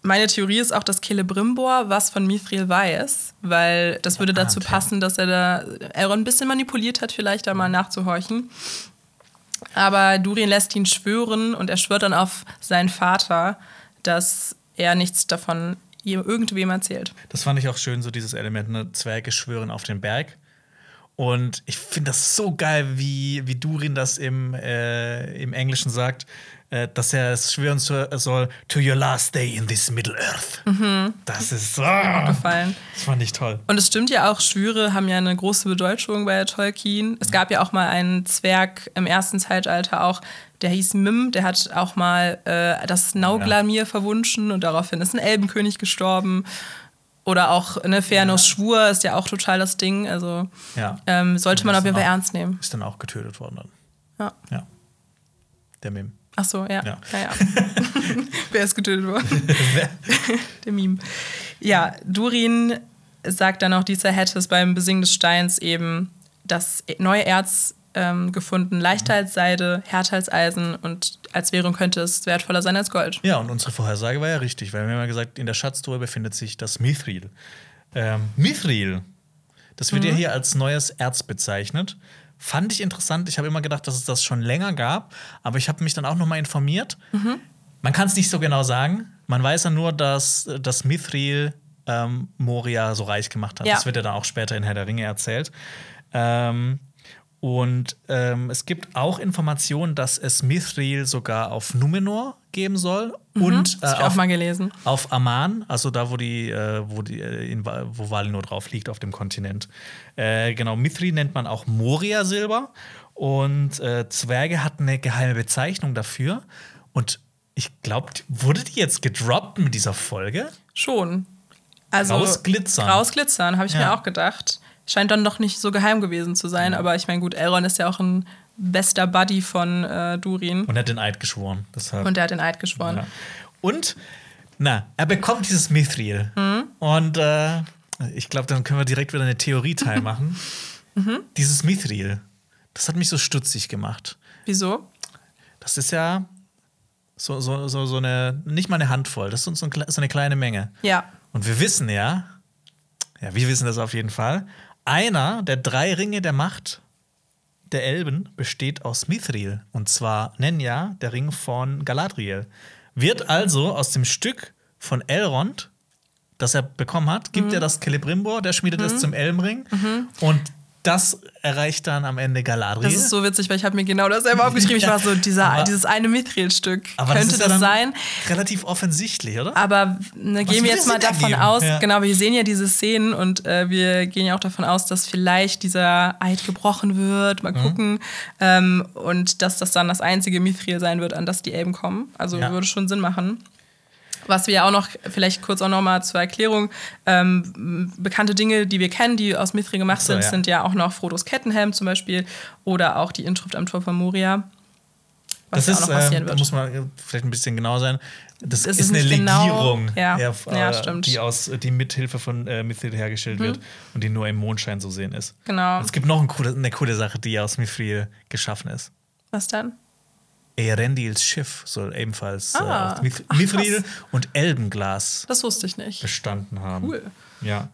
meine Theorie ist auch, dass Celebrimbor was von Mithril weiß, weil das würde dazu ahnt, ja. passen, dass er da Elrond ein bisschen manipuliert hat, vielleicht da mal nachzuhorchen. Aber Durin lässt ihn schwören und er schwört dann auf seinen Vater, dass er nichts davon ihm irgendwem erzählt. Das fand ich auch schön, so dieses Element, ne? Zwerge schwören auf den Berg. Und ich finde das so geil, wie, wie Durin das im, äh, im Englischen sagt, dass er es schwören so- soll, to your last day in this Middle Earth. Das ist so. Gefallen. Das fand ich toll. Und es stimmt ja auch, Schwüre haben ja eine große Bedeutung bei Tolkien. Es gab ja auch mal einen Zwerg im ersten Zeitalter auch, der hieß Mim, der hat auch mal äh, das Nauglamir verwunschen und daraufhin ist ein Elbenkönig gestorben. Oder auch ne, Fëanors Schwur ist ja auch total das Ding. Also Ja. ähm, sollte man auf jeden Fall ernst nehmen. Ist dann auch getötet worden dann. Ja. Ja. Der Mim. Ach so, ja. Ja. ja. ja, [LAUGHS] Wer ist getötet worden? [LAUGHS] Der Meme. Ja, Durin sagt dann auch, dieser hätte es beim Besingen des Steins eben das neue Erz ähm, gefunden, leichter als Seide, härter als Eisen und als Währung könnte es wertvoller sein als Gold. Ja, und unsere Vorhersage war ja richtig, weil wir haben ja gesagt, in der Schatztruhe befindet sich das Mithril. Ähm, Mithril, das wird ja hier als neues Erz bezeichnet. Fand ich interessant. Ich habe immer gedacht, dass es das schon länger gab, aber ich habe mich dann auch noch mal informiert. Man kann es nicht so genau sagen. Man weiß ja nur, dass äh, das Mithril ähm, Moria so reich gemacht hat. Ja. Das wird ja dann auch später in Herr der Ringe erzählt. Ähm, und ähm, es gibt auch Informationen, dass es Mithril sogar auf Numenor geben soll und äh, auf, auf Aman, also da, wo die, äh, wo die, äh, in, wo Valinor drauf liegt, auf dem Kontinent. Äh, genau, Mithril nennt man auch Moria-Silber und äh, Zwerge hatten eine geheime Bezeichnung dafür. Und ich glaube, wurde die jetzt gedroppt mit dieser Folge? Schon. Also Rausglitzern. Rausglitzern, habe ich Ja. mir auch gedacht. Scheint dann doch nicht so geheim gewesen zu sein, aber ich meine, gut, Elrond ist ja auch ein bester Buddy von äh, Durin Und er hat den Eid geschworen. Deshalb. und er hat den Eid geschworen. Ja. Und, na, er bekommt dieses Mithril. Und äh, Ich glaube, dann können wir direkt wieder eine Theorie-Teil machen. [LAUGHS] Mhm. Dieses Mithril, das hat mich so stutzig gemacht. Wieso? Das ist ja so, so, so, so eine, nicht mal eine Handvoll, das ist so, so eine kleine Menge. Ja. Und wir wissen ja, ja, wir wissen das auf jeden Fall, einer der drei Ringe der Macht der Elben besteht aus Mithril. Und zwar Nenya, der Ring von Galadriel. Wird also aus dem Stück von Elrond, das er bekommen hat, gibt er das Celebrimbor, der schmiedet es zum Elbenring. Und das erreicht dann am Ende Galadriel. Das ist so witzig, weil ich habe mir genau dasselbe aufgeschrieben. Ich [LAUGHS] war so, dieser, Aber- dieses eine Mithril-Stück. Könnte das, ja dann sein? Relativ offensichtlich, oder? Aber ne, gehen wir jetzt mal davon ergeben, aus, ja. genau, wir sehen ja diese Szenen und äh, wir gehen ja auch davon aus, dass vielleicht dieser Eid gebrochen wird. Mhm. Mal gucken. Ähm, und dass das dann das einzige Mithril sein wird, an das die Elben kommen. Also Ja. würde schon Sinn machen. Was wir auch noch, vielleicht kurz auch noch mal zur Erklärung, ähm, bekannte Dinge, die wir kennen, die aus Mithril gemacht so, sind, ja. sind ja auch noch Frodos Kettenhelm zum Beispiel oder auch die Inschrift am Tor von Moria. Was das ja ist, auch noch passieren äh, da wird. muss man äh, vielleicht ein bisschen genau sein. Das Es ist, ist eine genau- Legierung, ja. äh, Ja, stimmt. Mhm. die aus die mithilfe von äh, Mithril hergestellt wird und die nur im Mondschein zu sehen ist. Genau. Es gibt noch ein coole, eine coole Sache, die aus Mithril geschaffen ist. Was dann? Erendils Schiff soll ebenfalls äh, Ah. Mith Ach, Mithril und Elbenglas Das wusste ich nicht. bestanden haben. Cool. Ja.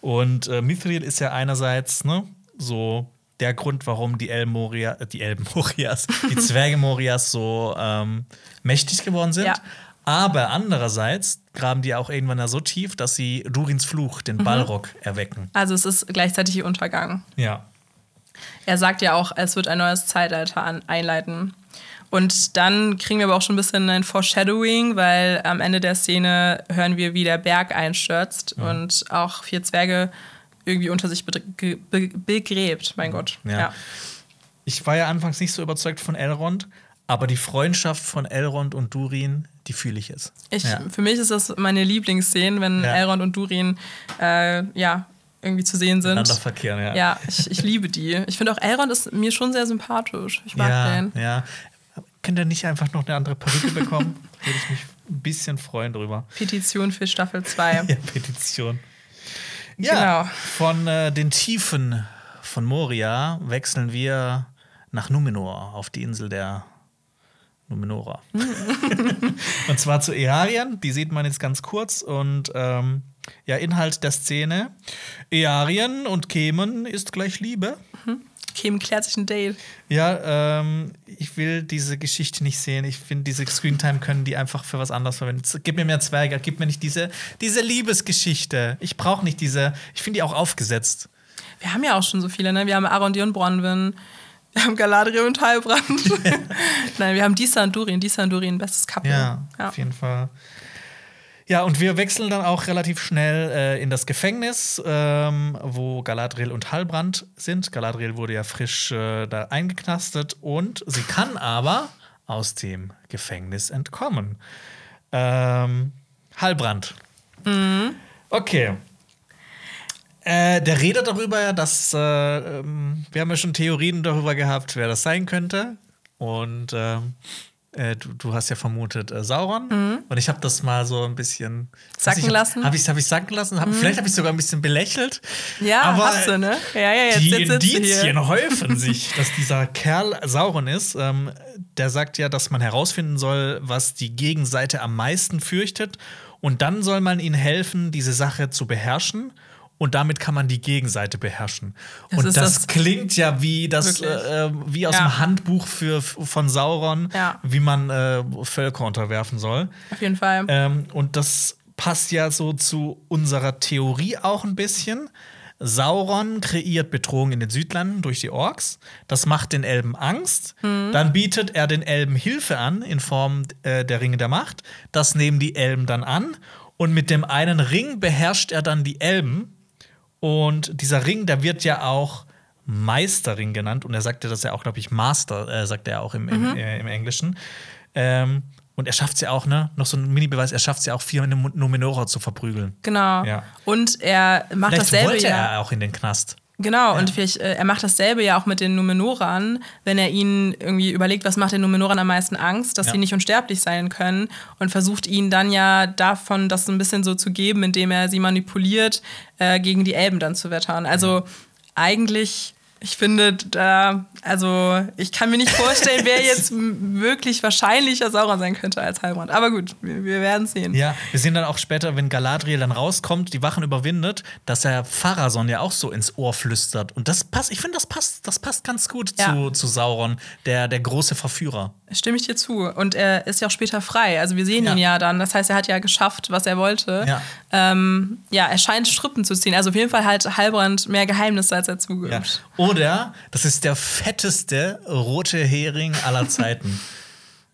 Und äh, Mithril ist ja einerseits ne, so der Grund, warum die Elben Moria, äh, die Elben Morias, [LAUGHS] die Zwerge Morias so ähm, mächtig geworden sind. Ja. Aber andererseits graben die auch irgendwann ja so tief, dass sie Durins Fluch, Mhm. den Balrog, erwecken. Also es ist gleichzeitig ihr Untergang. Ja. Er sagt ja auch, es wird ein neues Zeitalter einleiten. Und dann kriegen wir aber auch schon ein bisschen ein Foreshadowing, weil am Ende der Szene hören wir, wie der Berg einstürzt und auch vier Zwerge irgendwie unter sich be begräbt. Mein Gott. Ja. Ja. Ich war ja anfangs nicht so überzeugt von Elrond, aber die Freundschaft von Elrond und Durin, die fühle ich jetzt. Ich, ja. Für mich ist das meine Lieblingsszene, wenn Ja. Elrond und Durin äh, ja, irgendwie zu sehen sind. Miteinander verkehren, ja. Ja, ich, ich liebe die. Ich finde auch Elrond ist mir schon sehr sympathisch. Ich mag ja, den. ja. Könnt ihr nicht einfach noch eine andere Perücke bekommen? [LAUGHS] Würde ich mich ein bisschen freuen drüber. Petition für Staffel 2. [LAUGHS] Ja, Petition. Ja, Genau. von äh, den Tiefen von Moria wechseln wir nach Numenor, auf die Insel der Numenora. [LAUGHS] und zwar zu Earien, die sieht man jetzt ganz kurz. Und ähm, ja, Inhalt der Szene: Earien und Kemen ist gleich Liebe. Kim klärt sich ein Date. Ja, ähm, ich will diese Geschichte nicht sehen. Ich finde, diese Screentime können die einfach für was anderes verwenden. Gib mir mehr Zwerge, gib mir nicht diese, diese Liebesgeschichte. Ich brauche nicht diese, ich finde die auch aufgesetzt. Wir haben ja auch schon so viele, ne? Wir haben Arondi und Bronwyn, wir haben Galadriel und Heilbrand. [LAUGHS] Nein, wir haben Disa und Durin. Disa und Durin, bestes Couple. Ja, auf jeden Fall. Ja, und wir wechseln dann auch relativ schnell äh, in das Gefängnis, ähm, wo Galadriel und Halbrand sind. Galadriel wurde ja frisch äh, da eingeknastet und sie kann aber aus dem Gefängnis entkommen. Ähm, Halbrand. Okay. Äh, der redet darüber, dass äh, ähm, wir haben ja schon Theorien darüber gehabt, wer das sein könnte. Und ähm, äh, du, du hast ja vermutet äh, Sauron. Und ich habe das mal so ein bisschen Mhm. Sacken weiß lassen? Mhm. Habe ich hab ich sacken lassen? Hab, Vielleicht habe ich sogar ein bisschen belächelt. Ja, aber hast du, ne? Ja, ja, jetzt, die jetzt du Indizien [LAUGHS] häufen sich, dass dieser Kerl Sauron ist. Ähm, der sagt ja, dass man herausfinden soll, was die Gegenseite am meisten fürchtet. Und dann soll man ihnen helfen, diese Sache zu beherrschen. Und damit kann man die Gegenseite beherrschen. Das und das, das- klingt ja wie das äh, wie aus Ja. dem Handbuch für, von Sauron, Ja. wie man äh, Völker unterwerfen soll. Auf jeden Fall. Ähm, und das passt ja so zu unserer Theorie auch ein bisschen. Sauron kreiert Bedrohung in den Südlanden durch die Orks. Das macht den Elben Angst. Dann bietet er den Elben Hilfe an in Form äh, der Ringe der Macht. Das nehmen die Elben dann an. Und mit dem einen Ring beherrscht er dann die Elben. Und dieser Ring, der wird ja auch Meisterring genannt. Und er sagte das ja auch, glaube ich, Master, äh, sagt er auch im, im, äh, im Englischen. Ähm, und er schafft es ja auch, ne? Noch so ein Mini-Beweis, er schafft es ja auch, vier Numenora zu verprügeln. genau. Ja. Und er macht Vielleicht dasselbe wollte ja. er auch in den Knast. Genau, und vielleicht, äh, er macht dasselbe ja auch mit den Numenoran, wenn er ihnen irgendwie überlegt, was macht den Numenoran am meisten Angst, dass Ja. sie nicht unsterblich sein können und versucht ihnen dann ja davon das so ein bisschen so zu geben, indem er sie manipuliert, äh, gegen die Elben dann zu wettern. Also eigentlich, ich finde, da, also ich kann mir nicht vorstellen, wer [LAUGHS] jetzt wirklich wahrscheinlicher Sauron sein könnte als Halbrand. Aber gut, wir, wir werden sehen. Ja, wir sehen dann auch später, wenn Galadriel dann rauskommt, die Wachen überwindet, dass er Pharason ja auch so ins Ohr flüstert. Und das passt, ich finde, das passt, das passt ganz gut Ja. zu, zu Sauron, der, der große Verführer. Stimme ich dir zu. Und er ist ja auch später frei. Also wir sehen Ja. ihn ja dann. Das heißt, er hat ja geschafft, was er wollte. Ja. Ähm, ja, er scheint Strippen zu ziehen. Also auf jeden Fall hat Halbrand mehr Geheimnisse, als er Ja. Oder das ist der fetteste rote Hering aller Zeiten.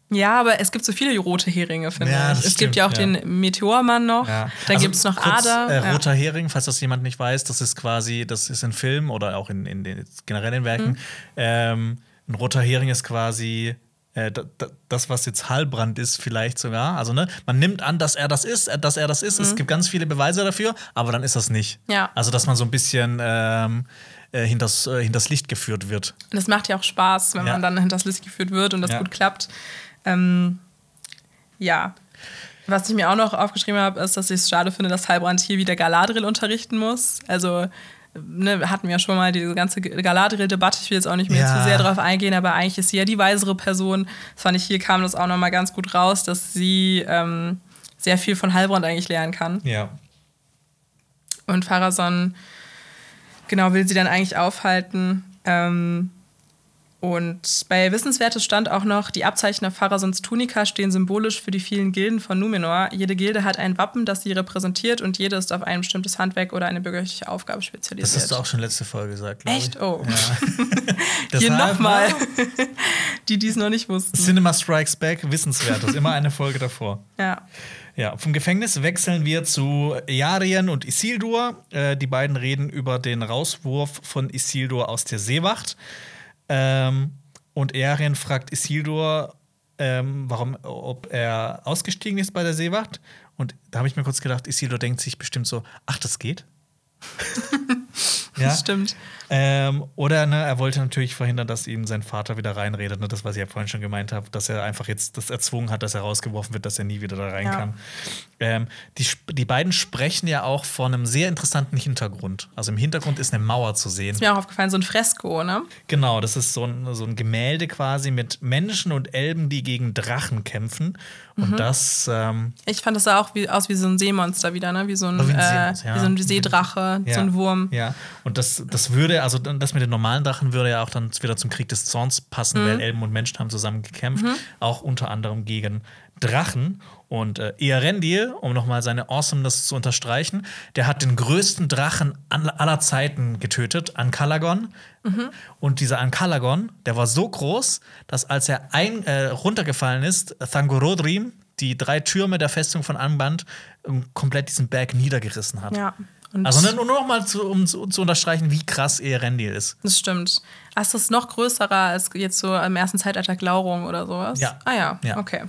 Ja. aber es gibt so viele rote Heringe, finde Ja, ich. Es gibt ja auch stimmt, ja. den Meteormann noch. Ja. Dann Also gibt es noch kurz, Ader. Äh, roter Hering, falls das jemand nicht weiß, das ist quasi, das ist in Filmen oder auch in, in den generellen Werken. Mhm. Ähm, ein roter Hering ist quasi äh, da- da- das, was jetzt Halbrand ist, vielleicht sogar. Also, ne, man nimmt an, dass er das ist, äh, dass er das ist. Es gibt ganz viele Beweise dafür, aber dann ist das nicht. Mhm. Ja. Also, dass man so ein bisschen ähm, äh, hinters, äh, hinters Licht geführt wird. Es macht ja auch Spaß, wenn Ja. man dann hinters Licht geführt wird und das Ja. gut klappt. Ähm, ja. Was ich mir auch noch aufgeschrieben habe, ist, dass ich es schade finde, dass Halbrand hier wieder Galadriel unterrichten muss. Also, ne, hatten wir ja schon mal diese ganze Galadriel-Debatte. Ich will jetzt auch nicht mehr Ja. zu sehr darauf eingehen, aber eigentlich ist sie ja die weisere Person. Das fand ich, hier kam das auch noch mal ganz gut raus, dass sie ähm, sehr viel von Halbrand eigentlich lernen kann. Ja. Und Pharason, genau, will sie dann eigentlich aufhalten. Ähm, und bei Wissenswertes stand auch noch, die Abzeichen auf Pharasons Tunika stehen symbolisch für die vielen Gilden von Numenor. Jede Gilde hat ein Wappen, das sie repräsentiert und jede ist auf ein bestimmtes Handwerk oder eine bürgerliche Aufgabe Das spezialisiert. hast du auch schon letzte Folge gesagt, glaube ich. Echt? Oh. Ja. [LAUGHS] Hier nochmal. ne, [LAUGHS] die, die es noch nicht wussten. Cinema Strikes Back, Wissenswertes. Immer eine Folge davor. Ja. Ja, vom Gefängnis wechseln wir zu Yarien und Isildur. Äh, die beiden reden über den Rauswurf von Isildur aus der Seewacht. Ähm, und Yarien fragt Isildur, ähm, warum, ob er ausgestiegen ist bei der Seewacht. Und da habe ich mir kurz gedacht, Isildur denkt sich bestimmt so, ach, das geht? [LAUGHS] ja. Das stimmt. Ähm, oder ne, er wollte natürlich verhindern, dass ihm sein Vater wieder reinredet. Ne, das, was ich ja vorhin schon gemeint habe, dass er einfach jetzt das erzwungen hat, dass er rausgeworfen wird, dass er nie wieder da rein Ja. kann. Ähm, die, die beiden sprechen ja auch von einem sehr interessanten Hintergrund. Also im Hintergrund ist eine Mauer zu sehen. Ist mir auch aufgefallen, so ein Fresko, ne? Genau, das ist so ein, so ein Gemälde quasi mit Menschen und Elben, die gegen Drachen kämpfen. Und Mhm. das ähm, Ich fand das sah auch wie, aus wie so ein Seemonster wieder, ne? Wie so ein, wie ein äh, ja. wie so ein Seedrache, so ein Wurm. Ja, und das, das würde, also das mit den normalen Drachen würde ja auch dann wieder zum Krieg des Zorns passen, Mhm. weil Elben und Menschen haben zusammen gekämpft, auch unter anderem gegen Drachen. Und äh, Earendil, um nochmal seine Awesomeness zu unterstreichen, der hat den größten Drachen aller Zeiten getötet, Ankalagon. Mhm. Und dieser Ankalagon, der war so groß, dass als er ein, äh, runtergefallen ist, Thangorodrim, die drei Türme der Festung von Anband, ähm, komplett diesen Berg niedergerissen hat. Ja. Und Also nur, nur noch mal zu, um zu, unterstreichen, wie krass Earendil ist. Das stimmt. Ist das noch größerer als jetzt so im ersten Zeitalter Glaurung oder sowas? Ja. Ah ja, Ja. okay.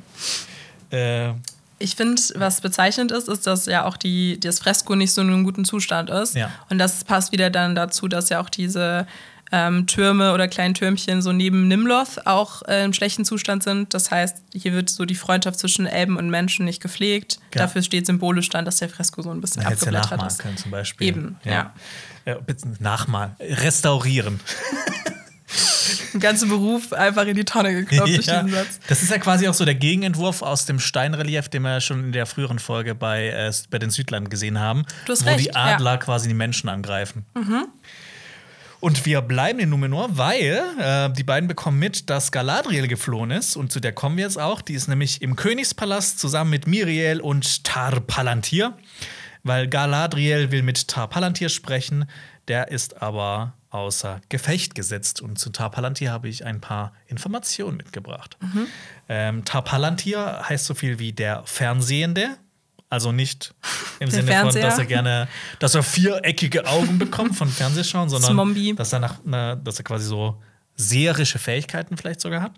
Äh, Ich finde, was bezeichnend ist, ist, dass ja auch die, das Fresko nicht so in einem guten Zustand ist. Ja. Und das passt wieder dann dazu, dass ja auch diese ähm, Türme oder kleinen Türmchen so neben Nimloth auch äh, im schlechten Zustand sind. Das heißt, hier wird so die Freundschaft zwischen Elben und Menschen nicht gepflegt. Ja. Dafür steht symbolisch dann, dass der Fresko so ein bisschen hätte es ja abgeblättert nachmalen ist. können, zum Beispiel. Eben, ja. Äh, bitte nachmalen. Restaurieren. [LAUGHS] Den ganzen Beruf einfach in die Tonne geklopft durch Ja. diesen Satz. Das ist ja quasi auch so der Gegenentwurf aus dem Steinrelief, den wir schon in der früheren Folge bei, äh, bei den Südlanden gesehen haben, Du hast wo recht, die Adler quasi die Menschen angreifen. Und wir bleiben in Numenor, weil äh, die beiden bekommen mit, dass Galadriel geflohen ist. Und zu der kommen wir jetzt auch. Die ist nämlich im Königspalast zusammen mit Miriel und Tar Palantir. Weil Galadriel will mit Tar Palantir sprechen. Der ist aber außer Gefecht gesetzt. Und zu Tar Palantir habe ich ein paar Informationen mitgebracht. Ähm, Tar Palantir heißt so viel wie der Fernsehende. Also nicht im Sinne von, dass er gerne, dass er viereckige Augen bekommt von Fernsehschauen, sondern Zombie. dass er, nach, na, dass er quasi so seherische Fähigkeiten vielleicht sogar hat.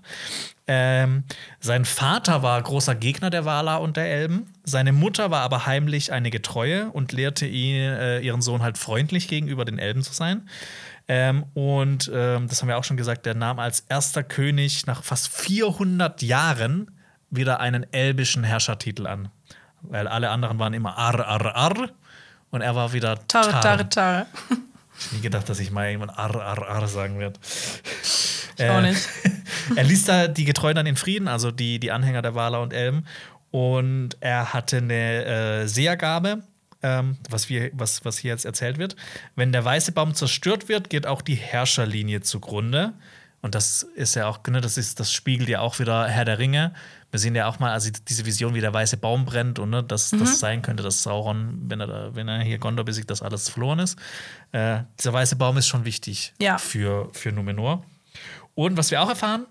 Ähm, sein Vater war großer Gegner der Valar und der Elben. Seine Mutter war aber heimlich eine Getreue und lehrte ihn, äh, ihren Sohn halt freundlich gegenüber den Elben zu sein. Ähm, und ähm, das haben wir auch schon gesagt, der nahm als erster König nach fast 400 Jahren wieder einen elbischen Herrschertitel an. Weil alle anderen waren immer Ar, Ar, Ar. Und er war wieder Tarre, Tar. tarre, tarre. Ich nie gedacht, dass ich mal irgendwann Ar, Ar, Ar sagen werde. Ich auch nicht. [LAUGHS] er ließ da die Getreuen dann in Frieden, also die, die Anhänger der Wala und Elben. Und er hatte eine äh, Sehergabe, ähm, was, wir, was, was hier jetzt erzählt wird. Wenn der weiße Baum zerstört wird, geht auch die Herrscherlinie zugrunde. Und das ist ja auch, ne, das, ist, das spiegelt ja auch wieder Herr der Ringe. Wir sehen ja auch mal, also diese Vision, wie der weiße Baum brennt und ne, dass das sein könnte, dass Sauron, wenn er, da, wenn er hier Gondor besiegt, dass alles verloren ist. Äh, dieser weiße Baum ist schon wichtig Ja. für, für Numenor. Und was wir auch erfahren,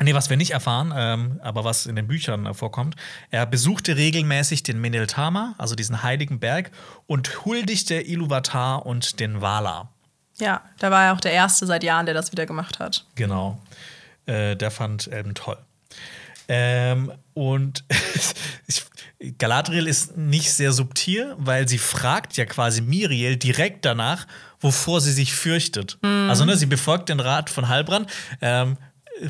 Nee, was wir nicht erfahren, ähm, aber was in den Büchern äh, vorkommt, er besuchte regelmäßig den Meneltama, also diesen heiligen Berg, und huldigte Iluvatar und den Valar. Ja, da war er auch der Erste seit Jahren, der das wieder gemacht hat. Genau. Äh, der fand Elben toll. Ähm, und [LAUGHS] ich, Galadriel ist nicht sehr subtil, weil sie fragt ja quasi Miriel direkt danach, wovor sie sich fürchtet. Also ne, sie befolgt den Rat von Halbrand. Ähm,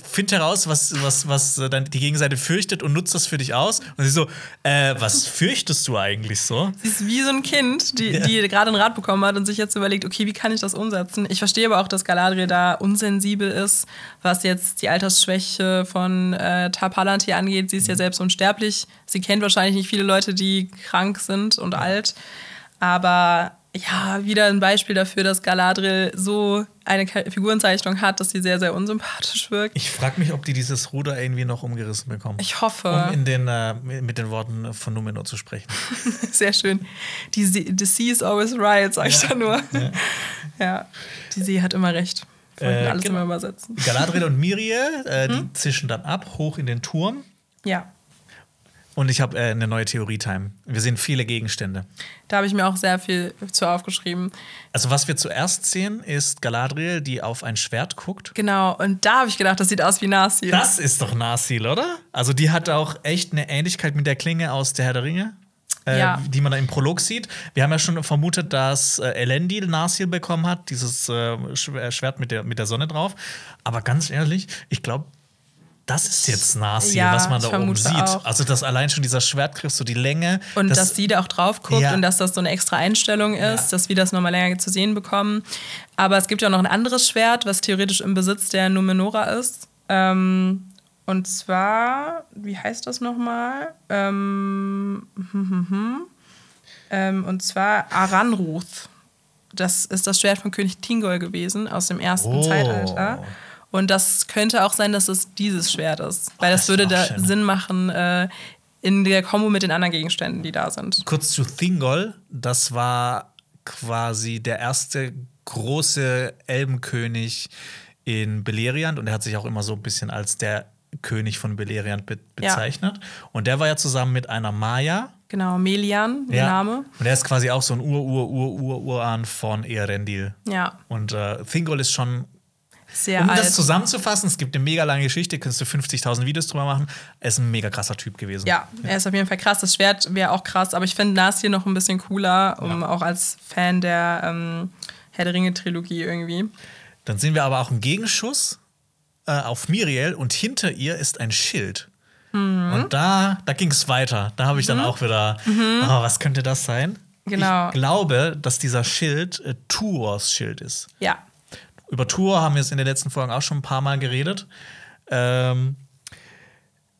Find heraus, was, was, was äh, dann die Gegenseite fürchtet und nutzt das für dich aus. Und sie so, äh, was [LAUGHS] fürchtest du eigentlich so? Sie ist wie so ein Kind, die, die gerade einen Rat bekommen hat und sich jetzt überlegt, okay, wie kann ich das umsetzen? Ich verstehe aber auch, dass Galadriel da unsensibel ist, was jetzt die Altersschwäche von äh, Tar Palantir angeht. Sie ist ja selbst unsterblich. Sie kennt wahrscheinlich nicht viele Leute, die krank sind und alt. Aber ja, wieder ein Beispiel dafür, dass Galadriel so eine Figurenzeichnung hat, dass sie sehr, sehr unsympathisch wirkt. Ich frage mich, ob die dieses Ruder irgendwie noch umgerissen bekommen. Ich hoffe. um in den, äh, mit den Worten von Numenor zu sprechen. [LAUGHS] Sehr schön. Die See, the sea is always right, sag ich da nur. [LAUGHS] Ja. die See hat immer recht. Äh, alles genau. immer übersetzen. Galadriel und Miriel, äh, die zischen dann ab, hoch in den Turm. Ja, Und ich habe äh, eine neue Theorie-Time. Wir sehen viele Gegenstände. da habe ich mir auch sehr viel zu aufgeschrieben. Also, was wir zuerst sehen, ist Galadriel, die auf ein Schwert guckt. Genau, und da habe ich gedacht, das sieht aus wie Narsil. Das ist doch Narsil, oder? Also, die hat auch echt eine Ähnlichkeit mit der Klinge aus der Herr der Ringe. Äh, Ja. Die man da im Prolog sieht. Wir haben ja schon vermutet, dass äh, Elendil Narsil bekommen hat, dieses äh, Schw- Schwert mit der, mit der Sonne drauf. Aber ganz ehrlich, ich glaube, das ist jetzt Narsil, Ja, was man da oben sieht. auch. Also, dass allein schon dieser Schwertgriff, so die Länge. Und das, dass sie da auch drauf guckt Ja. und dass das so eine extra Einstellung ist, Ja. dass wir das nochmal länger zu sehen bekommen. Aber es gibt ja auch noch ein anderes Schwert, was theoretisch im Besitz der Numenora ist. Ähm, und zwar, wie heißt das nochmal? Ähm, hm, hm, hm. ähm, und zwar Aranruth. Das ist das Schwert von König Tingol gewesen aus dem ersten Oh. Zeitalter. Und das könnte auch sein, dass es dieses Schwert ist. Weil das, das würde da schön. Sinn machen äh, in der Kombo mit den anderen Gegenständen, die da sind. Kurz zu Thingol, das war quasi der erste große Elbenkönig in Beleriand und er hat sich auch immer so ein bisschen als der König von Beleriand be Ja. bezeichnet. Und der war ja zusammen mit einer Maya. Genau, Melian, der Name. Und er ist quasi auch so ein Ur-Ur-Ur-Ur-Urahn von Earendil. Ja, Und äh, Thingol ist schon sehr um alt. das zusammenzufassen, es gibt eine mega lange Geschichte, kannst du 50.000 Videos drüber machen. Er ist ein mega krasser Typ gewesen. ja, er ist auf jeden Fall krass. Das Schwert wäre auch krass, aber ich finde Nasir noch ein bisschen cooler, um auch als Fan der ähm, Herr der Ringe-Trilogie irgendwie. Dann sehen wir aber auch einen Gegenschuss äh, auf Miriel und hinter ihr ist ein Schild. Mhm. Und da, da ging es weiter. Da habe ich dann auch wieder, oh, was könnte das sein? Mhm. Genau. Ich glaube, dass dieser Schild äh, Tuors Schild ist. Ja, Über Tuor haben wir es in den letzten Folgen auch schon ein paar Mal geredet. Ähm,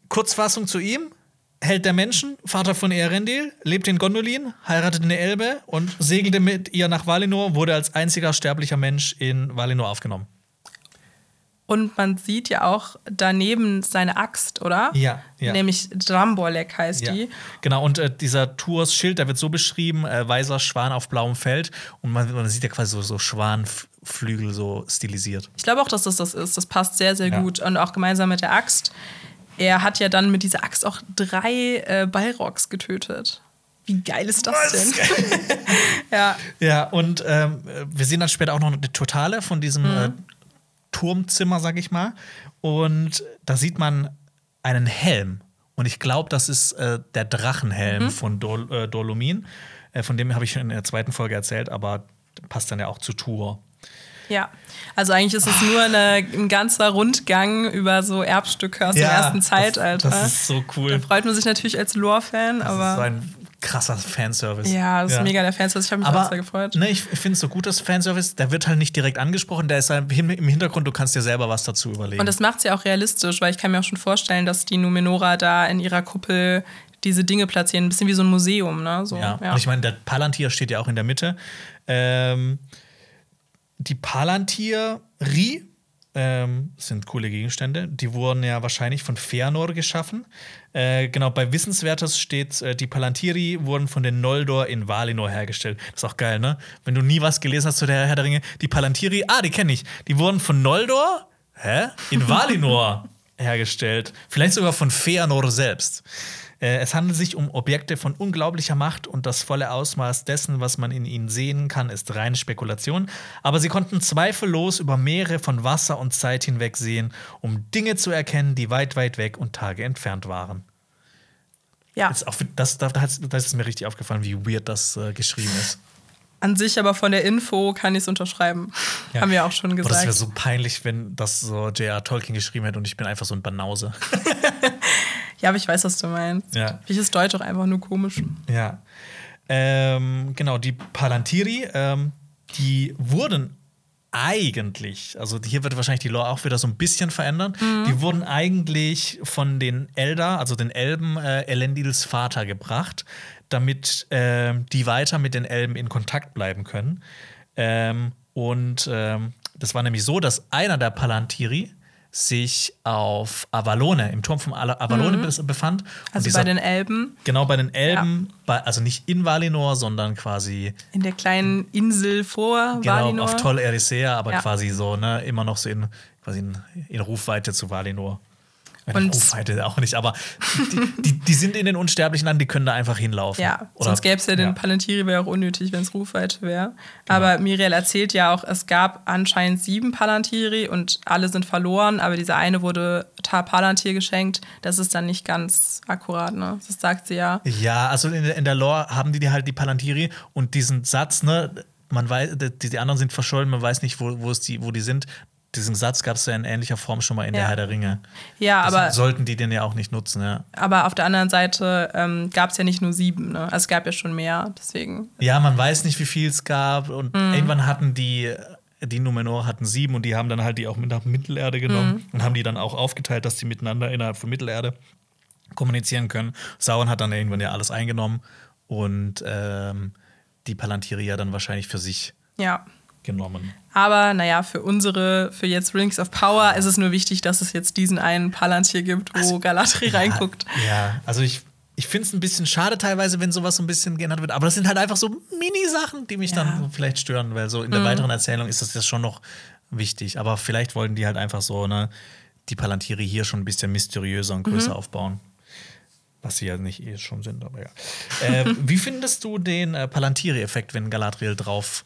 Kurzfassung zu ihm. Held der Menschen, Vater von Earendil, lebt in Gondolin, heiratete eine Elbe und segelte mit ihr nach Valinor, wurde als einziger sterblicher Mensch in Valinor aufgenommen. Und man sieht ja auch daneben seine Axt, oder? Ja, ja. Nämlich Drambolek heißt Ja. die. Genau, und äh, dieser Tours Schild, der wird so beschrieben: äh, weißer Schwan auf blauem Feld. Und man, man sieht ja quasi so, so Schwanflügel so stilisiert. Ich glaube auch, dass das das ist. Das passt sehr, sehr Ja. gut. Und auch gemeinsam mit der Axt. Er hat ja dann mit dieser Axt auch drei äh, Balrogs getötet. Wie geil ist das Was? denn? [LAUGHS] ja, Ja, und ähm, wir sehen dann später auch noch eine Totale von diesem Mhm. äh, Turmzimmer, sag ich mal. Und da sieht man einen Helm. Und ich glaube, das ist äh, der Drachenhelm Mhm. von Dol äh, Dolomin. Äh, von dem habe ich schon in der zweiten Folge erzählt, aber passt dann ja auch zu Tour. Ja, also eigentlich ist es nur eine, ein ganzer Rundgang über so Erbstücke aus dem ersten das- Zeitalter. Das, ist so da cool. freut man sich natürlich als Lore-Fan, Das ist aber ein krasser Fanservice. ja, das ist mega der Fanservice. Ich habe mich auch Aber sehr gefreut. ne, ich finde es so gut, das Fanservice, der wird halt nicht direkt angesprochen, der ist halt im Hintergrund, du kannst dir selber was dazu überlegen. Und das macht es ja auch realistisch, weil ich kann mir auch schon vorstellen, dass die Numenora da in ihrer Kuppel diese Dinge platzieren, ein bisschen wie so ein Museum, ne? So, ja. Und ich meine, der Palantir steht ja auch in der Mitte. Ähm, die Palantir-Ri ähm, sind coole Gegenstände. Die wurden ja wahrscheinlich von Feanor geschaffen. Äh, genau, bei Wissenswertes steht, äh, die Palantiri wurden von den Noldor in Valinor hergestellt. Das ist auch geil, ne? Wenn du nie was gelesen hast zu der Herr der Ringe, die Palantiri, ah, die kenne ich. Die wurden von Noldor, hä? In Valinor [LAUGHS] hergestellt. Vielleicht sogar von Feanor selbst. Äh, Es handelt sich um Objekte von unglaublicher Macht und das volle Ausmaß dessen, was man in ihnen sehen kann, ist reine Spekulation. Aber sie konnten zweifellos über Meere von Wasser und Zeit hinweg sehen, um Dinge zu erkennen, die weit, weit weg und Tage entfernt waren. ja, Das ist, auch, das, das, das ist mir richtig aufgefallen, wie weird das äh, geschrieben ist. an sich aber von der Info kann ich es unterschreiben. Ja. Haben wir auch schon das gesagt. wäre so peinlich, wenn das so J.R. Tolkien geschrieben hätte und ich bin einfach so ein Banause. [LAUGHS] ja, aber ich weiß, was du meinst. Ja. Vielleicht ist Deutsch auch einfach nur komisch. Ja. Ähm, genau, die Palantiri, ähm, die wurden eigentlich, also hier wird wahrscheinlich die Lore auch wieder so ein bisschen verändern, die wurden eigentlich von den Eldar, also den Elben, äh, Elendils Vater gebracht, damit ähm, die weiter mit den Elben in Kontakt bleiben können. Ähm, und ähm, das war nämlich so, dass einer der Palantiri sich auf Avalone, im Turm von Avalone bes- befand. Und Also dieser- bei den Elben Genau, bei den Elben, bei, also nicht in Valinor, sondern quasi in der kleinen Insel vor genau, Valinor. auf Tol Eressëa, aber Ja. quasi so, ne, immer noch so in, quasi in, in Rufweite zu Valinor. Und- Rufweite auch nicht, aber die, die, die sind in den unsterblichen Land, die können da einfach hinlaufen. Ja, Oder- sonst gäbe es ja den ja. Palantiri, wäre auch unnötig, wenn es Rufweite wäre. Aber Miriel erzählt ja auch, es gab anscheinend sieben Palantiri und alle sind verloren, aber dieser eine wurde Tar Palantir geschenkt. Das ist dann nicht ganz akkurat, ne? Das sagt sie ja. Ja, also in, der- in der Lore haben die, die halt die Palantiri und diesen Satz, ne, man weiß, die, die anderen sind verschollen, man weiß nicht, wo, wo, es die, wo die sind. Diesen Satz gab es ja in ähnlicher Form schon mal in der Ja. Herr der Ringe. Ja, Deswegen aber, sollten die den ja auch nicht nutzen, ja. aber auf der anderen Seite ähm, gab es ja nicht nur sieben, ne? Also es gab ja schon mehr, deswegen. Ja, man weiß nicht, wie viel es gab. Und Mhm. irgendwann hatten die, die Numenor hatten sieben und die haben dann halt die auch mit nach Mittelerde genommen Mhm. und haben die dann auch aufgeteilt, dass die miteinander innerhalb von Mittelerde kommunizieren können. Sauron hat dann irgendwann ja alles eingenommen und ähm, die Palantiri ja dann wahrscheinlich für sich Ja. Genommen. Aber naja, für unsere, für jetzt Rings of Power ist es nur wichtig, dass es jetzt diesen einen Palantir gibt, wo Galadriel reinguckt. Also, Ja, also ich, ich finde es ein bisschen schade teilweise, wenn sowas so ein bisschen geändert wird. Aber das sind halt einfach so Mini-Sachen, die mich Ja. Mhm. dann so vielleicht stören, weil so in der weiteren Erzählung ist das ja schon noch wichtig. Aber vielleicht wollten die halt einfach so, ne, die Palantiri hier schon ein bisschen mysteriöser und Mhm. größer aufbauen. Was sie ja nicht eh schon sind, aber ja. äh, wie findest du den äh, Palantiri-Effekt, wenn Galadriel drauf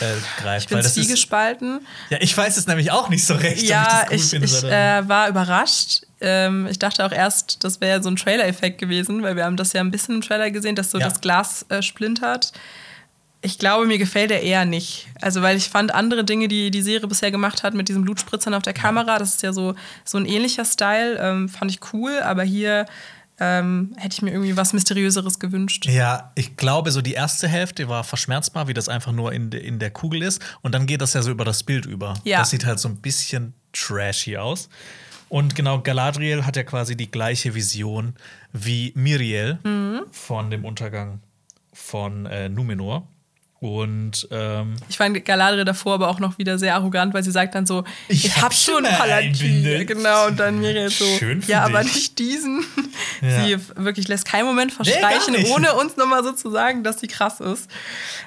äh, greift? Ich bin das ist, zwiegespalten. ja, ich weiß es nämlich auch nicht so recht. ob Ja, das cool ich, finde ich äh, war überrascht. Ähm, ich dachte auch erst, das wäre so ein Trailer-Effekt gewesen, weil wir haben das ja ein bisschen im Trailer gesehen, dass so Ja. das Glas äh, splintert. Ich glaube, mir gefällt er eher nicht. Also, weil ich fand andere Dinge, die die Serie bisher gemacht hat, mit diesem Blutspritzern auf der Kamera, das ist ja so, so ein ähnlicher Style, ähm, fand ich cool, aber hier ähm, hätte ich mir irgendwie was Mysteriöseres gewünscht. Ja, ich glaube, so die erste Hälfte war verschmerzbar, wie das einfach nur in, de, in der Kugel ist. Und dann geht das ja so über das Bild über. Ja. Das sieht halt so ein bisschen trashy aus. Und genau, Galadriel hat ja quasi die gleiche Vision wie Miriel Mhm. von dem Untergang von äh, Numenor. Und ähm, Ich fand Galadriel davor aber auch noch wieder sehr arrogant, weil sie sagt dann so, Ich ich, hab hab schon einen. Genau, und dann Miriel so, Schön für ja, aber dich. nicht diesen. Ja. Sie wirklich lässt keinen Moment verstreichen, nicht. ohne uns nochmal so zu sagen, dass sie krass ist.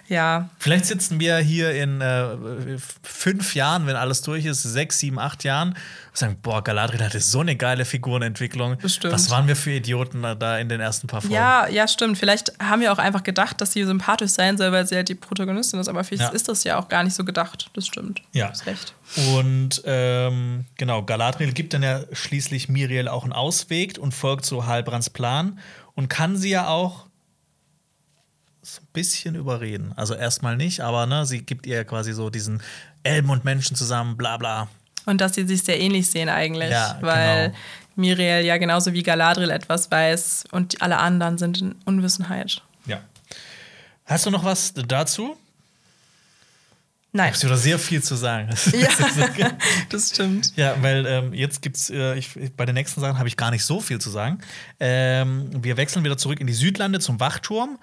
Ja, vielleicht sitzen wir hier in äh, fünf Jahren, wenn alles durch ist, sechs, sieben, acht Jahren, und sagen, boah, Galadriel hatte so eine geile Figurenentwicklung. Bestimmt. Was waren wir für Idioten da in den ersten paar Folgen? ja, ja, stimmt. Vielleicht haben wir auch einfach gedacht, dass sie sympathisch sein soll, weil sie halt die Protagonistin ist, aber vielleicht Ja. ist das ja auch gar nicht so gedacht. Das stimmt. Ja. Du hast recht. Und ähm, genau, Galadriel gibt dann ja schließlich Miriel auch einen Ausweg und folgt so Halbrands Plan und kann sie ja auch so ein bisschen überreden. Also erstmal nicht, aber ne, sie gibt ihr quasi so diesen Elben und Menschen zusammen, bla bla. Und dass sie sich sehr ähnlich sehen eigentlich, Ja, weil genau. Miriel ja genauso wie Galadriel etwas weiß und alle anderen sind in Unwissenheit. Hast du noch was dazu? Nein. Hast du da sehr viel zu sagen? Ja, [LAUGHS] das stimmt. Ja, weil ähm, jetzt gibt's äh, ich, bei den nächsten Sachen habe ich gar nicht so viel zu sagen. Ähm, wir wechseln wieder zurück in die Südlande zum Wachturm.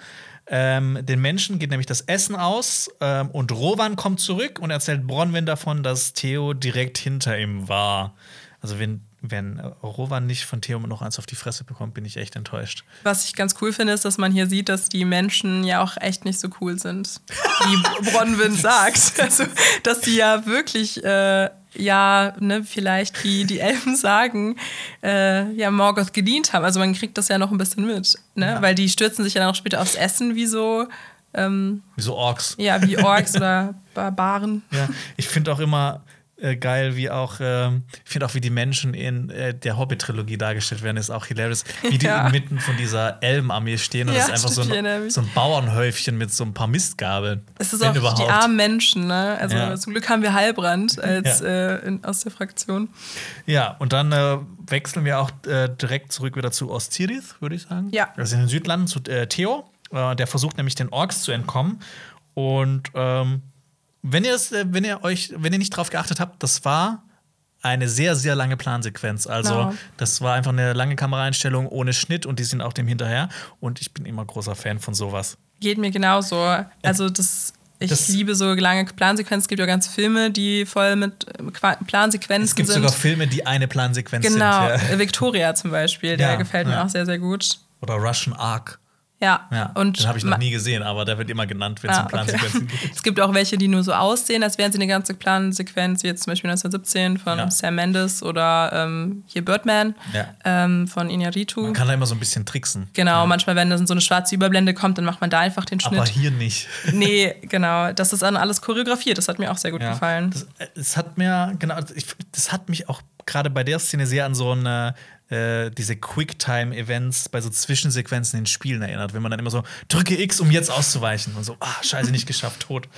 Ähm, den Menschen geht nämlich das Essen aus ähm, und Rowan kommt zurück und erzählt Bronwyn davon, dass Theo direkt hinter ihm war. Also wenn, wenn Rowan nicht von Theo noch eins auf die Fresse bekommt, bin ich echt enttäuscht. Was ich ganz cool finde, ist, dass man hier sieht, dass die Menschen ja auch echt nicht so cool sind, wie [LAUGHS] Bronwyn sagt. [LAUGHS] Also, dass sie ja wirklich, äh, ja, ne, vielleicht wie die Elben [LAUGHS] sagen, äh, ja, Morgoth gedient haben. Also man kriegt das ja noch ein bisschen mit, ne? Ja. Weil die stürzen sich ja auch später aufs Essen wie so, ähm, Wie so Orks. ja, wie Orks oder Barbaren. Ja, ich finde auch immer äh, geil, wie auch, ähm, ich finde auch, wie die Menschen in äh, der Hobbit-Trilogie dargestellt werden, ist auch hilarious. Wie die [LAUGHS] Ja. inmitten von dieser Elbenarmee stehen und Ja, das ist einfach so ein, so ein Bauernhäufchen mit so ein paar Mistgabeln. Es ist auch überhaupt. die armen Menschen, ne? Also Ja. zum Glück haben wir Heilbrand [LAUGHS] als, äh, in, aus der Fraktion. Ja, und dann äh, wechseln wir auch äh, direkt zurück wieder zu Ostirith, würde ich sagen. Ja. Also in den Südlanden zu äh, Theo. Äh, der versucht nämlich den Orks zu entkommen. Und ähm, wenn ihr es, äh, wenn ihr euch, wenn ihr nicht drauf geachtet habt, das war eine sehr, sehr lange Plansequenz. Also, Genau. das war einfach eine lange Kameraeinstellung ohne Schnitt und die sind auch dem hinterher. Und ich bin immer großer Fan von sowas. Geht mir genauso. Also das, ich Das- liebe so lange Plansequenzen. Es gibt ja ganze Filme, die voll mit äh, Qua- Plansequenzen Es gibt sind. sogar Filme, die eine Plansequenz genau, sind. Ja. Victoria zum Beispiel, der Ja, gefällt mir ja. auch sehr, sehr gut. Oder Russian Ark. Ja, Ja, und den habe ich noch nie gesehen, aber der wird immer genannt, wenn es Ah, um Plansequenzen okay. [LAUGHS] geht. Es gibt auch welche, die nur so aussehen, als wären sie eine ganze Plansequenz, wie jetzt zum Beispiel 1917 von Ja. Sam Mendes oder ähm, hier Birdman Ja. ähm, von Iñárritu. Man kann da immer so ein bisschen tricksen. Genau, manchmal, wenn dann so eine schwarze Überblende kommt, dann macht man da einfach den Schnitt. Aber hier nicht. [LAUGHS] Nee, genau. Das ist dann alles choreografiert. Das hat mir auch sehr gut Ja. gefallen. Das, äh, es hat mir, genau, das hat mich auch gerade bei der Szene sehr an so eine, äh, diese Quicktime-Events bei so Zwischensequenzen in Spielen erinnert, wenn man dann immer so drücke X, um jetzt auszuweichen und so, ah, scheiße, nicht geschafft, tot.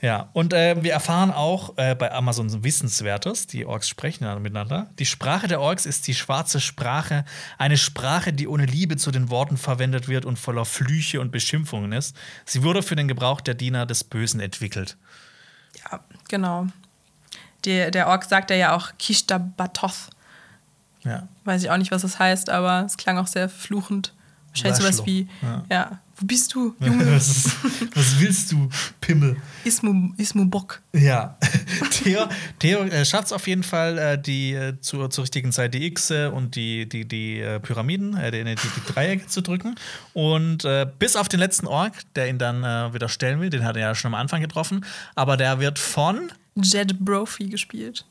Ja, und äh, wir erfahren auch äh, bei Amazon so Wissenswertes, die Orks sprechen ja miteinander. Die Sprache der Orks ist die schwarze Sprache, eine Sprache, die ohne Liebe zu den Worten verwendet wird und voller Flüche und Beschimpfungen ist. Sie wurde für den Gebrauch der Diener des Bösen entwickelt. Ja, genau. Der, der Ork sagt ja auch Kishta Batoth. Ja. Weiß ich auch nicht, was das heißt, aber es klang auch sehr fluchend. Wahrscheinlich sowas wie, Ja. ja. wo bist du, [LAUGHS] Junge? was, was willst du, Pimmel? Ismu, Ismu Bock. Ja, [LAUGHS] Theo, Theo äh, schafft es auf jeden Fall, äh, die äh, zur, zur richtigen Zeit die X und die, die, die äh, Pyramiden, äh, die, die, die Dreiecke zu drücken. Und äh, bis auf den letzten Ork, der ihn dann äh, wieder stellen will, den hat er ja schon am Anfang getroffen, aber der wird von. Jed Brophy gespielt.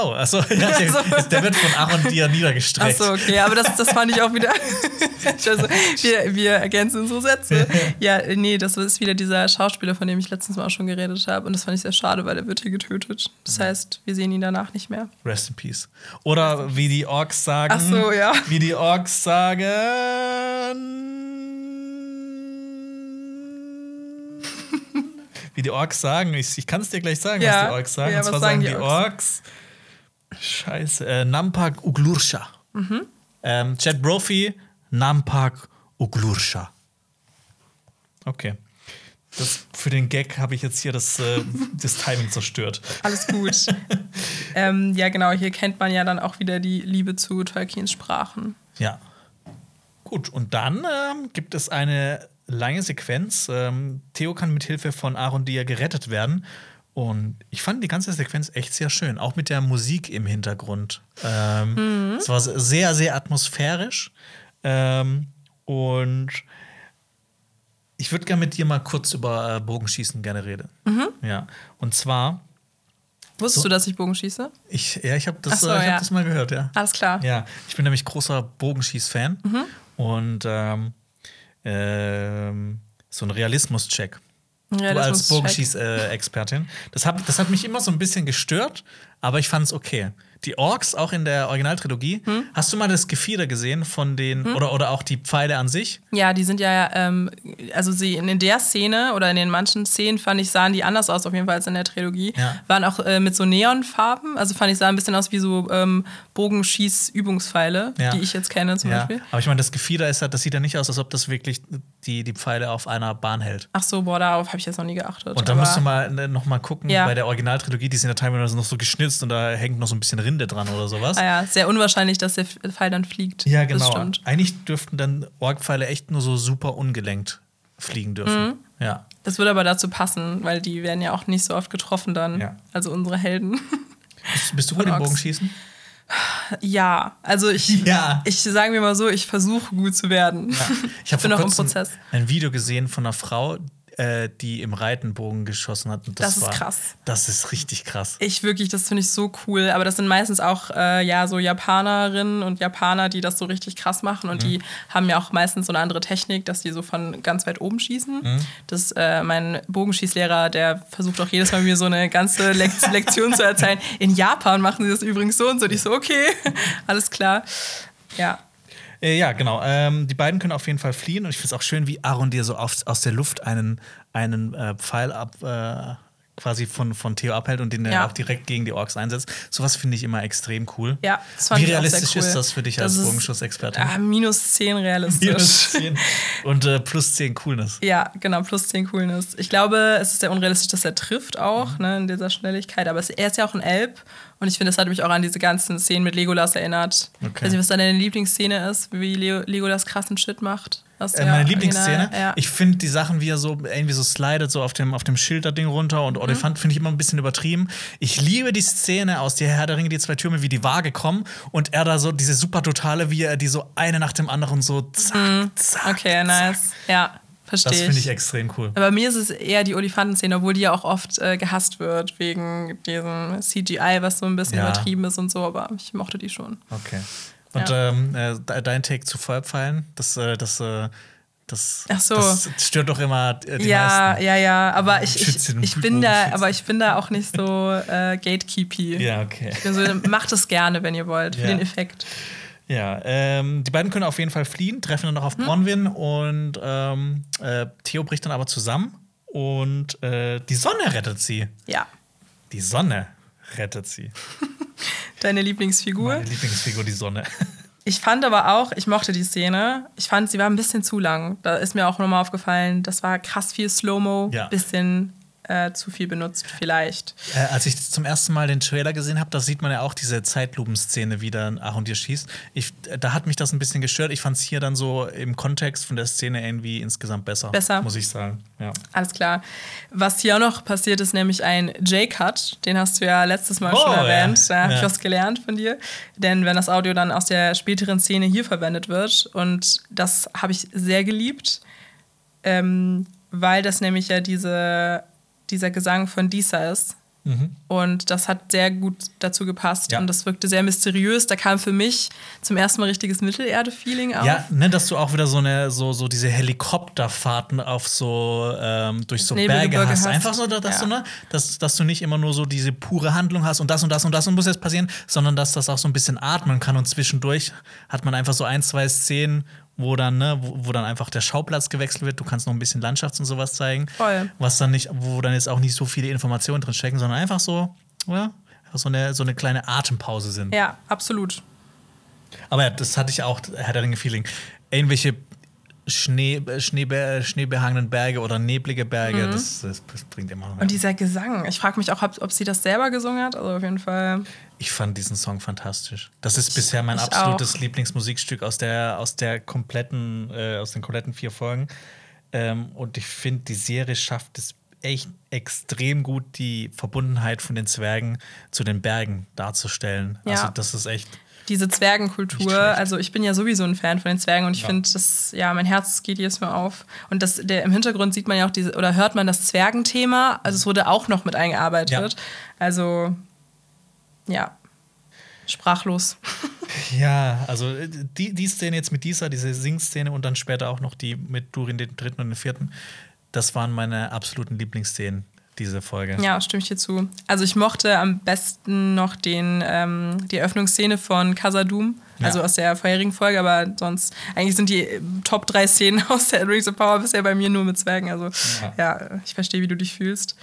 Oh, achso, ja, der, Also- [LAUGHS] der wird von Aaron Dia niedergestreckt. Achso, okay, aber das, das fand ich auch wieder. [LAUGHS] also, wir, wir ergänzen unsere Sätze. [LAUGHS] Ja, nee, das ist wieder dieser Schauspieler, von dem ich letztens mal auch schon geredet habe. Und das fand ich sehr schade, weil er wird hier getötet. Das heißt, wir sehen ihn danach nicht mehr. Rest in Peace. Oder wie die Orks sagen. Ach so, ja. Wie die Orks sagen. wie die Orks sagen. Ich, ich kann es dir gleich sagen, Ja. was die Orks sagen. Ja, Und zwar was sagen die die Orks. Scheiße. Äh, Nampak Uglursha. Mhm. Ähm, Chad Brophy, Nampak Uglursha. Okay. Das, für den Gag habe ich jetzt hier das, äh, [LAUGHS] das Timing zerstört. Alles gut. [LAUGHS] ähm, ja, genau, hier kennt man ja dann auch wieder die Liebe zu Tolkiens Sprachen. Ja. Gut, und dann ähm, gibt es eine lange Sequenz. Ähm, Theo kann mit Hilfe von Aaron Dia gerettet werden. Und ich fand die ganze Sequenz echt sehr schön, auch mit der Musik im Hintergrund. Ähm, Es war sehr, sehr atmosphärisch. Ähm, und ich würde gerne mit dir mal kurz über äh, Bogenschießen gerne reden. Ja. Und zwar, Wusstest So. du, dass ich Bogen schieße? ich, ja, ich habe das, so, äh, ich hab ja. das mal gehört, ja. Alles klar. Ja, ich bin nämlich großer Bogenschieß-Fan und ähm, ähm, so ein Realismus-Check. Ja, du als. Bogenschieß-Expertin. Das hat, das hat mich immer so ein bisschen gestört, aber ich fand es okay. Die Orks, auch in der Originaltrilogie, Hm? hast du mal das Gefieder gesehen von den, oder, oder auch die Pfeile an sich? Ja, die sind ja, ähm, also sie in, der Szene oder in den manchen Szenen fand ich, sahen die anders aus, auf jeden Fall als in der Trilogie. Ja. Waren auch äh, mit so Neonfarben. Also fand ich, sah ein bisschen aus wie so ähm, Bogenschieß-Übungspfeile, Ja. die ich jetzt kenne zum Ja, Beispiel. aber ich meine, das Gefieder ist halt, das sieht ja nicht aus, als ob das wirklich die, die Pfeile auf einer Bahn hält. Ach so, boah, darauf habe ich jetzt noch nie geachtet. Und da musst du mal ne, noch mal gucken, bei der Originaltrilogie, die sind ja teilweise noch so geschnitzt und da hängt noch so ein bisschen Rinde dran oder sowas. Ah ja, sehr unwahrscheinlich, dass der Pfeil dann fliegt. Ja, genau. Eigentlich dürften dann Orgpfeile echt nur so super ungelenkt fliegen dürfen. Mhm. Ja. Das würde aber dazu passen, weil die werden ja auch nicht so oft getroffen dann. Ja. Also unsere Helden. Bist, bist du gut im. Bogenschießen? ja, also ich, [LAUGHS] Ja. ich sagen wir mal so, ich versuche gut zu werden. Ja. Ich habe [LAUGHS] bin vor noch im kurzem Prozess. ein Video gesehen von einer Frau, äh, die im Reitenbogen geschossen hat. Und das, Das ist war, krass. Das ist richtig krass. Ich wirklich, das finde ich so cool. Aber das sind meistens auch äh, ja so Japanerinnen und Japaner, die das so richtig krass machen. Und Mhm. die haben ja auch meistens so eine andere Technik, dass die so von ganz weit oben schießen. Mhm. Das äh, mein Bogenschießlehrer, der versucht auch jedes Mal mir so eine ganze Lekt [LAUGHS] Lektion zu erzählen. In Japan machen sie das übrigens so und so. Und ich so, okay, [LAUGHS] alles klar. Ja. Äh, ja, genau. Ähm, die beiden können auf jeden Fall fliehen und ich finde es auch schön, wie Aaron dir so auf, aus der Luft einen, einen äh, Pfeil ab. Äh, quasi von, von Theo abhält und den Ja. auch direkt gegen die Orks einsetzt. Sowas finde ich immer extrem cool. Ja, das fand Wie realistisch cool. ist das für dich Das als Bogenschussexpertin? Ah, minus 10 realistisch. Minus 10 und äh, plus 10 Coolness. Ja, genau, plus 10 Coolness. Ich glaube, es ist sehr unrealistisch, dass er trifft auch, Mhm. ne, in dieser Schnelligkeit. Aber es, er ist ja auch ein Elb. Und ich finde, das hat mich auch an diese ganzen Szenen mit Legolas erinnert. Okay. Weiß nicht, was deine Lieblingsszene ist, wie Leo, Legolas krassen Shit macht. Äh, meine Lieblingsszene. Ja. Ich finde die Sachen, wie er so irgendwie so slidet, so auf dem, auf dem Schilderding runter und Mhm. Olifant finde ich immer ein bisschen übertrieben. Ich liebe die Szene aus der Herr der Ringe, die zwei Türme, wie die Waage kommen und er da so diese super totale, wie er die so eine nach dem anderen so zack, zack. Mhm. okay, zack. nice. Ja, verstehe Das finde ich extrem cool. Aber mir ist es eher die Olifantenszene, obwohl die ja auch oft äh, gehasst wird, wegen diesem CGI, was so ein bisschen Ja. übertrieben ist und so. Aber ich mochte die schon. Okay. Und Ja. ähm, äh, de- dein Take zu Feuerpfeilen, das, äh, das, äh, das, so. das stört doch immer äh, die ja, meisten. ja, ja, aber ich, ich, ich bin da, aber ich bin da auch nicht so äh, gatekeepy. Ja, okay. Ich bin so, macht es gerne, wenn ihr wollt, für Ja. den Effekt. Ja, ähm, die beiden können auf jeden Fall fliehen, treffen dann noch auf Bronwyn und ähm, äh, Theo bricht dann aber zusammen und äh, die Sonne rettet sie. Ja. Die Sonne rettet sie. [LAUGHS] Deine Lieblingsfigur. Meine Lieblingsfigur, die Sonne. [LAUGHS] Ich fand aber auch, ich mochte die Szene. Ich fand, sie war ein bisschen zu lang. Da ist mir auch nochmal aufgefallen, das war krass viel Slow-Mo, Ja. bisschen äh, zu viel benutzt, vielleicht. Äh, als ich zum ersten Mal den Trailer gesehen habe, da sieht man ja auch diese Zeitlupenszene, wie dann Aaron dir schießt. Ich, da hat mich das ein bisschen gestört. Ich fand es hier dann so im Kontext von der Szene irgendwie insgesamt besser. Besser. Muss ich sagen. Ja. Alles klar. Was hier auch noch passiert, ist nämlich ein J-Cut. Den hast du ja letztes Mal Oh, schon ja. erwähnt. Da habe ich Ja. was gelernt von dir. Denn wenn das Audio dann aus der späteren Szene hier verwendet wird, und das habe ich sehr geliebt, ähm, weil das nämlich ja diese, dieser Gesang von Disa ist. Mhm. Und das hat sehr gut dazu gepasst. Ja. Und das wirkte sehr mysteriös. Da kam für mich zum ersten Mal richtiges Mittelerde-Feeling auf. Ja, ne, dass du auch wieder so eine so, so diese Helikopterfahrten auf so ähm, durch so Berge Nebelgebirge hast. hast. Einfach so, dass Ja. du ne, dass, dass du nicht immer nur so diese pure Handlung hast und das und das und das und muss jetzt passieren, sondern dass das auch so ein bisschen atmen kann und zwischendurch hat man einfach so ein zwei Szenen, wo dann ne, wo, wo dann einfach der Schauplatz gewechselt wird. Du kannst noch ein bisschen Landschafts und sowas zeigen, Voll. was dann nicht, wo dann jetzt auch nicht so viele Informationen drin stecken, sondern einfach so, einfach so eine so eine kleine Atempause sind. ja, absolut. Aber ja, das hatte ich auch, Herr der Ringe-Feeling. Irgendwelche Schnee, Schneebe, schneebehangenen Berge oder neblige Berge, das, das, das bringt immer noch. Mhm. Und dieser Gesang, ich frage mich auch, ob, ob sie das selber gesungen hat. Also auf jeden Fall. Ich fand diesen Song fantastisch. Das ist bisher mein ich absolutes auch. Lieblingsmusikstück aus der, aus der kompletten, äh, aus den kompletten vier Folgen. Ähm, und ich finde, die Serie schafft es echt extrem gut, die Verbundenheit von den Zwergen zu den Bergen darzustellen. Ja. Also, das ist echt. Diese Zwergenkultur, also ich bin ja sowieso ein Fan von den Zwergen und ich Ja. finde, das, ja, mein Herz geht jedes Mal auf. Und das, der, im Hintergrund sieht man ja auch diese, oder hört man das Zwergenthema, also es wurde auch noch mit eingearbeitet. Ja. Also, ja, sprachlos. [LAUGHS] Ja, also äh, die, die Szene jetzt mit dieser, diese Sing-Szene und dann später auch noch die mit Durin den dritten und den vierten, das waren meine absoluten Lieblingsszenen, diese Folge. Ja, stimme ich dir zu. Also ich mochte am besten noch den, ähm, die Eröffnungsszene von Casadum, also Ja. aus der vorherigen Folge, aber sonst, eigentlich sind die äh, Top 3 Szenen [LAUGHS] aus der Rings of Power bisher bei mir nur mit Zwergen. Also Ja. ja, ich verstehe, wie du dich fühlst.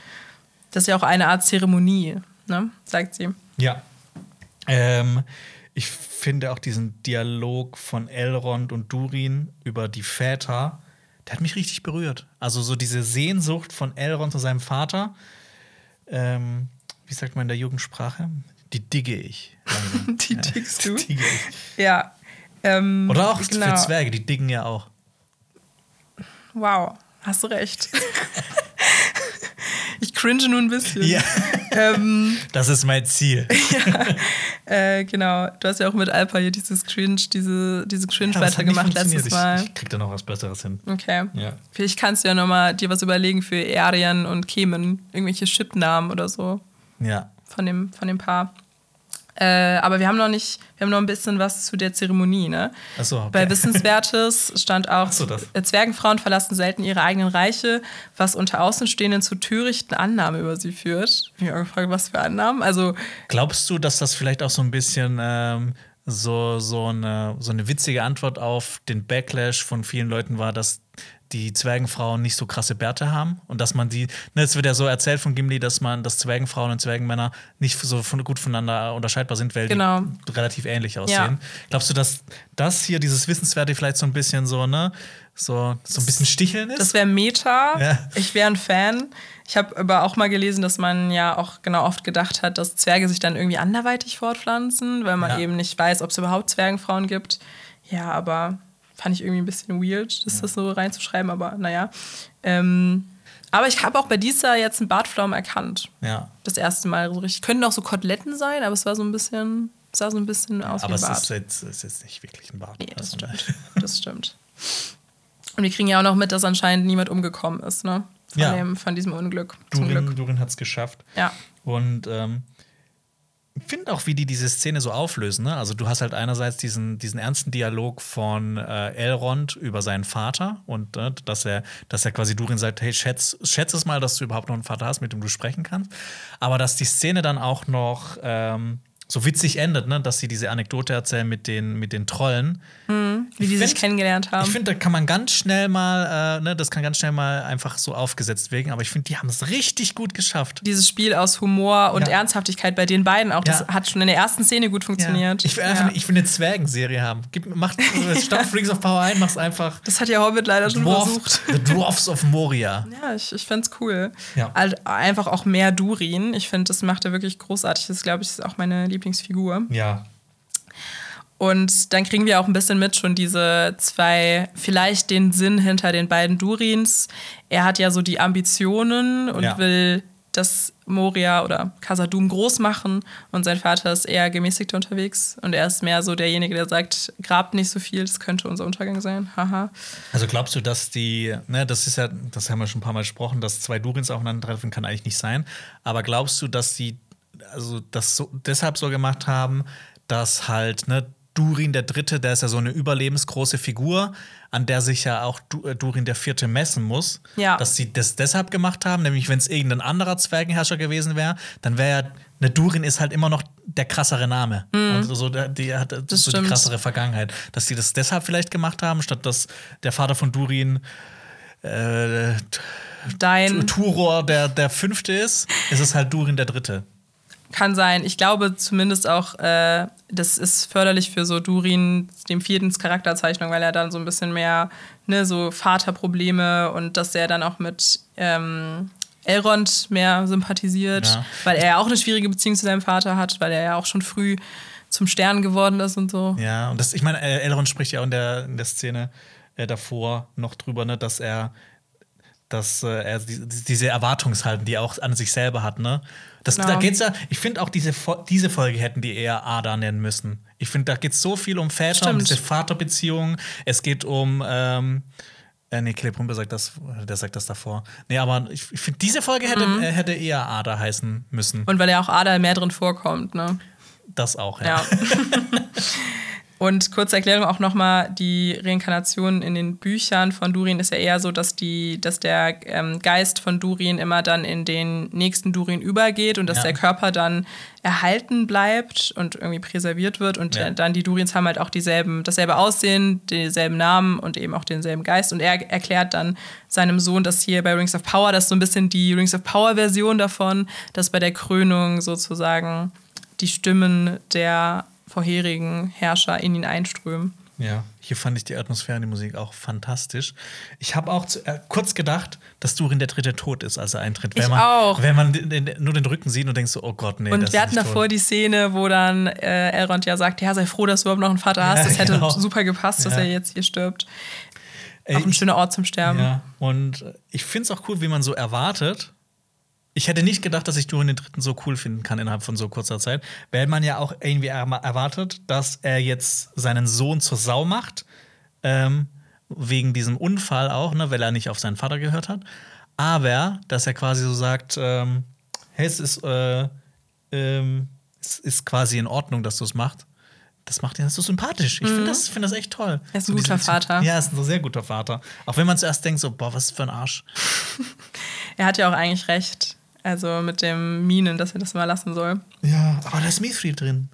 Das ist ja auch eine Art Zeremonie, ne? sagt sie. Ja. Ähm, ich finde auch diesen Dialog von Elrond und Durin über die Väter, der hat mich richtig berührt. Also so diese Sehnsucht von Elrond zu seinem Vater. Ähm, wie sagt man in der Jugendsprache? Die digge ich. [LAUGHS] Die diggst du? Die digge ich. Ja. Ähm, Oder auch genau. für Zwerge, die diggen ja auch. Wow, hast du recht. [LAUGHS] ich cringe nur ein bisschen. Ja. Ähm, Das ist mein Ziel. [LAUGHS] Äh, genau, du hast ja auch mit Alpa hier dieses Cringe, diese, diese Cringe Ja, funktioniert. letztes Mal. Ich, ich krieg da noch was Besseres hin. Okay. Ja. Vielleicht kannst du ja nochmal dir was überlegen für Arian und Kemen. Irgendwelche Chipnamen oder so Ja. von dem, von dem Paar. Äh, aber wir haben noch nicht, wir haben noch ein bisschen was zu der Zeremonie, ne? So, okay. Bei Wissenswertes stand auch, so, äh, Zwergenfrauen verlassen selten ihre eigenen Reiche, was unter Außenstehenden zu törichten Annahmen über sie führt. Ich habe mich auch gefragt, was für Annahmen? Also, Glaubst du, dass das vielleicht auch so ein bisschen ähm, so, so, eine, so eine witzige Antwort auf den Backlash von vielen Leuten war, dass die Zwergenfrauen nicht so krasse Bärte haben und dass man die, ne, es wird ja so erzählt von Gimli, dass man, dass Zwergenfrauen und Zwergenmänner nicht so von, gut voneinander unterscheidbar sind, weil Genau. die relativ ähnlich aussehen. Glaubst du, dass das hier, dieses Wissenswerte vielleicht so ein bisschen so, ne, so, so ein bisschen sticheln ist? Das wäre Meta. Ja. Ich wäre ein Fan. Ich habe aber auch mal gelesen, dass man ja auch genau oft gedacht hat, dass Zwerge sich dann irgendwie anderweitig fortpflanzen, weil man Ja. eben nicht weiß, ob es überhaupt Zwergenfrauen gibt. Ja, aber fand ich irgendwie ein bisschen weird, das, das so reinzuschreiben, aber naja. Ähm, aber ich habe auch bei dieser jetzt einen Bartflaum erkannt. ja. Das erste Mal so richtig. Könnten auch so Koteletten sein, aber es war so ein bisschen, es sah so ein bisschen aus Aber wie es ein Bart. ist jetzt, ist jetzt nicht wirklich ein Bart. Nee, das Also, stimmt. [LAUGHS] Das stimmt. Und wir kriegen ja auch noch mit, dass anscheinend niemand umgekommen ist, ne? Von, Ja. dem, von diesem Unglück. Durin. Durin hat es geschafft. Ja. Und ähm, finde auch, wie die diese Szene so auflösen. Ne? Also, du hast halt einerseits diesen, diesen ernsten Dialog von äh, Elrond über seinen Vater und äh, dass, er, dass er quasi Durin sagt: Hey, schätz, schätz es mal, dass du überhaupt noch einen Vater hast, mit dem du sprechen kannst. Aber dass die Szene dann auch noch ähm, so witzig endet, ne? dass sie diese Anekdote erzählen mit den, mit den Trollen. Wie die sich find- kennengelernt haben. Ich finde, da kann man ganz schnell mal, äh, ne, das kann ganz schnell mal einfach so aufgesetzt wirken, aber ich finde, die haben es richtig gut geschafft. Dieses Spiel aus Humor und Ja. Ernsthaftigkeit bei den beiden auch, das Ja. hat schon in der ersten Szene gut funktioniert. Ich will einfach, Ja. ich will eine Zwergenserie haben. Gib, mach, [LAUGHS] statt Rings of Power ein, mach's einfach Das hat ja Hobbit leider schon Dwarf, versucht. The Dwarfs of Moria. Ja, ich, ich find's cool. Ja. Halt einfach auch mehr Durin. Ich finde, das macht er wirklich großartig. Das, glaube ich, ist auch meine Lieblingsfigur. Ja. Und dann kriegen wir auch ein bisschen mit schon diese zwei, vielleicht den Sinn hinter den beiden Durins. Er hat ja so die Ambitionen und Ja. will das Moria oder Casadum groß machen und sein Vater ist eher gemäßigt unterwegs und er ist mehr so derjenige, der sagt, grabt nicht so viel, das könnte unser Untergang sein. Haha. Also glaubst du, dass die, ne, das ist ja, das haben wir schon ein paar Mal gesprochen, dass zwei Durins aufeinandertreffen kann eigentlich nicht sein. Aber glaubst du, dass die, also das so, deshalb so gemacht haben, dass halt, ne, Durin der Dritte, der ist ja so eine überlebensgroße Figur, an der sich ja auch äh, Durin der Vierte messen muss. Ja. Dass sie das deshalb gemacht haben, nämlich wenn es irgendein anderer Zwergenherrscher gewesen wäre, dann wäre ja, ne, Durin ist halt immer noch der krassere Name. Und so, die hat so die Mhm. stimmt. krassere Vergangenheit. Dass die das deshalb vielleicht gemacht haben, statt dass der Vater von Durin äh, Dein Turor der, der Fünfte ist, ist es halt Durin der Dritte. Kann sein. Ich glaube zumindest auch, äh, das ist förderlich für so Durin, dem vierten Charakterzeichnung, weil er dann so ein bisschen mehr, ne, so Vaterprobleme und dass er dann auch mit ähm, Elrond mehr sympathisiert, Ja. weil er ja auch eine schwierige Beziehung zu seinem Vater hat, weil er ja auch schon früh zum Stern geworden ist und so. Ja, und das, ich meine, äh, Elrond spricht ja auch in der, in der Szene äh, davor noch drüber, ne, dass er dass äh, er die, diese Erwartungshaltung, die er auch an sich selber hat, ne? Das, Genau. Da geht's ja, ich finde auch diese, diese Folge hätten die eher Ada nennen müssen. Ich finde, da geht es so viel um Väter, um Stimmt. diese Vaterbeziehungen. Es geht um, ähm, äh, nee, Celebrumpe sagt das, der sagt das davor. Nee, aber ich, ich finde, diese Folge hätte, Mhm. äh, hätte eher Ada heißen müssen. Und weil ja auch Ada mehr drin vorkommt, ne? das auch, ja. Ja. [LAUGHS] [LAUGHS] Und kurze Erklärung auch nochmal, die Reinkarnation in den Büchern von Durin ist ja eher so, dass, die, dass der ähm, Geist von Durin immer dann in den nächsten Durin übergeht und dass Ja. der Körper dann erhalten bleibt und irgendwie präserviert wird. Und Ja. dann die Durins haben halt auch dieselben, dasselbe Aussehen, denselben Namen und eben auch denselben Geist. Und er erklärt dann seinem Sohn, dass hier bei Rings of Power, das ist so ein bisschen die Rings of Power-Version davon, dass bei der Krönung sozusagen die Stimmen der vorherigen Herrscher in ihn einströmen. Ja, hier fand ich die Atmosphäre und die Musik auch fantastisch. Ich habe auch zu, äh, kurz gedacht, dass Durin der dritte tot ist, als er eintritt. Ich wenn man, auch. Wenn man den, den, nur den Rücken sieht und denkt so, oh Gott, nee. Und wir hatten davor tot. die Szene, wo dann äh, Elrond ja sagt, ja, sei froh, dass du überhaupt noch einen Vater hast. Ja, Das [LAUGHS] hätte genau. super gepasst, dass Ja. er jetzt hier stirbt. Ey, auch ein schöner Ort zum Sterben. Ja, und ich finde es auch cool, wie man so erwartet. Ich hätte nicht gedacht, dass ich Durin den Dritten so cool finden kann innerhalb von so kurzer Zeit, weil man ja auch irgendwie er- erwartet, dass er jetzt seinen Sohn zur Sau macht, ähm, wegen diesem Unfall auch, ne, weil er nicht auf seinen Vater gehört hat. Aber, dass er quasi so sagt, ähm, hey, es ist, äh, ähm, es ist quasi in Ordnung, dass du es machst. Das macht ihn so sympathisch. Ich finde das, find das echt toll. Er ist So ein guter Vater. Ja, er ist ein sehr guter Vater. Auch wenn man zuerst denkt, so, boah, was für ein Arsch. [LAUGHS] Er hat ja auch eigentlich recht. Also mit dem Minen, dass er das mal lassen soll. Ja, aber da ist Mithril drin.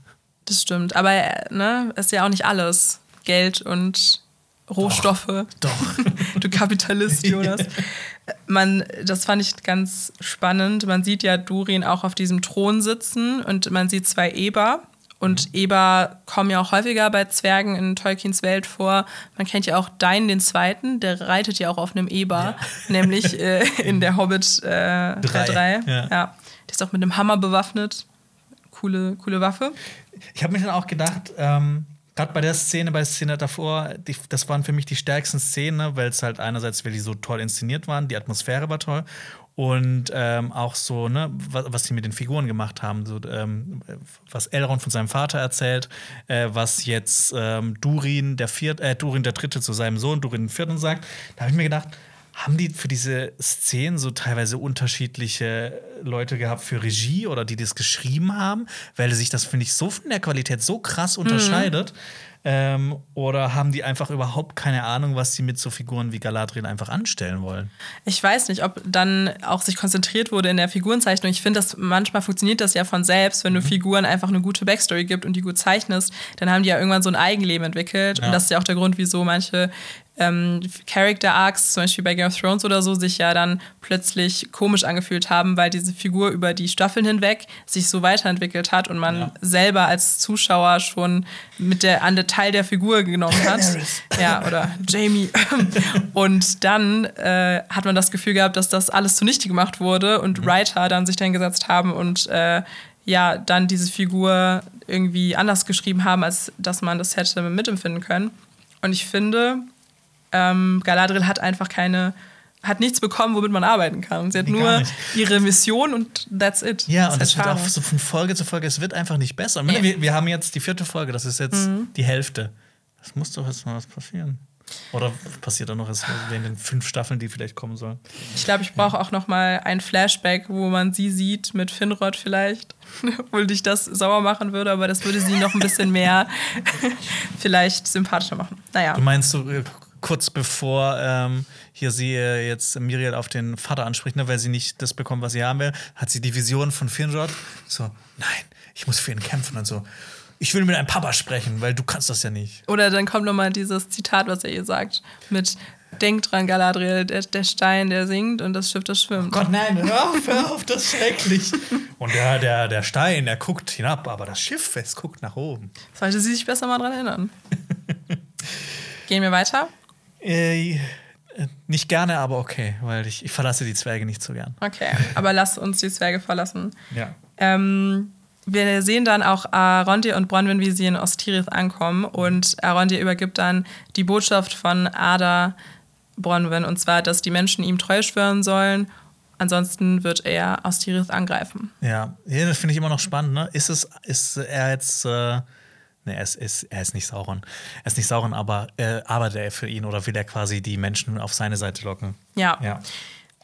Das stimmt. Aber äh, ne, ist ja auch nicht alles. Geld und Rohstoffe. Doch. [LAUGHS] du Kapitalist, Jonas. [LAUGHS] Man, das fand ich ganz spannend. Man sieht ja Durin auch auf diesem Thron sitzen und man sieht zwei Eber. Und Eber kommen ja auch häufiger bei Zwergen in Tolkiens Welt vor. Man kennt ja auch Dain den Zweiten, der reitet ja auch auf einem Eber, [LAUGHS] nämlich äh, [LAUGHS] in der Hobbit äh, Drei, 3. ja. Ja. Der ist auch mit einem Hammer bewaffnet. Coole, coole Waffe. Ich habe mir dann auch gedacht, ähm, gerade bei der Szene, bei der Szene davor, die, das waren für mich die stärksten Szenen, weil es halt einerseits, weil die so toll inszeniert waren, die Atmosphäre war toll und ähm, auch so, ne, was, was sie mit den Figuren gemacht haben, so, ähm, was Elrond von seinem Vater erzählt, äh, was jetzt ähm, Durin der Viert, äh, Durin der Dritte zu seinem Sohn Durin den Vierten sagt. Da habe ich mir gedacht, haben die für diese Szenen so teilweise unterschiedliche Leute gehabt für Regie oder die das geschrieben haben, weil sich das, finde ich, so von der Qualität so krass unterscheidet? Ähm, oder haben die einfach überhaupt keine Ahnung, was sie mit so Figuren wie Galadriel einfach anstellen wollen? Ich weiß nicht, ob dann auch sich konzentriert wurde in der Figurenzeichnung. Ich finde, dass manchmal funktioniert das ja von selbst, wenn du Figuren einfach eine gute Backstory gibt und die gut zeichnest, dann haben die ja irgendwann so ein Eigenleben entwickelt. Ja. Und das ist ja auch der Grund, wieso manche ähm, Character Arcs, zum Beispiel bei Game of Thrones oder so, sich ja dann plötzlich komisch angefühlt haben, weil diese Figur über die Staffeln hinweg sich so weiterentwickelt hat und man Ja. selber als Zuschauer schon mit der an der Teil der Figur genommen hat. Ja, oder Jamie. [LAUGHS] Und dann äh, hat man das Gefühl gehabt, dass das alles zunichte gemacht wurde und Writer dann sich dann gesetzt haben und äh, ja, dann diese Figur irgendwie anders geschrieben haben, als dass man das hätte mitempfinden können. Und ich finde, ähm, Galadriel hat einfach keine, hat nichts bekommen, womit man arbeiten kann. Sie hat Nee, nur ihre Mission und that's it. Ja, Das und ist es wird auch so von Folge zu Folge, es wird einfach nicht besser. Ja. Wir, wir haben jetzt die vierte Folge, das ist jetzt Mhm. die Hälfte. Es muss doch jetzt mal was passieren. Oder passiert da noch was in den fünf Staffeln, die vielleicht kommen sollen? Ich glaube, ich brauche auch noch mal ein Flashback, wo man sie sieht mit Finrod vielleicht, [LAUGHS] obwohl dich das sauer machen würde, aber das würde sie noch ein bisschen mehr [LAUGHS] vielleicht sympathischer machen. Naja. Du meinst so äh, kurz bevor ähm, hier sie äh, jetzt Miriel auf den Vater anspricht, ne, weil sie nicht das bekommt, was sie haben will, hat sie die Vision von Finrod. So, nein, ich muss für ihn kämpfen und so. Ich will mit deinem Papa sprechen, weil du kannst das ja nicht. Oder dann kommt noch mal dieses Zitat, was er ihr sagt, mit Denk dran, Galadriel, der, der Stein, der singt und das Schiff, das schwimmt. Gott, nein, hör auf, hör auf, das ist schrecklich. Und der, der, der Stein, der guckt hinab, aber das Schiff, es guckt nach oben. Sollte sie sich besser mal dran erinnern. [LAUGHS] Gehen wir weiter? Äh, nicht gerne, aber okay, weil ich, ich verlasse die Zwerge nicht so gern. Okay, aber lass uns die Zwerge verlassen. Ja. Ähm, wir sehen dann auch Arondir und Bronwyn, wie sie in Ostirith ankommen. Und Arondir übergibt dann die Botschaft von Ada Bronwyn. Und zwar, dass die Menschen ihm treu schwören sollen. Ansonsten wird er Ostirith angreifen. Ja, ja das finde ich immer noch spannend. Ne? Ist, es, ist er jetzt. Äh, ne, er ist, ist, er ist nicht Sauron. Er ist nicht Sauron, aber äh, arbeitet er für ihn oder will er quasi die Menschen auf seine Seite locken? Ja. Ja.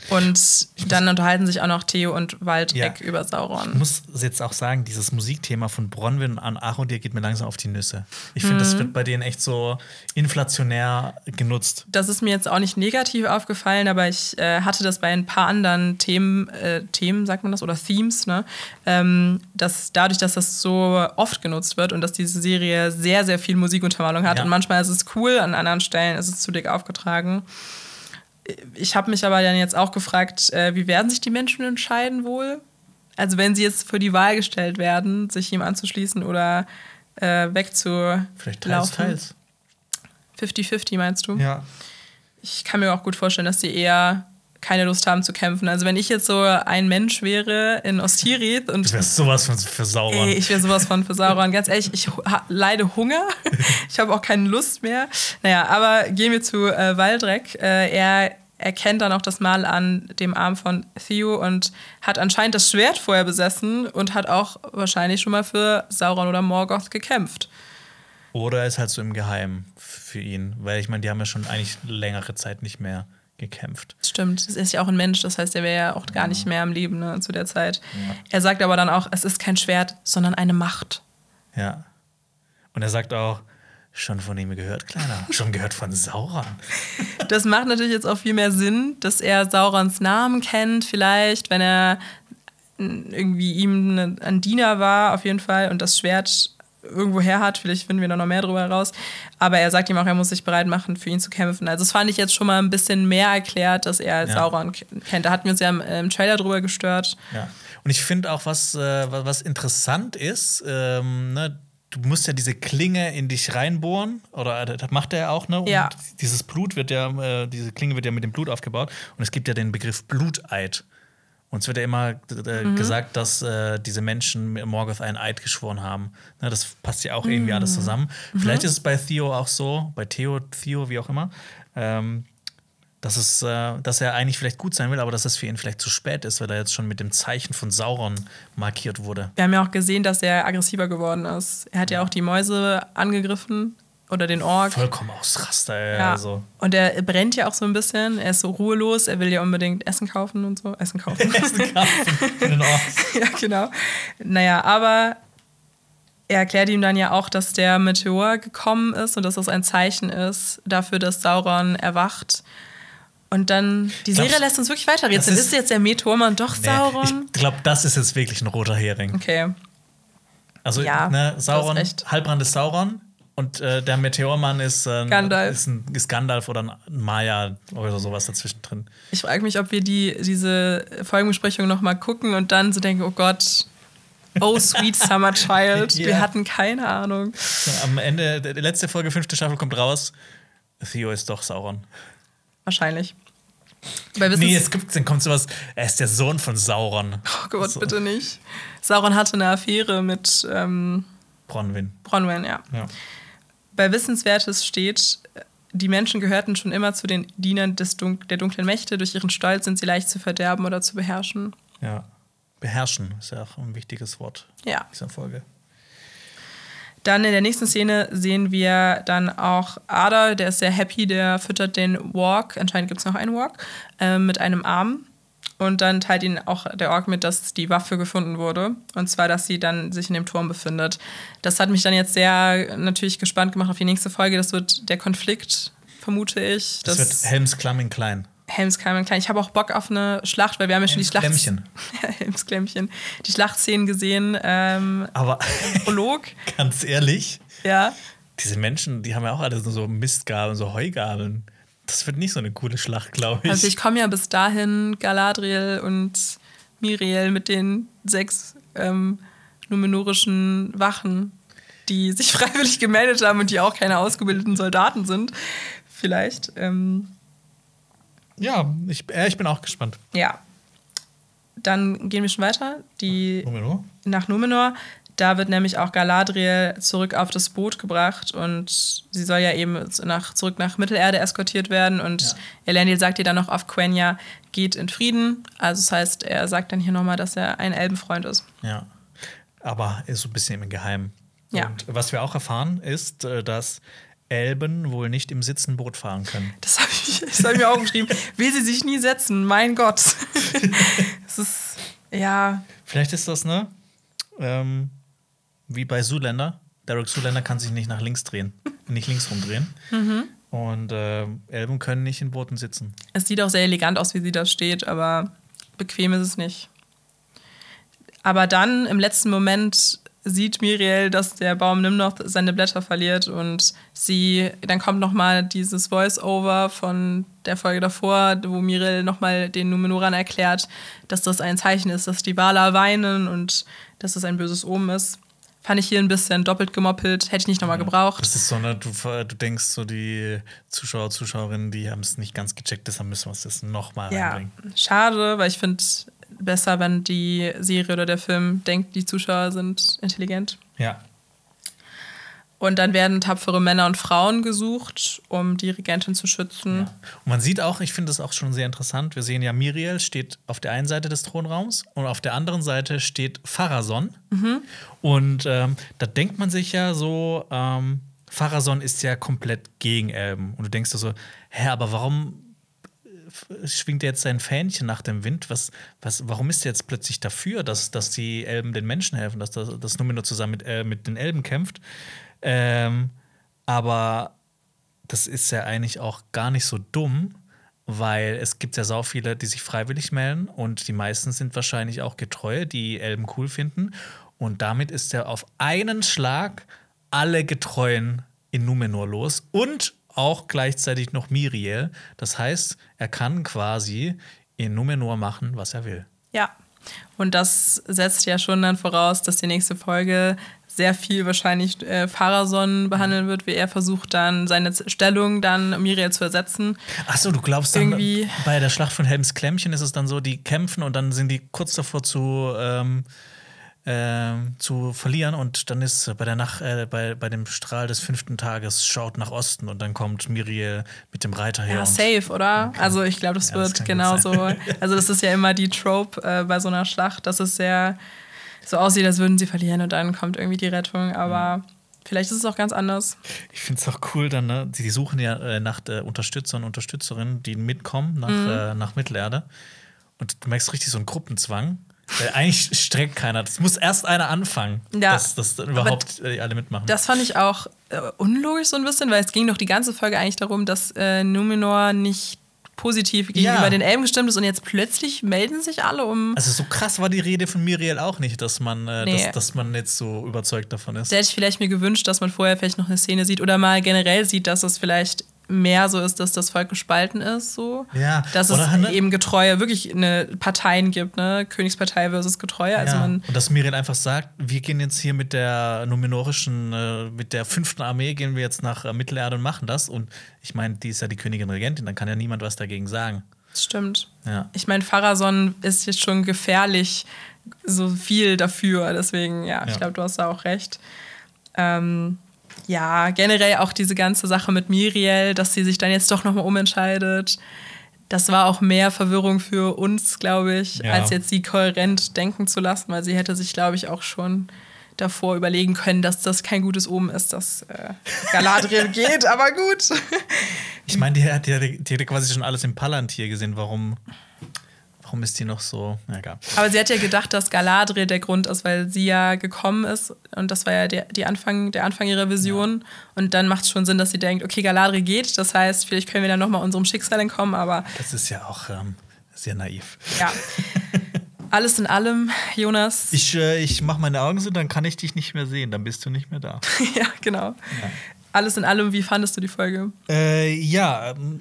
Und dann unterhalten sich auch noch Theo und Waldreck Ja. über Ich Sauron. muss jetzt auch sagen, dieses Musikthema von Bronwyn an Arodir geht mir langsam auf die Nüsse. Ich finde, das wird bei denen echt so inflationär genutzt. Das ist mir jetzt auch nicht negativ aufgefallen, aber ich äh, hatte das bei ein paar anderen Themen, äh, Themen sagt man das, oder Themes, ne? Ähm, dass dadurch, dass das so oft genutzt wird und dass diese Serie sehr, sehr viel Musikuntermalung hat Ja. und manchmal ist es cool, an anderen Stellen ist es zu dick aufgetragen. Ich habe mich aber dann jetzt auch gefragt, äh, wie werden sich die Menschen entscheiden wohl? Also wenn sie jetzt vor die Wahl gestellt werden, sich ihm anzuschließen oder äh, wegzulaufen. Vielleicht teils, teils. 50-50 meinst du? Ja. Ich kann mir auch gut vorstellen, dass die eher keine Lust haben zu kämpfen. Also wenn ich jetzt so ein Mensch wäre in Ostirith und Du wärst sowas von für Sauron. Ey, ich wäre sowas von für Sauron. Ganz ehrlich, ich leide Hunger. [LAUGHS] Ich habe auch keine Lust mehr. Naja, aber gehen wir zu äh, Waldreck. Äh, er erkennt dann auch das Mal an dem Arm von Theo und hat anscheinend das Schwert vorher besessen und hat auch wahrscheinlich schon mal für Sauron oder Morgoth gekämpft. Oder ist halt so im Geheimen für ihn. Weil ich meine, die haben ja schon eigentlich längere Zeit nicht mehr gekämpft. Stimmt, das ist ja auch ein Mensch, das heißt, er wäre ja auch gar nicht mehr am Leben ne, zu der Zeit. Er sagt aber dann auch, es ist kein Schwert, sondern eine Macht. Ja. Und er sagt auch, schon von ihm gehört, Kleiner. [LAUGHS] Schon gehört von Sauron. Das macht natürlich jetzt auch viel mehr Sinn, dass er Saurons Namen kennt, vielleicht, wenn er irgendwie ihm ne- ein Diener war, auf jeden Fall, und das Schwert irgendwo her hat. Vielleicht finden wir da noch mehr drüber heraus. Aber er sagt ihm auch, er muss sich bereit machen, für ihn zu kämpfen. Also, das fand ich jetzt schon mal ein bisschen mehr erklärt, dass er Ja. Sauron kennt. Da hatten wir uns ja im, im Trailer drüber gestört. Ja. Und ich finde auch, was, äh, was was interessant ist, ähm, ne, du musst ja diese Klinge in dich reinbohren, oder äh, das macht er ja auch, ne? Und Ja. dieses Blut wird ja, äh, diese Klinge wird ja mit dem Blut aufgebaut. Und es gibt ja den Begriff Bluteid. Und es wird ja immer äh, Mhm. gesagt, dass äh, diese Menschen Morgoth einen Eid geschworen haben. Ne, das passt ja auch irgendwie alles Mhm. zusammen. Vielleicht ist es bei Theo auch so, bei Theo, Theo, wie auch immer, ähm, dass, es, äh, dass er eigentlich vielleicht gut sein will, aber dass es für ihn vielleicht zu spät ist, weil er jetzt schon mit dem Zeichen von Sauron markiert wurde. Wir haben ja auch gesehen, dass er aggressiver geworden ist. Er hat ja auch die Mäuse angegriffen oder den Ork. Vollkommen ausraster, ey, Ja. also. Und er brennt ja auch so ein bisschen. Er ist so ruhelos. Er will ja unbedingt Essen kaufen und so. Essen kaufen. [LAUGHS] Für den Orks. [LAUGHS] ja, genau. Naja, aber er erklärt ihm dann ja auch, dass der Meteor gekommen ist und dass das ein Zeichen ist dafür, dass Sauron erwacht. Und dann, die Glaubst- Serie lässt uns wirklich weiterrätseln. Das ist- Ist, jetzt der Meteormann doch Nee, Sauron? ich glaube, das ist jetzt wirklich ein roter Hering. Okay. Also, Ja, ne, Sauron. Halbrand ist Sauron und äh, der Meteormann ist, äh, Gandalf. ist, ein, ist Gandalf oder ein Maya oder sowas dazwischen drin. Ich frage mich, ob wir die, diese Folgenbesprechung noch mal gucken und dann so denken, oh Gott, oh sweet [LAUGHS] summer child, Ja. wir hatten keine Ahnung. Am Ende, der letzte Folge, fünfte Staffel kommt raus. Theo ist doch Sauron. Wahrscheinlich. Wissens Nee, es gibt, dann kommt sowas, er ist der Sohn von Sauron. oh Gott, So. bitte nicht. Sauron hatte eine Affäre mit ähm, Bronwyn. Bronwyn, ja. Ja. Bei Wissenswertes steht, die Menschen gehörten schon immer zu den Dienern des Dun der dunklen Mächte. Durch ihren Stolz sind sie leicht zu verderben oder zu beherrschen. ja. Beherrschen ist ja auch ein wichtiges Wort Ja. in dieser Folge. Dann in der nächsten Szene sehen wir dann auch Ada, der ist sehr happy, der füttert den Walk, anscheinend gibt es noch einen Walk, äh, mit einem Arm. Und dann teilt ihn auch der Ork mit, dass die Waffe gefunden wurde. Und zwar, dass sie dann sich in dem Turm befindet. Das hat mich dann jetzt sehr natürlich gespannt gemacht auf die nächste Folge. Das wird der Konflikt, vermute ich. Das, wird Helms Klamming klein. Helms Klein. Ich habe auch Bock auf eine Schlacht, weil wir haben ja schon Helms die Schlacht. Klemmchen. [LAUGHS] Helms Klemmchen. Die Schlachtszenen gesehen. Ähm, Aber Prolog. [LAUGHS] ganz ehrlich, Ja. diese Menschen, die haben ja auch alle so Mistgabeln, so Heugabeln. Das wird nicht so eine coole Schlacht, glaube ich. Also ich komme ja bis dahin Galadriel und Miriel mit den sechs ähm, numenorischen Wachen, die [LAUGHS] sich freiwillig gemeldet haben und die auch keine ausgebildeten Soldaten sind. Vielleicht. Ähm, ja, ich, äh, ich bin auch gespannt. ja. Dann gehen wir schon weiter. Die Numero? nach Numenor. Da wird nämlich auch Galadriel zurück auf das Boot gebracht und sie soll ja eben nach, zurück nach Mittelerde eskortiert werden. Und Ja. Elendil sagt ihr dann noch auf Quenya, geht in Frieden. Also das heißt, er sagt dann hier nochmal, dass er ein Elbenfreund ist. Ja. Aber ist so ein bisschen im Geheimen. Ja. Und was wir auch erfahren, ist, äh, dass Elben wohl nicht im Sitzen Boot fahren können. Das habe ich nicht. Ich mir aufgeschrieben, will sie sich nie setzen, mein Gott. [LAUGHS] Es ist, ja. Vielleicht ist das, ne? Ähm, wie bei Zuländer. Derek Zuländer kann sich nicht nach links drehen, [LAUGHS] nicht links rumdrehen. Mhm. Und äh, Elben können nicht in Booten sitzen. Es sieht auch sehr elegant aus, wie sie da steht, aber bequem ist es nicht. Aber dann im letzten Moment sieht Miriel, dass der Baum Nimnoch seine Blätter verliert und sie, dann kommt noch mal dieses Voice-Over von der Folge davor, wo Miriel noch mal den Numenoran erklärt, dass das ein Zeichen ist, dass die Wala weinen und dass das ein böses Omen ist. Fand ich hier ein bisschen doppelt gemoppelt, hätte ich nicht nochmal gebraucht. Das ist so, ne, du, du denkst so, die Zuschauer, Zuschauerinnen, die haben es nicht ganz gecheckt, deshalb müssen wir es jetzt nochmal ja, reinbringen. Schade, weil ich finde besser, wenn die Serie oder der Film denkt, die Zuschauer sind intelligent. Ja. Und dann werden tapfere Männer und Frauen gesucht, um die Regentin zu schützen. Ja. Und man sieht auch, ich finde das auch schon sehr interessant, wir sehen ja, Miriel steht auf der einen Seite des Thronraums und auf der anderen Seite steht Pharason. Mhm. Und ähm, da denkt man sich ja so, ähm, Pharason ist ja komplett gegen Elben. Und du denkst dir so, hä, aber warum schwingt er jetzt sein Fähnchen nach dem Wind? Was, was, warum ist er jetzt plötzlich dafür, dass, dass die Elben den Menschen helfen, dass das, das Numenor zusammen mit, äh, mit den Elben kämpft? Ähm, aber das ist ja eigentlich auch gar nicht so dumm, weil es gibt ja so viele, die sich freiwillig melden und die meisten sind wahrscheinlich auch Getreue, die Elben cool finden. Und damit ist er auf einen Schlag alle Getreuen in Numenor los und auch gleichzeitig noch Miriel. Das heißt, er kann quasi in Numenor machen, was er will. Ja. Und das setzt ja schon dann voraus, dass die nächste Folge sehr viel wahrscheinlich äh, Pharason behandeln wird, wie er versucht dann seine Stellung dann Miriel zu ersetzen. Achso, du glaubst dann Irgendwie bei der Schlacht von Helms Klemmchen ist es dann so, die kämpfen und dann sind die kurz davor zu ähm, äh, zu verlieren und dann ist bei der Nacht, äh, bei, bei dem Strahl des fünften Tages schaut nach Osten und dann kommt Miriel mit dem Reiter her. Ja, safe, oder? Okay. Also ich glaube, das ja, wird genauso. [LAUGHS] also das ist ja immer die Trope äh, bei so einer Schlacht, dass es sehr so aussieht, als würden sie verlieren und dann kommt irgendwie die Rettung, aber. Mhm. Vielleicht ist es auch ganz anders. Ich finde es auch cool, dann, ne? Die suchen ja äh, nach äh, Unterstützern und Unterstützerinnen, die mitkommen nach, mhm. äh, nach Mittelerde. Und du merkst richtig so einen Gruppenzwang. Weil eigentlich streckt keiner. Das muss erst einer anfangen, ja, dass, dass überhaupt äh, alle mitmachen. Das fand ich auch äh, unlogisch so ein bisschen, weil es ging doch die ganze Folge eigentlich darum, dass äh, Numenor nicht positiv gegenüber ja. den Elben gestimmt ist und jetzt plötzlich melden sich alle um. Also so krass war die Rede von Miriel auch nicht, dass man, äh, nee. dass, dass, man jetzt so überzeugt davon ist. Da hätte ich vielleicht mir gewünscht, dass man vorher vielleicht noch eine Szene sieht oder mal generell sieht, dass es vielleicht mehr so ist, dass das Volk gespalten ist, so. Ja. Dass es ne? eben Getreue, wirklich eine Parteien gibt, ne? Königspartei versus Getreue. Also ja. man Und dass Miriel einfach sagt, wir gehen jetzt hier mit der numenorischen, äh, mit der fünften Armee, gehen wir jetzt nach äh, Mittelerde und machen das. Und ich meine, die ist ja die Königin Regentin, dann kann ja niemand was dagegen sagen. Das stimmt. Ja. Ich meine, Pharason ist jetzt schon gefährlich, so viel dafür. Deswegen, ja, ja. ich glaube, du hast da auch recht. Ähm, ja, generell auch diese ganze Sache mit Miriel, dass sie sich dann jetzt doch nochmal umentscheidet. Das war auch mehr Verwirrung für uns, glaube ich, ja. als jetzt sie kohärent denken zu lassen, weil sie hätte sich, glaube ich, auch schon davor überlegen können, dass das kein gutes Omen ist, dass äh, Galadriel [LAUGHS] geht, aber gut. Ich meine, die, die, hätte quasi schon alles im Palantir gesehen. Warum Warum ist die noch so? Ja, egal. Aber sie hat ja gedacht, dass Galadriel der Grund ist, weil sie ja gekommen ist. Und das war ja der, die Anfang, der Anfang ihrer Vision. Ja. Und dann macht es schon Sinn, dass sie denkt, okay, Galadriel geht. Das heißt, vielleicht können wir dann nochmal unserem Schicksal entkommen. Aber das ist ja auch ähm, sehr naiv. Ja. [LAUGHS] Alles in allem, Jonas. Ich, äh, ich mache meine Augen so, dann kann ich dich nicht mehr sehen. Dann bist du nicht mehr da. [LAUGHS] ja, genau. Ja. Alles in allem, wie fandest du die Folge? Äh, ja, ähm,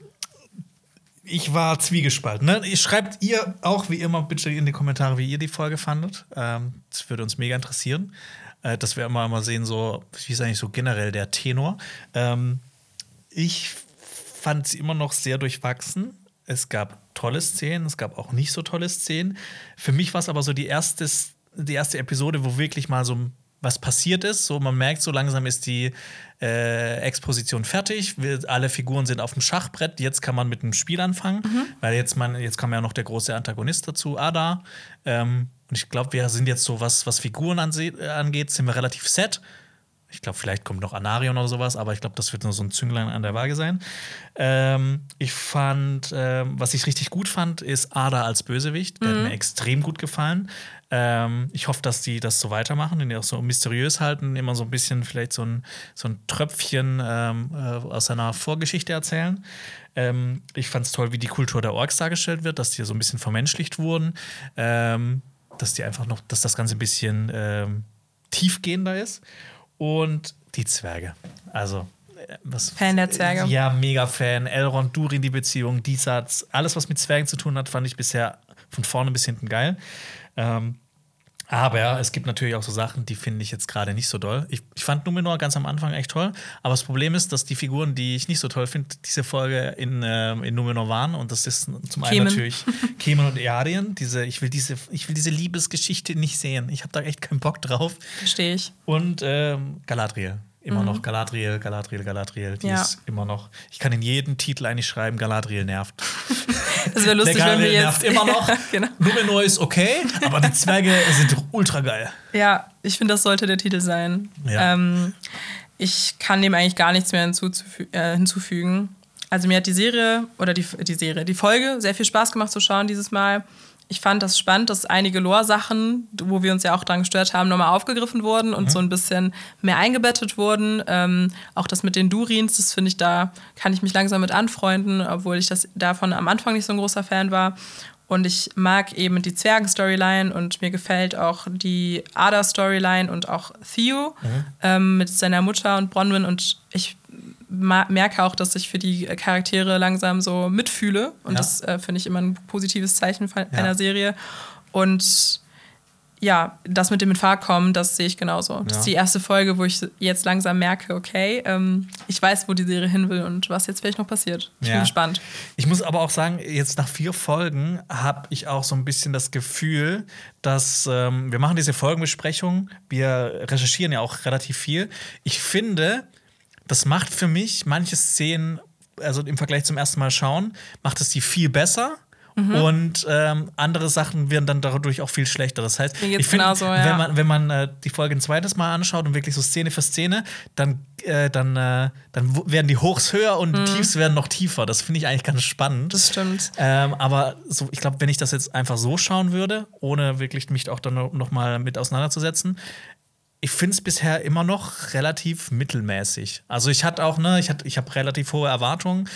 ich war zwiegespalten. Ne? Schreibt ihr auch wie immer bitte in die Kommentare, wie ihr die Folge fandet. Ähm, das würde uns mega interessieren. Äh, dass wir immer mal sehen, so, wie ist eigentlich so generell der Tenor. Ähm, ich fand sie immer noch sehr durchwachsen. Es gab tolle Szenen, es gab auch nicht so tolle Szenen. Für mich war es aber so die erste, die erste Episode, wo wirklich mal so was passiert ist. So, man merkt, so langsam ist die äh, Exposition fertig. Wir, alle Figuren sind auf dem Schachbrett. Jetzt kann man mit dem Spiel anfangen, mhm. weil jetzt, man, jetzt kam ja noch der große Antagonist dazu, Ada. Ähm, und ich glaube, wir sind jetzt so, was, was Figuren angeht, sind wir relativ set. Ich glaube, vielleicht kommt noch Anarion oder sowas, aber ich glaube, das wird nur so ein Zünglein an der Waage sein. Ähm, ich fand, ähm, was ich richtig gut fand, ist Ada als Bösewicht. Der hat mir extrem gut gefallen. Ähm, ich hoffe, dass die das so weitermachen, den die auch so mysteriös halten, immer so ein bisschen vielleicht so ein, so ein Tröpfchen ähm, äh, aus seiner Vorgeschichte erzählen. Ähm, ich fand es toll, wie die Kultur der Orks dargestellt wird, dass die so ein bisschen vermenschlicht wurden, ähm, dass die einfach noch, dass das Ganze ein bisschen ähm, tiefgehender ist. Und die Zwerge. Also, äh, was. Fan der Zwerge. Ja, mega Fan. Elrond, Durin, die Beziehung, die Satz, alles, was mit Zwergen zu tun hat, fand ich bisher von vorne bis hinten geil. Ähm, aber es gibt natürlich auch so Sachen, die finde ich jetzt gerade nicht so doll. Ich, ich fand Numenor ganz am Anfang echt toll, aber das Problem ist, dass die Figuren, die ich nicht so toll finde, diese Folge in, ähm, in Numenor waren. Und das ist zum einen Kemen. natürlich [LAUGHS] Kemen und Earien. Diese, ich, will diese, ich will diese Liebesgeschichte nicht sehen. Ich habe da echt keinen Bock drauf. Verstehe ich. Und ähm, Galadriel. Immer noch Galadriel, Galadriel, Galadriel. Die Mhm. Ja. ist immer noch. Ich kann in jeden Titel eigentlich schreiben, Galadriel nervt. [LAUGHS] Das wäre lustig, wenn wir Galadriel nervt jetzt. immer noch. [LAUGHS] genau. Numenor ist okay, aber die Zwerge sind ultra geil. Ja, ich finde, das sollte der Titel sein. Ja. Ähm, ich kann dem eigentlich gar nichts mehr äh, hinzufügen. Also mir hat die Serie oder die, die Serie, die Folge sehr viel Spaß gemacht zu schauen dieses Mal. Ich fand das spannend, dass einige Lore-Sachen, wo wir uns ja auch dran gestört haben, nochmal aufgegriffen wurden und so ein bisschen mehr eingebettet wurden. Ähm, auch das mit den Durins, das finde ich, da kann ich mich langsam mit anfreunden, obwohl ich das davon am Anfang nicht so ein großer Fan war. Und ich mag eben die Zwergen-Storyline und mir gefällt auch die Ada-Storyline und auch Theo ähm, mit seiner Mutter und Bronwyn. Und ich merke auch, dass ich für die Charaktere langsam so mitfühle. Und Ja. das äh, finde ich immer ein positives Zeichen Ja. einer Serie. Und ja, das mit dem in Fahrt kommen, das sehe ich genauso. Das Ja. ist die erste Folge, wo ich jetzt langsam merke, okay, ähm, ich weiß, wo die Serie hin will und was jetzt vielleicht noch passiert. Ich bin gespannt. Ich muss aber auch sagen, jetzt nach vier Folgen habe ich auch so ein bisschen das Gefühl, dass ähm, wir machen diese Folgenbesprechung, wir recherchieren ja auch relativ viel. Ich finde, das macht für mich manche Szenen, also im Vergleich zum ersten Mal schauen, macht es die viel besser. Mhm. Und ähm, andere Sachen werden dann dadurch auch viel schlechter. Das heißt, ich finde, genauso, ja. wenn man, wenn man äh, die Folge ein zweites Mal anschaut und wirklich so Szene für Szene, dann, äh, dann, äh, dann werden die Hochs höher und die Tiefs werden noch tiefer. Das finde ich eigentlich ganz spannend. Mhm. Das stimmt. Ähm, aber so, ich glaube, wenn ich das jetzt einfach so schauen würde, ohne wirklich mich auch dann noch noch mal mit auseinanderzusetzen, ich finde es bisher immer noch relativ mittelmäßig. Also ich hatte auch, ne, ich, hatte- ich habe relativ hohe Erwartungen.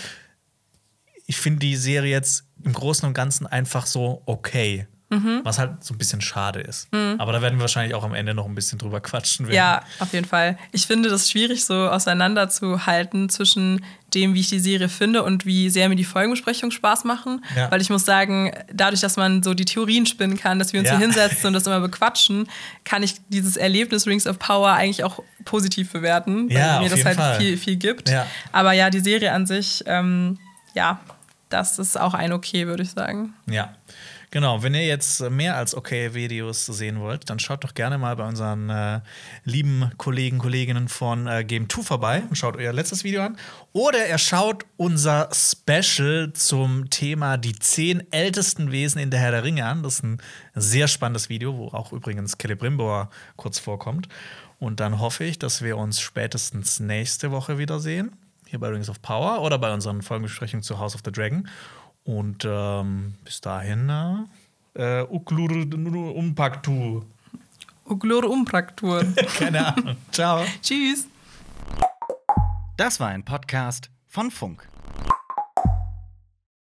Ich finde die Serie jetzt im Großen und Ganzen einfach so okay. Mhm. Was halt so ein bisschen schade ist. Aber da werden wir wahrscheinlich auch am Ende noch ein bisschen drüber quatschen. wenn- Ja, auf jeden Fall. Ich finde das schwierig, so auseinanderzuhalten zwischen dem, wie ich die Serie finde und wie sehr mir die Folgenbesprechungen Spaß machen. Ja. Weil ich muss sagen, dadurch, dass man so die Theorien spinnen kann, dass wir uns Ja. hier hinsetzen und das immer bequatschen, kann ich dieses Erlebnis Rings of Power eigentlich auch positiv bewerten, weil Ja, mir das halt Fall. viel, viel gibt. Aber ja, die Serie an sich, ähm, ja, das ist auch ein okay, würde ich sagen. Ja. Genau, wenn ihr jetzt mehr als okay Videos sehen wollt, dann schaut doch gerne mal bei unseren äh, lieben Kollegen, Kolleginnen von äh, Game 2 vorbei und schaut euer letztes Video an. Oder ihr schaut unser Special zum Thema die zehn ältesten Wesen in der Herr der Ringe an. Das ist ein sehr spannendes Video, wo auch übrigens Celebrimbor kurz vorkommt. Und dann hoffe ich, dass wir uns spätestens nächste Woche wiedersehen. Hier bei Rings of Power oder bei unseren Folgenbesprechungen zu House of the Dragon. Und ähm, bis dahin, äh, Uklur Umpaktu. Uglor Umpraktur. [LAUGHS] Keine Ahnung. Ciao. Tschüss. Das war ein Podcast von Funk.